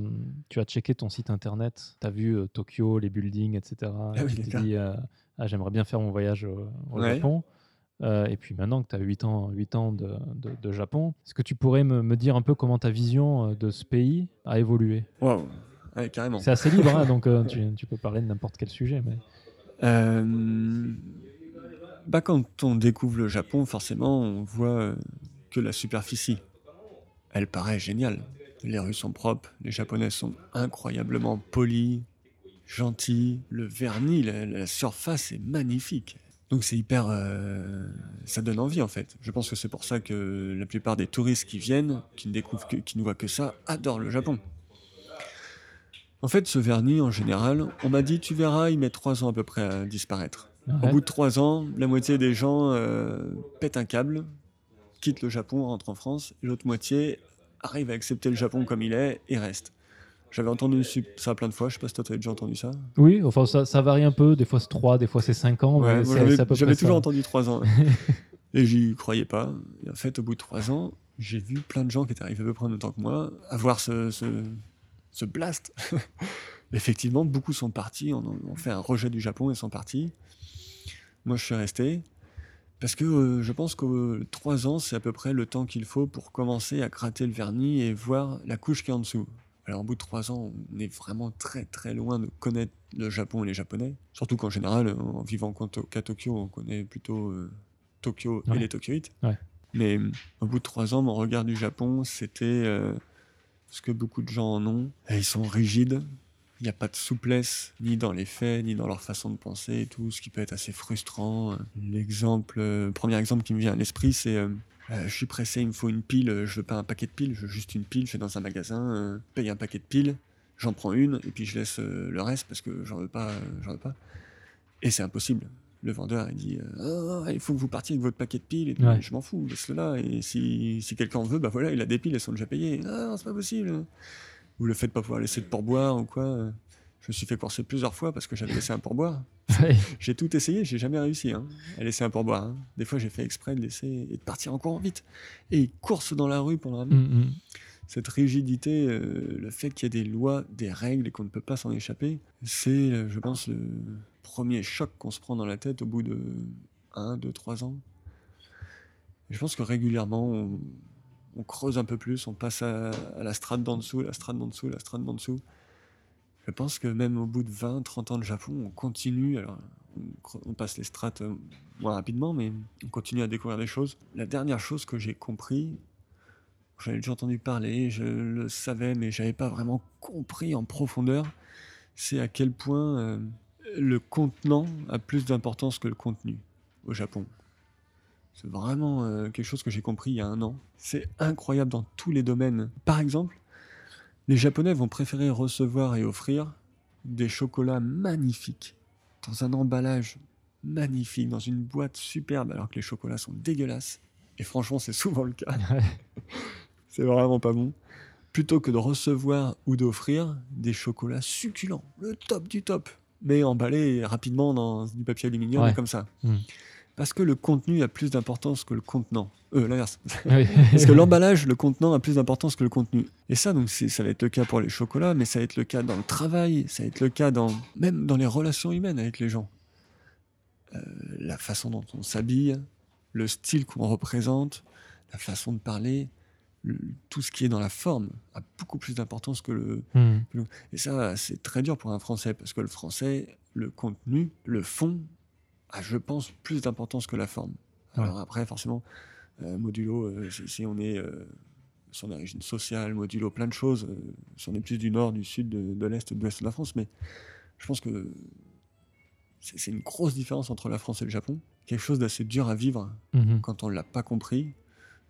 Speaker 1: tu as checké ton site internet, tu as vu euh, Tokyo, les buildings, etc., et
Speaker 2: Ah oui,
Speaker 1: tu t'es dit, euh, ah, j'aimerais bien faire mon voyage au, au
Speaker 2: Ouais.
Speaker 1: Japon. Euh, et puis maintenant que tu as 8 ans, 8 ans de, de- de Japon, est-ce que tu pourrais me, me dire un peu comment ta vision de ce pays a évolué?
Speaker 2: Waouh, ouais, carrément.
Speaker 1: C'est assez libre, hein, donc euh, [laughs] tu, tu peux parler de n'importe quel sujet. Mais...
Speaker 2: Euh, bah, quand on découvre le Japon, forcément, on voit euh, que la superficie. Elle paraît géniale. Les rues sont propres, les Japonais sont incroyablement polis, gentils. Le vernis, la, la surface est magnifique. Donc c'est hyper... euh, ça donne envie en fait. Je pense que c'est pour ça que la plupart des touristes qui viennent, qui ne découvrent que, qui ne voient que ça, adorent le Japon. En fait, ce vernis, en général, on m'a dit, tu verras, il met trois ans à peu près à disparaître.
Speaker 1: Ouais.
Speaker 2: Au bout de trois ans, la moitié des gens euh, pètent un câble, quittent le Japon, rentrent en France, et l'autre moitié arrive à accepter le Japon comme il est et reste. J'avais entendu ça plein de fois, je sais pas si toi tu avais déjà entendu ça.
Speaker 3: Oui, enfin ça, ça varie un peu. Des fois c'est 3, des fois c'est 5 ans.
Speaker 2: Ouais, j'avais toujours entendu trois ans. [laughs] et j'y croyais pas. Et en fait, au bout de trois ans, j'ai vu plein de gens qui étaient arrivés à peu près en même temps que moi avoir ce, ce, ce blast. [laughs] Effectivement, beaucoup sont partis, ont fait un rejet du Japon et sont partis. Moi, je suis resté. Parce que euh, je pense que euh, trois ans, c'est à peu près le temps qu'il faut pour commencer à gratter le vernis et voir la couche qui est en dessous. Alors, au bout de trois ans, on est vraiment très très loin de connaître le Japon et les Japonais. Surtout qu'en général, en vivant qu'à Tokyo, on connaît plutôt euh, Tokyo
Speaker 3: Ouais.
Speaker 2: et les Tokyoïtes.
Speaker 3: Ouais.
Speaker 2: Mais au bout de trois ans, mon regard du Japon, c'était euh, ce que beaucoup de gens en ont. Ils sont rigides. Il n'y a pas de souplesse, ni dans les faits, ni dans leur façon de penser et tout, ce qui peut être assez frustrant. L'exemple, euh, premier exemple qui me vient à l'esprit, c'est euh, euh, je suis pressé, il me faut une pile, je veux pas un paquet de piles, je veux juste une pile, je vais dans un magasin, euh, paye un paquet de piles, j'en prends une, et puis je laisse le reste parce que j'en veux pas, j'en veux pas. Et c'est impossible. Le vendeur, il dit euh, Ah, il faut que vous partiez avec votre paquet de piles. Et tout.
Speaker 3: Ouais.
Speaker 2: Je m'en fous, laisse-le là. Et si, si quelqu'un en veut, bah voilà, il a des piles, elles sont déjà payées. Ah, c'est pas possible. Ou le fait de pas pouvoir laisser de pourboire ou quoi. euh, Je me suis fait courser plusieurs fois parce que j'avais laissé un pourboire. [laughs]
Speaker 3: Ouais.
Speaker 2: J'ai tout essayé, j'ai jamais réussi hein, à laisser un pourboire. hein. Des fois, j'ai fait exprès de laisser et de partir encore vite. Et ils coursent dans la rue pour le ramener.
Speaker 3: Mm, mm.
Speaker 2: Cette rigidité, euh, le fait qu'il y ait des lois, des règles et qu'on ne peut pas s'en échapper, c'est, je pense, le premier choc qu'on se prend dans la tête au bout de 1, 2, 3 ans. Je pense que régulièrement, on, creuse un peu plus, on passe à, la strate d'en dessous, la strate d'en dessous, la strate d'en dessous. Je pense que même au bout de 20, 30 ans de Japon, on continue. Alors, on, passe les strates euh, moins rapidement, mais on continue à découvrir des choses. La dernière chose que j'ai compris, j'en ai déjà entendu parler, je le savais, mais j'avais pas vraiment compris en profondeur, c'est à quel point euh, le contenant a plus d'importance que le contenu au Japon. C'est vraiment euh, quelque chose que j'ai compris il y a un an. C'est incroyable dans tous les domaines. Par exemple, les Japonais vont préférer recevoir et offrir des chocolats magnifiques, dans un emballage magnifique, dans une boîte superbe, alors que les chocolats sont dégueulasses. Et franchement, c'est souvent le cas. [laughs] C'est vraiment pas bon. Plutôt que de recevoir ou d'offrir des chocolats succulents, le top du top, mais emballés rapidement dans du papier aluminium
Speaker 3: Ouais.
Speaker 2: comme ça.
Speaker 3: Mm.
Speaker 2: Parce que le contenu a plus d'importance que le contenant. Euh, l'inverse. [laughs]
Speaker 3: Oui. [laughs]
Speaker 2: Parce que l'emballage, le contenant a plus d'importance que le contenu. Et ça, donc, ça va être le cas pour les chocolats, mais ça va être le cas dans le travail, ça va être le cas dans même dans les relations humaines avec les gens. Euh, la façon dont on s'habille, le style qu'on représente, la façon de parler, le- tout ce qui est dans la forme a beaucoup plus d'importance que le. Et ça, c'est très dur pour un Français, parce que le Français, le contenu, le fond, a, je pense, plus d'importance que la forme. Alors après, forcément, euh, modulo, euh, si, on est euh, son origine sociale, modulo, plein de choses, euh, si on est plus du nord, du sud, de, de l'est, de l'ouest de la France, mais je pense que c'est une grosse différence entre la France et le Japon, quelque chose d'assez dur à vivre
Speaker 3: Mhm.
Speaker 2: quand on l'a pas compris.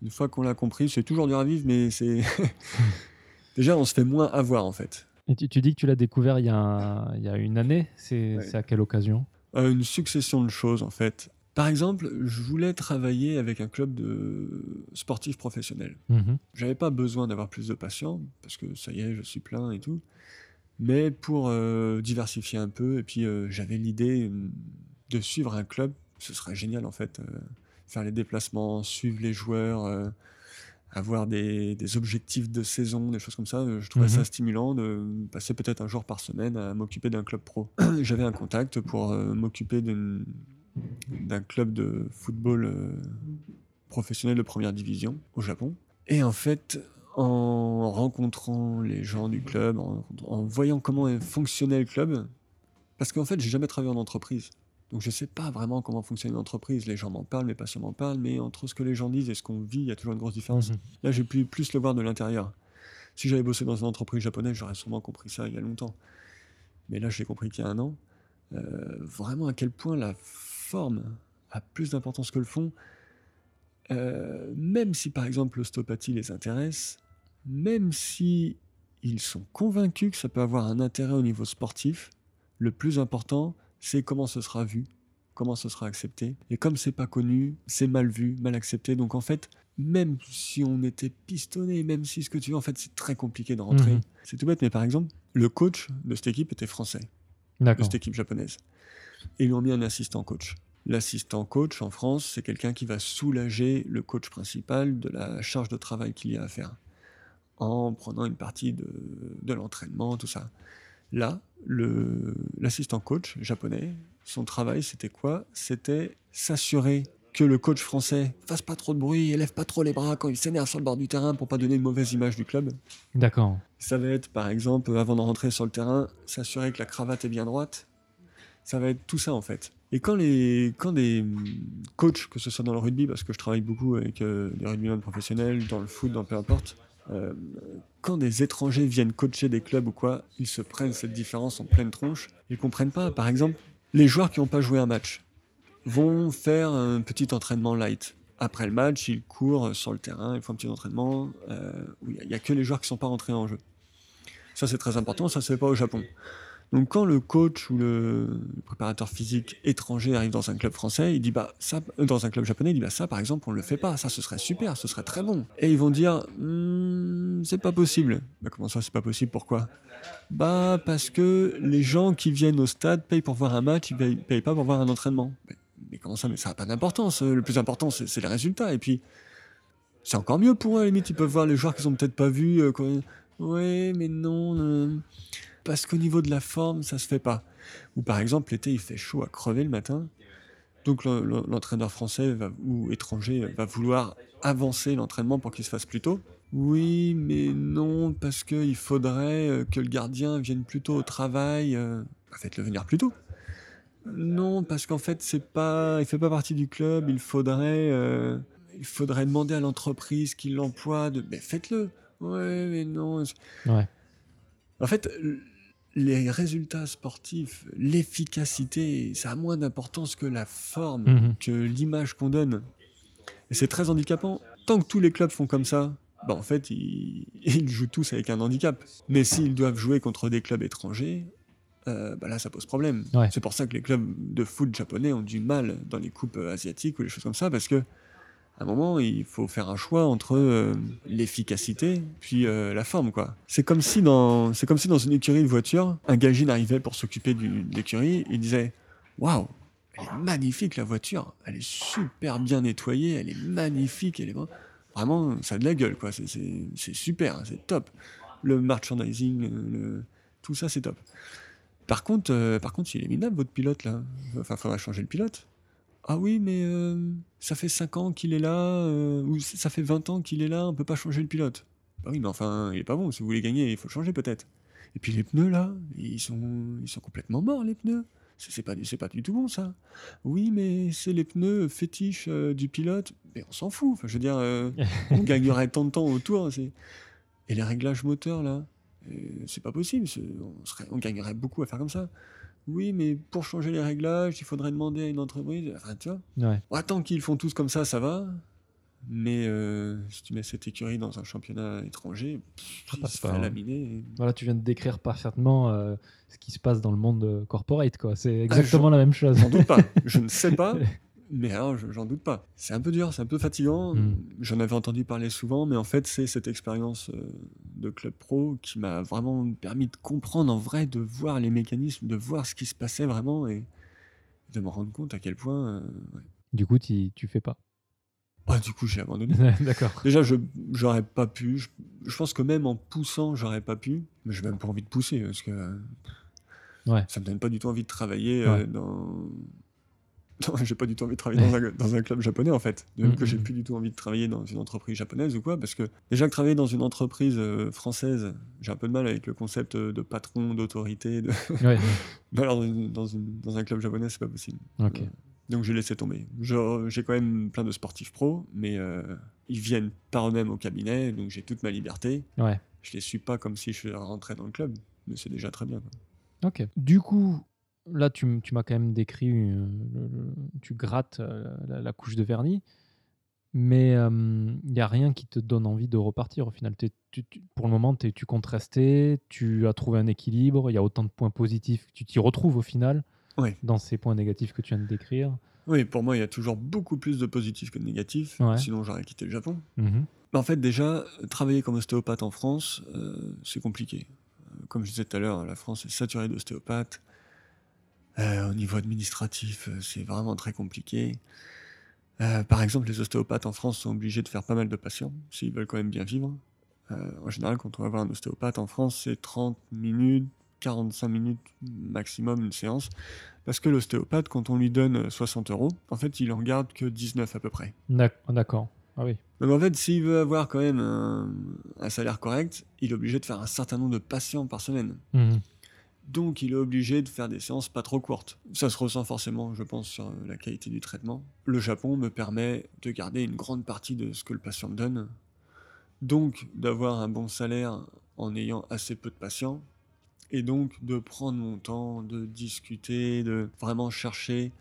Speaker 2: Une fois qu'on l'a compris, c'est toujours dur à vivre, mais c'est [laughs] déjà on se fait moins avoir en fait.
Speaker 3: Et tu, tu dis que tu l'as découvert il y a, il y a une année. C'est
Speaker 2: Ouais.
Speaker 3: à quelle occasion?
Speaker 2: Euh, une succession de choses en fait. Par exemple, je voulais travailler avec un club de sportifs professionnels.
Speaker 3: Mhm.
Speaker 2: J'avais pas besoin d'avoir plus de patients parce que ça y est, je suis plein et tout. Mais pour euh, diversifier un peu, et puis euh, j'avais l'idée euh, de suivre un club. Ce serait génial en fait, euh, faire les déplacements, suivre les joueurs, euh, avoir des, des objectifs de saison, des choses comme ça. Euh, Je trouvais
Speaker 3: Mhm.
Speaker 2: ça stimulant de passer peut-être un jour par semaine à m'occuper d'un club pro. [clears throat] J'avais un contact pour euh, m'occuper d'un club de football professionnel de première division au Japon. Et en fait, en rencontrant les gens du club, en, en voyant comment fonctionnait le club, parce qu'en fait, j'ai jamais travaillé en entreprise. Donc je sais pas vraiment comment fonctionne une entreprise. Les gens m'en parlent, mes patients m'en parlent, mais entre ce que les gens disent et ce qu'on vit, il y a toujours une grosse différence.
Speaker 3: Mhm.
Speaker 2: Là, j'ai pu plus le voir de l'intérieur. Si j'avais bossé dans une entreprise japonaise, j'aurais sûrement compris ça il y a longtemps. Mais là, je l'ai compris qu'il y a un an. Euh, vraiment à quel point la forme a plus d'importance que le fond. Euh, même si, par exemple, l'ostéopathie les intéresse, même si ils sont convaincus que ça peut avoir un intérêt au niveau sportif. Le plus important, c'est comment ce sera vu, comment ce sera accepté. Et comme c'est pas connu, c'est mal vu, mal accepté. Donc en fait, même si on était pistonné, même si ce que tu veux, en fait, c'est très compliqué de rentrer.
Speaker 3: Mhm.
Speaker 2: C'est tout bête, mais par exemple, le coach de cette équipe était français de cette équipe japonaise. Et ils lui ont mis un assistant coach. L'assistant coach en France, c'est quelqu'un qui va soulager le coach principal de la charge de travail qu'il y a à faire, en prenant une partie de, de l'entraînement, tout ça. Là, l'assistant coach japonais, son travail, c'était quoi? C'était s'assurer que le coach français fasse pas trop de bruit, élève pas trop les bras quand il s'énerve sur le bord du terrain pour pas donner une mauvaise image du club.
Speaker 3: D'accord.
Speaker 2: Ça va être, par exemple, avant de rentrer sur le terrain, s'assurer que la cravate est bien droite. Ça va être tout ça, en fait. Et quand, les, quand des coachs, que ce soit dans le rugby, parce que je travaille beaucoup avec euh, des rugbymen professionnels, dans le foot, dans peu importe, euh, quand des étrangers viennent coacher des clubs ou quoi, ils se prennent cette différence en pleine tronche. Ils comprennent pas. Par exemple, les joueurs qui n'ont pas joué un match vont faire un petit entraînement light. Après le match, ils courent sur le terrain, ils font un petit entraînement euh, où il n'y a, que les joueurs qui ne sont pas rentrés en jeu. Ça, c'est très important, ça ne se fait pas au Japon. Donc, quand le coach ou le préparateur physique étranger arrive dans un club français, il dit bah ça, dans un club japonais, il dit bah ça, par exemple, on le fait pas. Ça, ce serait super, ce serait très bon. Et ils vont dire Hmm, c'est pas possible. Bah, comment ça, c'est pas possible? Pourquoi? Bah parce que les gens qui viennent au stade payent pour voir un match, ils payent, payent pas pour voir un entraînement. Mais, comment ça Mais ça n'a pas d'importance. Le plus important, c'est les résultats. Et puis, c'est encore mieux pour eux. À la limite, ils peuvent voir les joueurs qu'ils ont peut-être pas vus. euh, Ouais, mais non. Parce qu'au niveau de la forme, ça se fait pas. Ou par exemple, l'été, il fait chaud à crever le matin. Donc le- le- l'entraîneur français va- ou étranger va vouloir avancer l'entraînement pour qu'il se fasse plus tôt. Oui, mais non, parce qu'il faudrait euh, que le gardien vienne plus tôt au travail. euh, bah, Faites-le venir plus tôt. Non, parce qu'en fait, c'est pas, il fait pas partie du club. Il faudrait, euh, il faudrait demander à l'entreprise qui l'emploie de. Mais faites-le. Ouais, mais non.
Speaker 3: Ouais.
Speaker 2: En fait, les résultats sportifs, l'efficacité, ça a moins d'importance que la forme,
Speaker 3: Mhm.
Speaker 2: que l'image qu'on donne. Et c'est très handicapant. Tant que tous les clubs font comme ça, bah en fait, ils, [laughs] ils jouent tous avec un handicap. Mais s'ils doivent jouer contre des clubs étrangers, euh, bah là, ça pose problème.
Speaker 3: Ouais.
Speaker 2: C'est pour ça que les clubs de foot japonais ont du mal dans les coupes euh, asiatiques ou les choses comme ça, parce que à un moment, il faut faire un choix entre euh, l'efficacité puis euh, la forme, quoi. C'est comme si dans, c'est comme si dans une écurie de voiture, un gagine arrivait pour s'occuper de l'écurie, il disait, waouh, elle est magnifique la voiture, elle est super bien nettoyée, elle est magnifique, elle est vra- vraiment, ça a de la gueule, quoi. C'est, super, c'est top. Le merchandising, tout ça, c'est top. Par contre, euh, par contre, il est minable votre pilote là. Enfin, faudrait changer le pilote. Ah oui, mais euh, ça fait 5 ans qu'il est là, euh, ou ça fait 20 ans qu'il est là, on peut pas changer le pilote. Bah oui, mais enfin, il est pas bon. Si vous voulez gagner, il faut le changer peut-être. Et puis les pneus là, ils sont, ils sont complètement morts les pneus. C'est pas, pas du tout bon ça. Oui, mais c'est les pneus fétiches euh, du pilote. Mais on s'en fout. Enfin, je veux dire, on [laughs] gagnerait tant de temps autour. Et les réglages moteurs là, c'est pas possible. c'est- On, serait, on gagnerait beaucoup à faire comme ça. Oui, mais pour changer les réglages, il faudrait demander à une entreprise. Enfin, tu vois.
Speaker 3: Ouais.
Speaker 2: Tant qu'ils font tous comme ça, ça va. Mais euh, si tu mets cette écurie dans un championnat étranger,
Speaker 3: Ça
Speaker 2: il
Speaker 3: passe
Speaker 2: se
Speaker 3: pas, hein.
Speaker 2: laminer.
Speaker 3: Voilà, tu viens de décrire parfaitement euh, ce qui se passe dans le monde euh, corporate, quoi. C'est exactement la même chose.
Speaker 2: J'en doute pas. [laughs] Je ne sais pas, mais alors je- j'en doute pas. C'est un peu dur, c'est un peu fatigant.
Speaker 3: Mm.
Speaker 2: J'en avais entendu parler souvent, mais en fait, c'est cette expérience euh, de club pro qui m'a vraiment permis de comprendre en vrai, de voir les mécanismes, de voir ce qui se passait vraiment et de me rendre compte à quel point. euh, ouais.
Speaker 3: Du coup, tu fais pas?
Speaker 2: Ah, du coup, j'ai abandonné. [laughs]
Speaker 3: D'accord.
Speaker 2: Déjà, je j'aurais pas pu. Je, je pense que même en poussant, j'aurais pas pu. Mais j'ai même pas envie de pousser parce que
Speaker 3: Ouais.
Speaker 2: ça me donne pas du tout envie de travailler euh, dans. Non, j'ai pas du tout envie de travailler dans un, [laughs] dans un club japonais en fait. Même que j'ai
Speaker 3: Mhm.
Speaker 2: plus du tout envie de travailler dans une entreprise japonaise ou quoi, parce que déjà que travailler dans une entreprise euh, française, j'ai un peu de mal avec le concept euh, de patron, d'autorité. De...
Speaker 3: Ouais. [laughs]
Speaker 2: Mais alors dans, une- un club japonais, c'est pas possible.
Speaker 3: Ok.
Speaker 2: Donc j'ai laissé tomber. J'ai quand même plein de sportifs pros, mais euh, ils viennent par eux-mêmes au cabinet, donc j'ai toute ma liberté.
Speaker 3: Ouais.
Speaker 2: Je les suis pas comme si je rentrais dans le club, mais c'est déjà très bien. quoi.
Speaker 3: Ok. Du coup, là, tu, m'as quand même décrit, euh, le- le- tu grattes euh, la, la couche de vernis. Mais il n'y a rien qui te donne envie de repartir au final. T'es- tu- tu- pour le moment, t'es- tu comptes rester, tu as trouvé un équilibre, il y a autant de points positifs, tu t'y retrouves au final dans ces points négatifs que tu viens de décrire.
Speaker 2: Oui, pour moi, il y a toujours beaucoup plus de positifs que de négatifs.
Speaker 3: Ouais.
Speaker 2: Sinon, j'aurais quitté le Japon. Mais en fait, déjà, travailler comme ostéopathe en France, euh, c'est compliqué. Comme je disais tout à l'heure, la France est saturée d'ostéopathes. Euh, au niveau administratif, euh, c'est vraiment très compliqué. Euh, par exemple, les ostéopathes en France sont obligés de faire pas mal de patients s'ils veulent quand même bien vivre. Euh, en général, quand on va voir un ostéopathe en France, c'est 30 minutes, 45 minutes maximum une séance. Parce que l'ostéopathe, quand on lui donne 60 euros, en fait, il en garde que 19 à peu près.
Speaker 3: D'ac- D'accord. Ah oui.
Speaker 2: Donc en fait, s'il veut avoir quand même un, un salaire correct, il est obligé de faire un certain nombre de patients par semaine.
Speaker 3: Mhm.
Speaker 2: Donc il est obligé de faire des séances pas trop courtes. Ça se ressent forcément, je pense, sur la qualité du traitement. Le Japon me permet de garder une grande partie de ce que le patient me donne. Donc d'avoir un bon salaire en ayant assez peu de patients. Et donc de prendre mon temps, de discuter, de vraiment chercher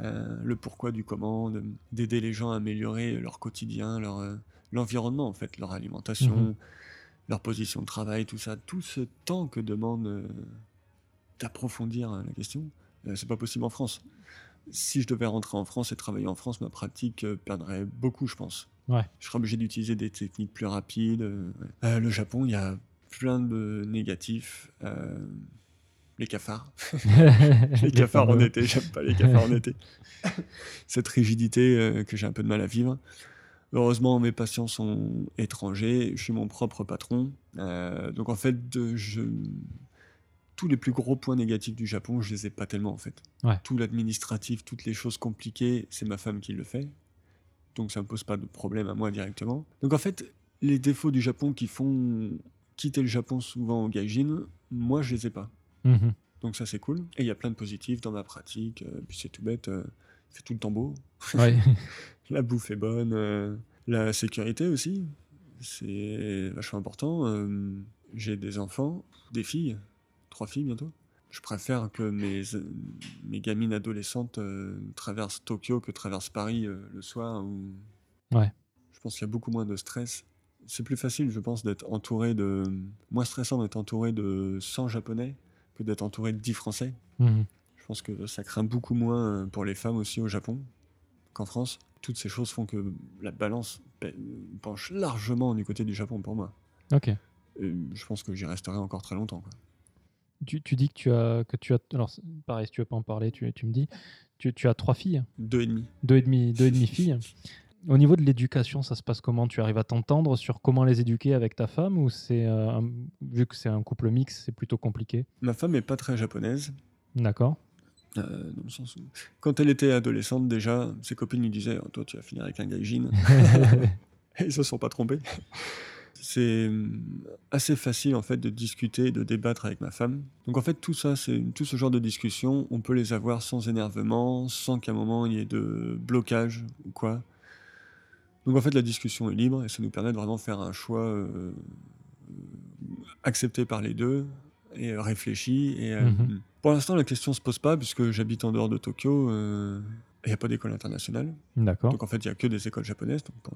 Speaker 2: euh, le pourquoi du comment, de- d'aider les gens à améliorer leur quotidien, leur, euh, l'environnement en fait, leur alimentation,
Speaker 3: Mhm.
Speaker 2: leur position de travail, tout ça, tout ce temps que demande euh, d'approfondir euh, la question, euh, c'est pas possible en France. Si je devais rentrer en France et travailler en France, ma pratique euh, perdrait beaucoup, je pense.
Speaker 3: Ouais.
Speaker 2: Je serais obligé d'utiliser des techniques plus rapides. ouais. Le Japon, il y a plein de négatifs. euh, les cafards. [laughs] Les cafards en été, j'aime pas les cafards en été. [laughs] Cette rigidité euh, que j'ai un peu de mal à vivre. Heureusement, mes patients sont étrangers, je suis mon propre patron. Euh, donc en fait, je... tous les plus gros points négatifs du Japon, je les ai pas tellement en fait.
Speaker 3: Ouais.
Speaker 2: Tout l'administratif, toutes les choses compliquées, c'est ma femme qui le fait. Donc ça me pose pas de problème à moi directement. Donc en fait, les défauts du Japon qui font quitter le Japon souvent au gaijin, moi je les ai pas.
Speaker 3: Mhm.
Speaker 2: Donc ça c'est cool. Et il y a plein de positifs dans ma pratique. euh, puis c'est tout bête, euh, c'est tout le temps beau. [laughs]
Speaker 3: Ouais.
Speaker 2: La bouffe est bonne. euh, la sécurité aussi, c'est vachement important. J'ai des enfants, des filles, trois filles bientôt. Je préfère que mes, mes gamines adolescentes euh, traversent Tokyo que traversent Paris euh, le soir. Où...
Speaker 3: Ouais.
Speaker 2: Je pense qu'il y a beaucoup moins de stress. C'est plus facile, je pense, d'être entouré de... Moins stressant d'être entouré de 100 japonais que d'être entouré de 10 français.
Speaker 3: Mhm.
Speaker 2: Je pense que ça craint beaucoup moins pour les femmes aussi au Japon qu'en France. Toutes ces choses font que la balance pe- penche largement du côté du Japon pour moi.
Speaker 3: Ok.
Speaker 2: Et je pense que j'y resterai encore très longtemps. quoi.
Speaker 3: Tu, tu dis que tu as que tu as alors pareil si tu veux pas en parler tu, tu me dis tu, tu as trois filles
Speaker 2: Deux et demi.
Speaker 3: deux et demi deux et demi filles au niveau de l'éducation ça se passe comment? Tu arrives à t'entendre sur comment les éduquer avec ta femme ou c'est euh, vu que c'est un couple mixte c'est plutôt compliqué?
Speaker 2: Ma femme est pas très japonaise.
Speaker 3: d'accord
Speaker 2: euh, dans le sens où, quand elle était adolescente, déjà, ses copines lui disaient Oh, Toi, tu vas finir avec un gaijin. [laughs] [laughs] Et ils se sont pas trompés. C'est hum, assez facile en fait de discuter, de débattre avec ma femme. Donc en fait tout ça, c'est tout ce genre de discussion, on peut les avoir sans énervement, sans qu'à un moment il y ait de blocage ou quoi. Donc en fait la discussion est libre et ça nous permet de vraiment faire un choix euh, accepté par les deux et euh, réfléchi. Et euh,
Speaker 3: Mhm.
Speaker 2: pour l'instant la question se pose pas puisque j'habite en dehors de Tokyo. euh, Il n'y a pas d'école internationale.
Speaker 3: d'accord
Speaker 2: Donc en fait, il n'y a que des écoles japonaises. Donc,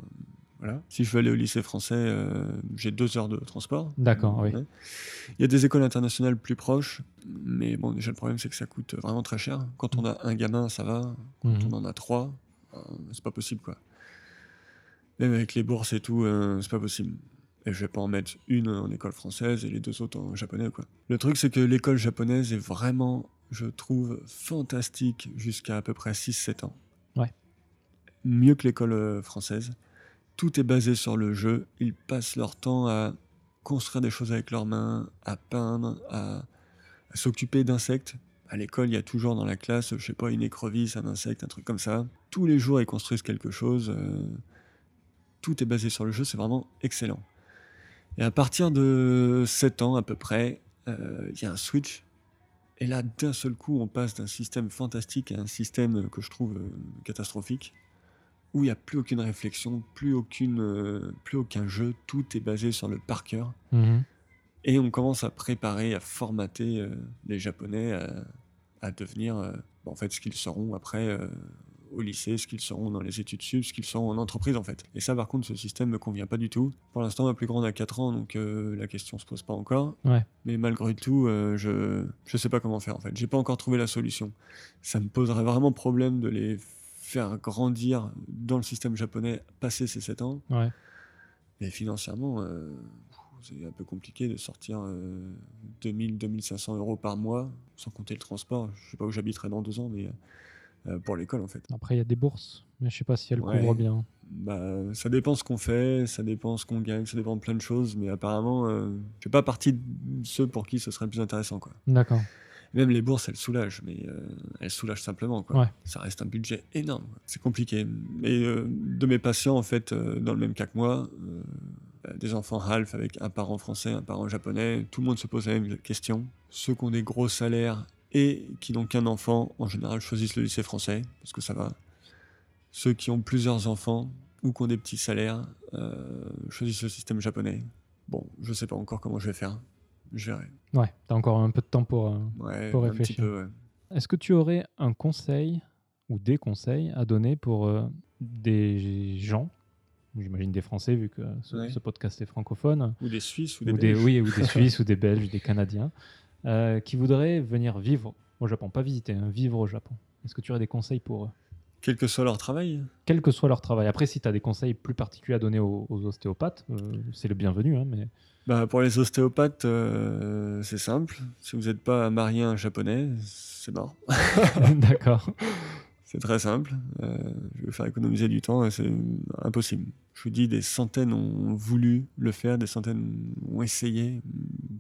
Speaker 2: voilà. Si je veux aller au lycée français, euh, j'ai deux heures de transport.
Speaker 3: D'accord, oui.
Speaker 2: Il y a des écoles internationales plus proches, mais bon, déjà le problème c'est que ça coûte vraiment très cher. Quand on a un gamin, ça va. Quand
Speaker 3: Mhm.
Speaker 2: on en a trois, euh, c'est pas possible quoi. Même avec les bourses et tout, euh, c'est pas possible. Et je vais pas en mettre une en école française et les deux autres en japonais quoi. Le truc c'est que l'école japonaise est vraiment, je trouve, fantastique jusqu'à à peu près 6-7 ans.
Speaker 3: Ouais.
Speaker 2: Mieux que l'école française. Tout est basé sur le jeu. Ils passent leur temps à construire des choses avec leurs mains, à peindre, à, s'occuper d'insectes. À l'école, il y a toujours dans la classe, je sais pas, une écrevisse, un insecte, un truc comme ça. Tous les jours, ils construisent quelque chose. euh, tout est basé sur le jeu, c'est vraiment excellent. Et à partir de 7 ans à peu près, euh, il y a un switch. Et là, d'un seul coup, on passe d'un système fantastique à un système que je trouve euh, catastrophique, où il n'y a plus aucune réflexion, plus, aucune, euh, plus aucun jeu, tout est basé sur le par cœur.
Speaker 3: Mhm.
Speaker 2: Et on commence à préparer, à formater euh, les Japonais à, à devenir euh, en fait ce qu'ils seront après au lycée, ce qu'ils seront dans les études sup, ce qu'ils seront en entreprise en fait. Et ça par contre ce système me convient pas du tout. Pour l'instant ma plus grande a 4 ans donc euh, la question se pose pas encore.
Speaker 3: Ouais.
Speaker 2: Mais malgré tout euh, je je sais pas comment faire en fait. J'ai pas encore trouvé la solution. Ça me poserait vraiment problème de les faire grandir dans le système japonais passé ces 7 ans.
Speaker 3: Ouais.
Speaker 2: Mais financièrement, euh, c'est un peu compliqué de sortir euh, 2000-2500 euros par mois, sans compter le transport. Je sais pas où j'habiterai dans deux ans, mais euh, pour l'école en fait.
Speaker 3: Après, il y a des bourses, mais je sais pas si elles
Speaker 2: Ouais.
Speaker 3: couvrent bien.
Speaker 2: Bah, ça dépend ce qu'on fait, ça dépend ce qu'on gagne, ça dépend de plein de choses, mais apparemment, euh, je fais pas partie de ceux pour qui ce serait le plus intéressant.
Speaker 3: D'accord.
Speaker 2: Même les bourses, elles soulagent, mais euh, elles soulagent simplement. Quoi.
Speaker 3: Ouais.
Speaker 2: Ça reste un budget énorme. C'est compliqué. Et euh, de mes patients, en fait, euh, dans le même cas que moi, euh, des enfants half avec un parent français, un parent japonais, tout le monde se pose la même question. Ceux qui ont des gros salaires et qui n'ont qu'un enfant, en général, choisissent le lycée français, parce que ça va. Ceux qui ont plusieurs enfants ou qui ont des petits salaires choisissent le système japonais. Bon, je sais pas encore comment je vais faire. Je verrai.
Speaker 3: Ouais, t'as encore un peu de temps pour. euh,
Speaker 2: Ouais, petit
Speaker 3: réfléchir.
Speaker 2: ouais.
Speaker 3: Est-ce que tu aurais un conseil ou des conseils à donner pour euh, des gens, j'imagine des Français vu que ce,
Speaker 2: Ouais.
Speaker 3: ce podcast est francophone,
Speaker 2: Ou des Suisses ou des
Speaker 3: ou des,
Speaker 2: Belges.
Speaker 3: oui, ou des [laughs] Suisses ou des Belges, des Canadiens, euh, qui voudraient venir vivre au Japon, pas visiter, hein, vivre au Japon. Est-ce que tu aurais des conseils pour eux?
Speaker 2: Quel que soit leur travail.
Speaker 3: quel que soit leur travail. Après, si tu as des conseils plus particuliers à donner aux, aux ostéopathes, euh, c'est le bienvenu. hein, mais...
Speaker 2: Bah, pour les ostéopathes, euh, c'est simple. Si vous n'êtes pas marié à un japonais, c'est mort. [laughs]
Speaker 3: D'accord.
Speaker 2: C'est très simple. Euh, je vais faire économiser du temps et c'est impossible. Je vous dis, des centaines ont voulu le faire, des centaines ont essayé,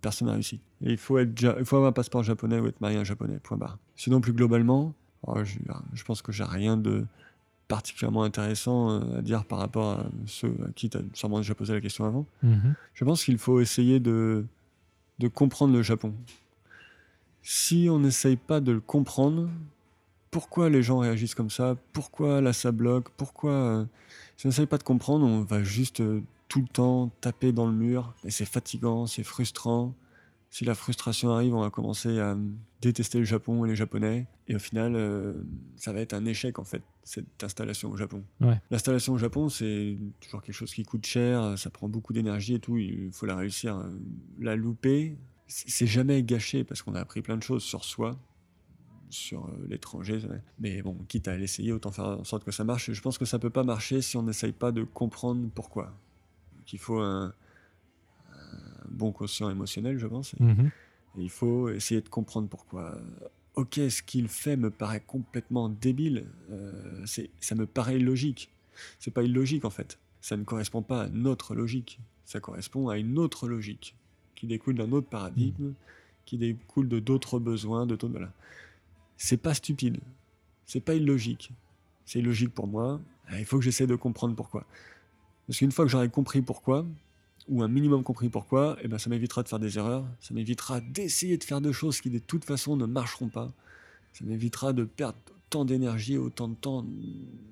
Speaker 2: personne n'a réussi. Et il faut, être ja- il faut avoir un passeport japonais ou être marié à un japonais, point barre. Sinon, plus globalement, oh, je, je pense que j'ai rien de particulièrement intéressant euh, à dire par rapport à ceux à qui tu as sûrement déjà posé la question avant.
Speaker 3: Mhm.
Speaker 2: Je pense qu'il faut essayer de, de comprendre le Japon. Si on n'essaye pas de le comprendre, pourquoi les gens réagissent comme ça? Pourquoi là ça bloque? Pourquoi euh, Si on n'essaye pas de comprendre, on va juste euh, tout le temps taper dans le mur. Et c'est fatigant, c'est frustrant. Si la frustration arrive, on va commencer à euh, détester le Japon et les Japonais. Et au final, euh, ça va être un échec en fait, cette installation au Japon.
Speaker 3: Ouais.
Speaker 2: L'installation au Japon, c'est toujours quelque chose qui coûte cher, ça prend beaucoup d'énergie et tout. Il faut la réussir. euh, La louper, c'est jamais gâché parce qu'on a appris plein de choses sur soi, sur euh, l'étranger. Mais bon, quitte à l'essayer, autant faire en sorte que ça marche. Je pense que ça peut pas marcher si on n'essaye pas de comprendre pourquoi. Qu'il faut un bon quotient émotionnel, je pense.
Speaker 3: Mhm.
Speaker 2: Et il faut essayer de comprendre pourquoi. Ok, ce qu'il fait me paraît complètement débile. euh, ça me paraît illogique. C'est pas illogique en fait. Ça ne correspond pas à notre logique. Ça correspond à une autre logique qui découle d'un autre paradigme, qui découle de d'autres besoins, de. Voilà. C'est pas stupide. C'est pas illogique. C'est illogique pour moi. Ah, Il faut que j'essaie de comprendre pourquoi. Parce qu'une fois que j'aurai compris pourquoi, ou un minimum compris pourquoi, eh ben ça m'évitera de faire des erreurs, ça m'évitera d'essayer de faire de choses qui de toute façon ne marcheront pas, ça m'évitera de perdre autant d'énergie et autant de temps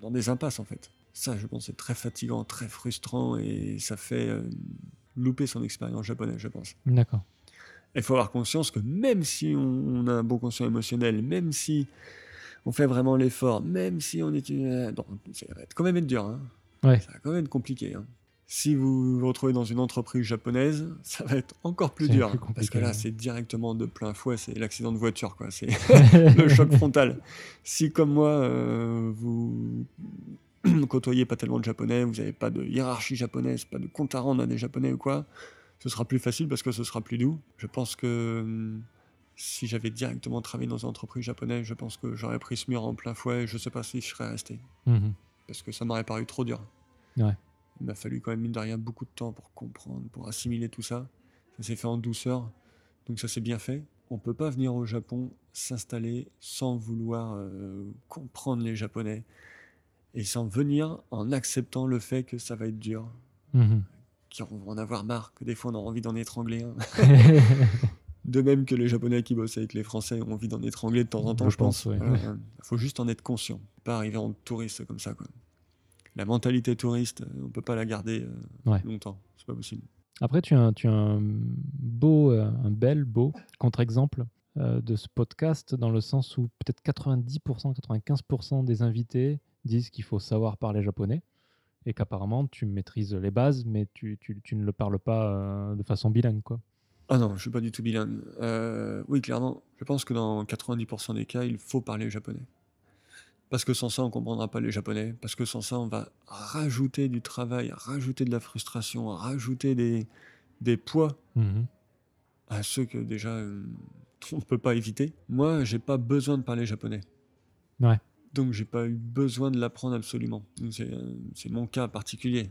Speaker 2: dans des impasses en fait. Ça, je pense, c'est très fatigant, très frustrant et ça fait euh, louper son expérience japonaise, je pense.
Speaker 3: D'accord.
Speaker 2: Il faut avoir conscience que même si on, a un bon conscient émotionnel, même si on fait vraiment l'effort, même si on est... euh, non, ça va quand même être dur. Hein.
Speaker 3: Ouais.
Speaker 2: Ça va quand même être compliqué. hein. Si vous vous retrouvez dans une entreprise japonaise, [laughs] ça va être encore plus dur.
Speaker 3: plus
Speaker 2: parce que là, c'est directement de plein fouet, c'est l'accident de voiture. quoi. C'est [laughs] [laughs] le choc frontal. Si, comme moi, euh, vous [clears throat] côtoyez pas tellement de japonais, vous n'avez pas de hiérarchie japonaise, pas de compte à rendre à des japonais ou quoi, ce sera plus facile parce que ce sera plus doux. Je pense que hum, si j'avais directement travaillé dans une entreprise japonaise, je pense que j'aurais pris ce mur en plein fouet et je sais pas si je serais resté.
Speaker 3: Mhm.
Speaker 2: Parce que ça m'aurait paru trop dur.
Speaker 3: Ouais.
Speaker 2: Il m'a fallu quand même, mine de rien, beaucoup de temps pour comprendre, pour assimiler tout ça. Ça s'est fait en douceur, donc ça s'est bien fait. On peut pas venir au Japon s'installer sans vouloir euh, comprendre les Japonais et sans venir en acceptant le fait que ça va être dur,
Speaker 3: Mhm.
Speaker 2: qu'on va en avoir marre, que des fois on a envie d'en étrangler un. [laughs] De même que les Japonais qui bossent avec les Français ont envie d'en étrangler de temps en temps,
Speaker 3: Je
Speaker 2: pense.
Speaker 3: ouais.
Speaker 2: Il faut juste en être conscient. Pas arriver en touriste comme ça. Quoi. La mentalité touriste, euh, on peut pas la garder euh,
Speaker 3: Ouais.
Speaker 2: longtemps. C'est pas possible.
Speaker 3: Après, tu as, un- tu as un beau, euh, un bel, beau contre-exemple euh, de ce podcast dans le sens où peut-être 90%, 95% des invités
Speaker 1: disent qu'il faut savoir parler japonais et qu'apparemment tu maîtrises les bases, mais tu, tu- tu ne le parles pas euh, de façon bilingue. Quoi.
Speaker 2: Ah non, je suis pas du tout bilingue. Euh, oui, clairement, je pense que dans 90% des cas, il faut parler japonais. Parce que sans ça, on comprendra pas les japonais. Parce que sans ça, on va rajouter du travail, rajouter de la frustration, rajouter des, des poids
Speaker 1: Mhm.
Speaker 2: à ceux que déjà euh, on ne peut pas éviter. Moi, j'ai pas besoin de parler japonais.
Speaker 1: Ouais.
Speaker 2: Donc, j'ai pas eu besoin de l'apprendre absolument. C'est euh, mon cas particulier.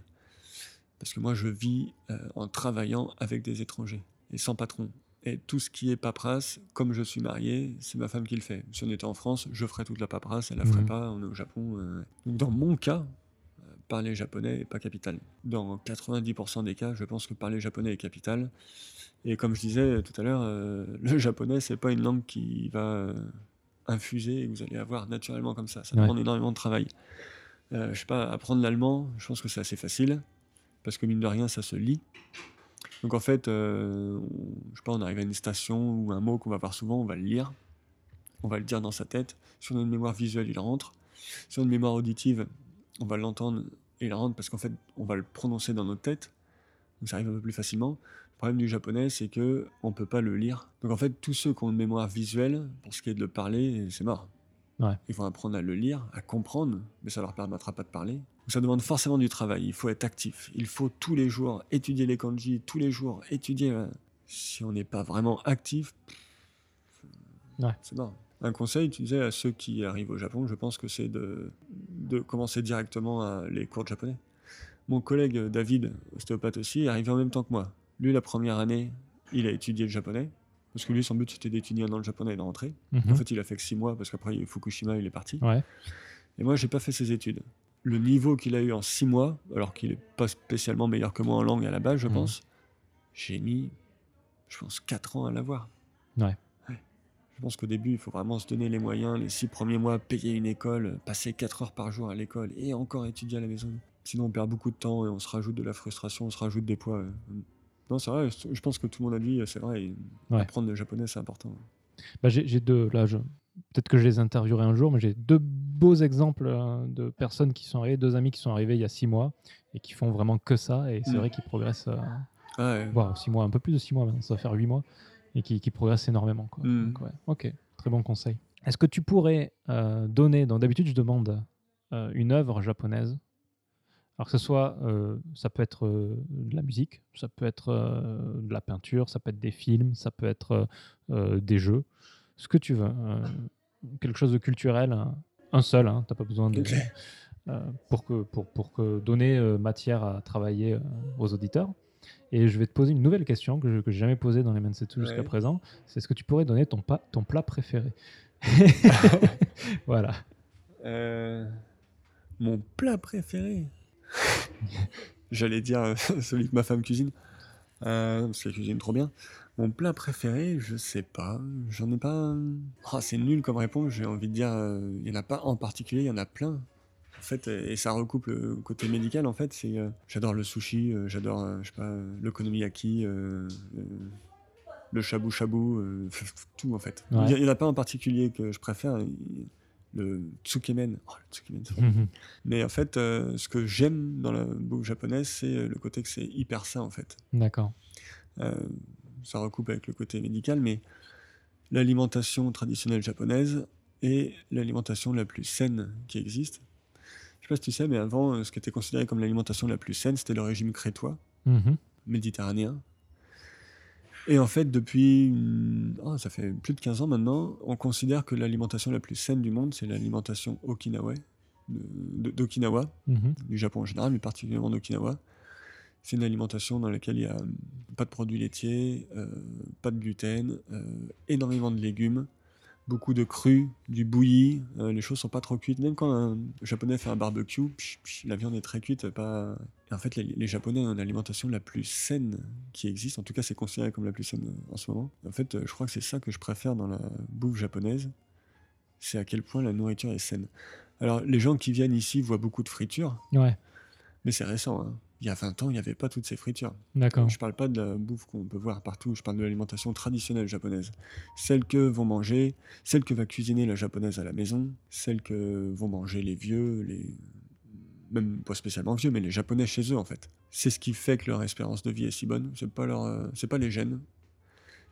Speaker 2: Parce que moi, je vis euh, en travaillant avec des étrangers et sans patron. Et tout ce qui est paperasse, comme je suis marié, c'est ma femme qui le fait. Si on était en France, je ferais toute la paperasse, elle la ferait
Speaker 1: Mhm.
Speaker 2: pas, on est au Japon. euh. Donc, dans mon cas, euh, parler japonais est pas capital. Dans 90% des cas, je pense que parler japonais est capital. Et comme je disais tout à l'heure, euh, [laughs] le japonais, c'est pas une langue qui va euh, infuser et que vous allez avoir naturellement comme ça. Ça
Speaker 1: Ouais.
Speaker 2: demande énormément de travail. Euh, je sais pas, apprendre l'allemand, je pense que c'est assez facile, parce que mine de rien, ça se lit. Donc en fait, euh, je sais pas, on arrive à une station ou un mot qu'on va voir souvent, on va le lire, on va le dire dans sa tête. Si on a une mémoire visuelle, il rentre. Si on a une mémoire auditive, on va l'entendre et il rentre parce qu'en fait, on va le prononcer dans notre tête. Donc ça arrive un peu plus facilement. Le problème du japonais, c'est que on peut pas le lire. Donc en fait, tous ceux qui ont une mémoire visuelle, pour ce qui est de le parler, c'est mort.
Speaker 1: Ouais.
Speaker 2: Ils vont apprendre à le lire, à comprendre, mais ça leur permettra pas de parler. Ça demande forcément du travail. Il faut être actif. Il faut tous les jours étudier les kanji, tous les jours étudier. euh, Si on n'est pas vraiment actif,
Speaker 1: Ouais.
Speaker 2: c'est mort. Un conseil, tu disais à ceux qui arrivent au Japon, je pense que c'est de, de commencer directement à les cours de japonais. Mon collègue euh, David, ostéopathe aussi, est arrivé en même temps que moi. Lui, la première année, il a étudié le japonais. Parce que lui, son but, c'était d'étudier un an le japonais et de rentrer.
Speaker 1: Mhm.
Speaker 2: En fait, il a fait que six mois, parce qu'après, il y a eu Fukushima, il est parti.
Speaker 1: Ouais.
Speaker 2: Et moi, j'ai pas fait ses études. Le niveau qu'il a eu en six mois, alors qu'il est pas spécialement meilleur que moi en langue à la base, je
Speaker 1: Mhm.
Speaker 2: pense, j'ai mis, je pense, quatre ans à l'avoir.
Speaker 1: Ouais.
Speaker 2: Ouais. Je pense qu'au début, il faut vraiment se donner les moyens, les six premiers mois, payer une école, passer quatre heures par jour à l'école et encore étudier à la maison. Sinon, on perd beaucoup de temps et on se rajoute de la frustration, on se rajoute des poids. euh. Non, c'est vrai, je pense que tout le monde a dit, c'est vrai,
Speaker 1: Ouais.
Speaker 2: apprendre le japonais, c'est important.
Speaker 1: Bah, j'ai j'ai deux. Là, je- peut-être que je les interviewerai un jour, mais j'ai deux beaux exemples euh, de personnes qui sont arrivées, deux amis qui sont arrivés il y a six mois et qui font vraiment que ça. Et c'est
Speaker 2: Mm.
Speaker 1: vrai qu'ils progressent. euh,
Speaker 2: Ah ouais.
Speaker 1: six mois, un peu plus de six mois maintenant, ça va faire huit mois, et qui, qui progresse énormément. Quoi.
Speaker 2: Mm.
Speaker 1: Donc, ouais, ok, très bon conseil. Est-ce que tu pourrais euh, donner, donc d'habitude je demande euh, une œuvre japonaise, alors que ce soit, euh, ça peut être euh, de la musique, ça peut être euh, de la peinture, ça peut être des films, ça peut être des jeux, ce que tu veux, euh, quelque chose de culturel, un, un seul, hein, t'as pas besoin de...
Speaker 2: Ok.
Speaker 1: euh, pour, que, pour, pour que donner euh, matière à travailler euh, aux auditeurs. Et je vais te poser une nouvelle question que je n'ai jamais posée dans les Mensetsu jusqu'à
Speaker 2: Ouais.
Speaker 1: présent. C'est est-ce que tu pourrais donner ton, pa- ton plat préféré? [laughs] Voilà.
Speaker 2: Mon plat préféré? [laughs] J'allais dire [laughs] celui que ma femme cuisine. Parce qu'elle cuisine trop bien. Mon plat préféré, je sais pas. J'en ai pas. Ah, c'est nul comme réponse. J'ai envie de dire, euh, il y en a pas en particulier, il y en a plein. En fait, euh, et ça recoupe le côté médical. En fait, c'est. euh, j'adore le sushi. euh, j'adore, je sais pas, l'okonomiyaki. le shabu shabu, tout en fait. Il y, en a pas en particulier que je préfère. Le tsukemen. Oh, le tsukemen.
Speaker 1: Mhm.
Speaker 2: Mais en fait, ce que j'aime dans la bouffe japonaise, c'est le côté que c'est hyper sain en fait.
Speaker 1: D'accord.
Speaker 2: Euh, ça recoupe avec le côté médical, mais l'alimentation traditionnelle japonaise est l'alimentation la plus saine qui existe. Je sais pas si tu sais, mais avant, ce qui était considéré comme l'alimentation la plus saine, c'était le régime crétois,
Speaker 1: Mhm.
Speaker 2: méditerranéen. Et en fait, depuis, ah, ça fait plus de 15 ans maintenant, on considère que l'alimentation la plus saine du monde, c'est l'alimentation okinawa, d'Okinawa,
Speaker 1: Mhm.
Speaker 2: du Japon en général, mais particulièrement d'Okinawa. C'est une alimentation dans laquelle il n'y a euh, pas de produits laitiers, euh, pas de gluten, euh, énormément de légumes, beaucoup de crus, du bouilli, euh, les choses sont pas trop cuites. Même quand un japonais fait un barbecue, psh, psh, la viande est très cuite. Pas... Et en fait, les, les japonais ont l'alimentation la plus saine qui existe. En tout cas, c'est considéré comme la plus saine en ce moment. En fait, je crois que c'est ça que je préfère dans la bouffe japonaise. C'est à quel point la nourriture est saine. Alors, les gens qui viennent ici voient beaucoup de friture,
Speaker 1: Ouais.
Speaker 2: mais c'est récent. hein. Il y a 20 ans, il n'y avait pas toutes ces fritures.
Speaker 1: D'accord.
Speaker 2: Je parle pas de la bouffe qu'on peut voir partout, je parle de l'alimentation traditionnelle japonaise. Celle que vont manger, celle que va cuisiner la japonaise à la maison, celle que vont manger les vieux, les même pas spécialement vieux, mais les japonais chez eux en fait. C'est ce qui fait que leur espérance de vie est si bonne. C'est pas leur, euh, c'est pas les gènes.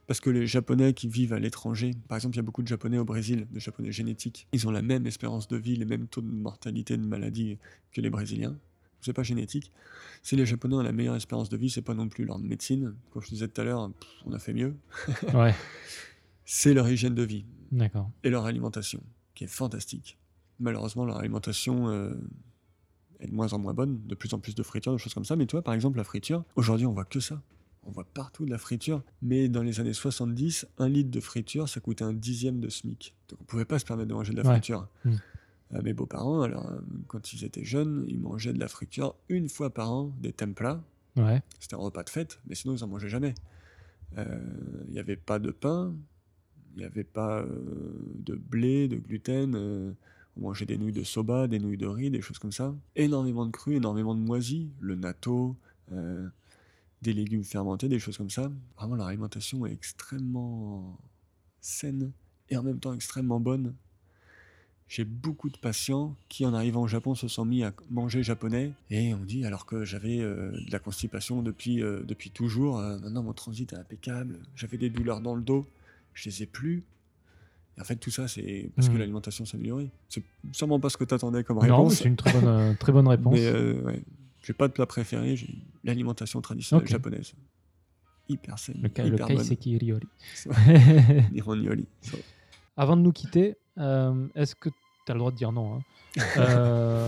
Speaker 2: Parce que les japonais qui vivent à l'étranger, par exemple, il y a beaucoup de japonais au Brésil, de japonais génétiques, ils ont la même espérance de vie, les mêmes taux de mortalité de maladie que les brésiliens. C'est pas génétique. Si les japonais ont la meilleure espérance de vie, c'est pas non plus leur médecine. Comme je disais tout à l'heure, on a fait mieux. [laughs]
Speaker 1: Ouais,
Speaker 2: C'est leur hygiène de vie
Speaker 1: d'accord.
Speaker 2: et leur alimentation, qui est fantastique. Malheureusement, leur alimentation euh, est de moins en moins bonne, de plus en plus de fritures, de choses comme ça. Mais toi, par exemple, la friture, aujourd'hui, on voit que ça. On voit partout de la friture. Mais dans les années 70, un litre de friture, ça coûtait un dixième de SMIC. Donc on pouvait pas se permettre de manger de la
Speaker 1: Ouais.
Speaker 2: friture.
Speaker 1: Mm.
Speaker 2: Euh, mes beaux-parents, alors, euh, quand ils étaient jeunes, ils mangeaient de la friture une fois par an, des templas.
Speaker 1: Ouais,
Speaker 2: C'était un repas de fête, mais sinon ils en mangeaient jamais. Euh, Il n'y avait pas de pain, il n'y avait pas de blé, de gluten. on mangeait des nouilles de soba, des nouilles de riz, des choses comme ça. Énormément de cru, énormément de moisis, le natto, des légumes fermentés, des choses comme ça. Vraiment, leur alimentation est extrêmement saine et en même temps extrêmement bonne. J'ai beaucoup de patients qui, en arrivant au Japon, se sont mis à manger japonais. Et on dit, alors que j'avais euh, de la constipation depuis, euh, depuis toujours, euh, maintenant mon transit est impeccable, j'avais des douleurs dans le dos, je les ai plus. Et en fait, tout ça, c'est parce que
Speaker 1: Mhm.
Speaker 2: l'alimentation s'est améliorée. C'est sûrement pas ce que tu attendais comme
Speaker 1: non,
Speaker 2: réponse.
Speaker 1: c'est une très bonne, euh, très bonne réponse.
Speaker 2: mais ouais, j'ai pas de plat préféré, j'ai l'alimentation traditionnelle japonaise. Hyper saine,
Speaker 1: le, kaiseki ryori.
Speaker 2: Nihoniori. So-
Speaker 1: Avant de nous quitter, euh, est-ce que tu as le droit de dire non hein Euh,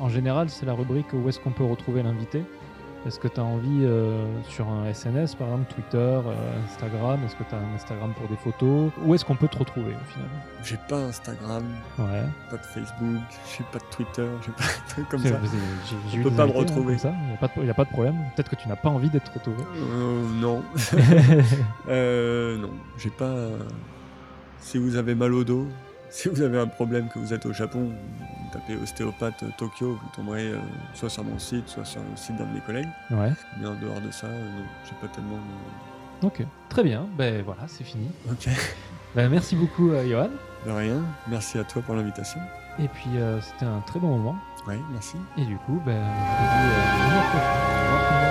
Speaker 1: En général, c'est la rubrique où est-ce qu'on peut retrouver l'invité. Est-ce que tu as envie euh, sur un SNS, par exemple, Twitter, euh, Instagram Est-ce que tu as un Instagram pour des photos? Où est-ce qu'on peut te retrouver au final?
Speaker 2: J'ai pas Instagram,
Speaker 1: Ouais.
Speaker 2: pas de Facebook, j'ai pas de Twitter, j'ai pas de trucs comme ça. peut
Speaker 1: des
Speaker 2: pas me
Speaker 1: hein,
Speaker 2: retrouver.
Speaker 1: comme ça, Il n'y a, pas de- y a pas de problème. Peut-être que tu n'as pas envie d'être retrouvé.
Speaker 2: Euh, non. [laughs] Euh, non, j'ai pas. Euh, Si vous avez mal au dos, [laughs] si vous avez un problème que vous êtes au Japon, vous tapez ostéopathe euh, Tokyo, vous tomberez euh, soit sur mon site, soit sur le site d'un de mes collègues.
Speaker 1: Ouais.
Speaker 2: Mais en dehors de ça, euh, j'ai pas tellement. de-
Speaker 1: Ok. Très bien. Ben voilà, c'est fini.
Speaker 2: Ok. [laughs]
Speaker 1: Ben, merci beaucoup, euh, Johan.
Speaker 2: De rien. Merci à toi pour l'invitation.
Speaker 1: Et puis, euh, c'était un très bon moment.
Speaker 2: Oui, merci.
Speaker 1: Et du coup, ben, je vous dis euh, à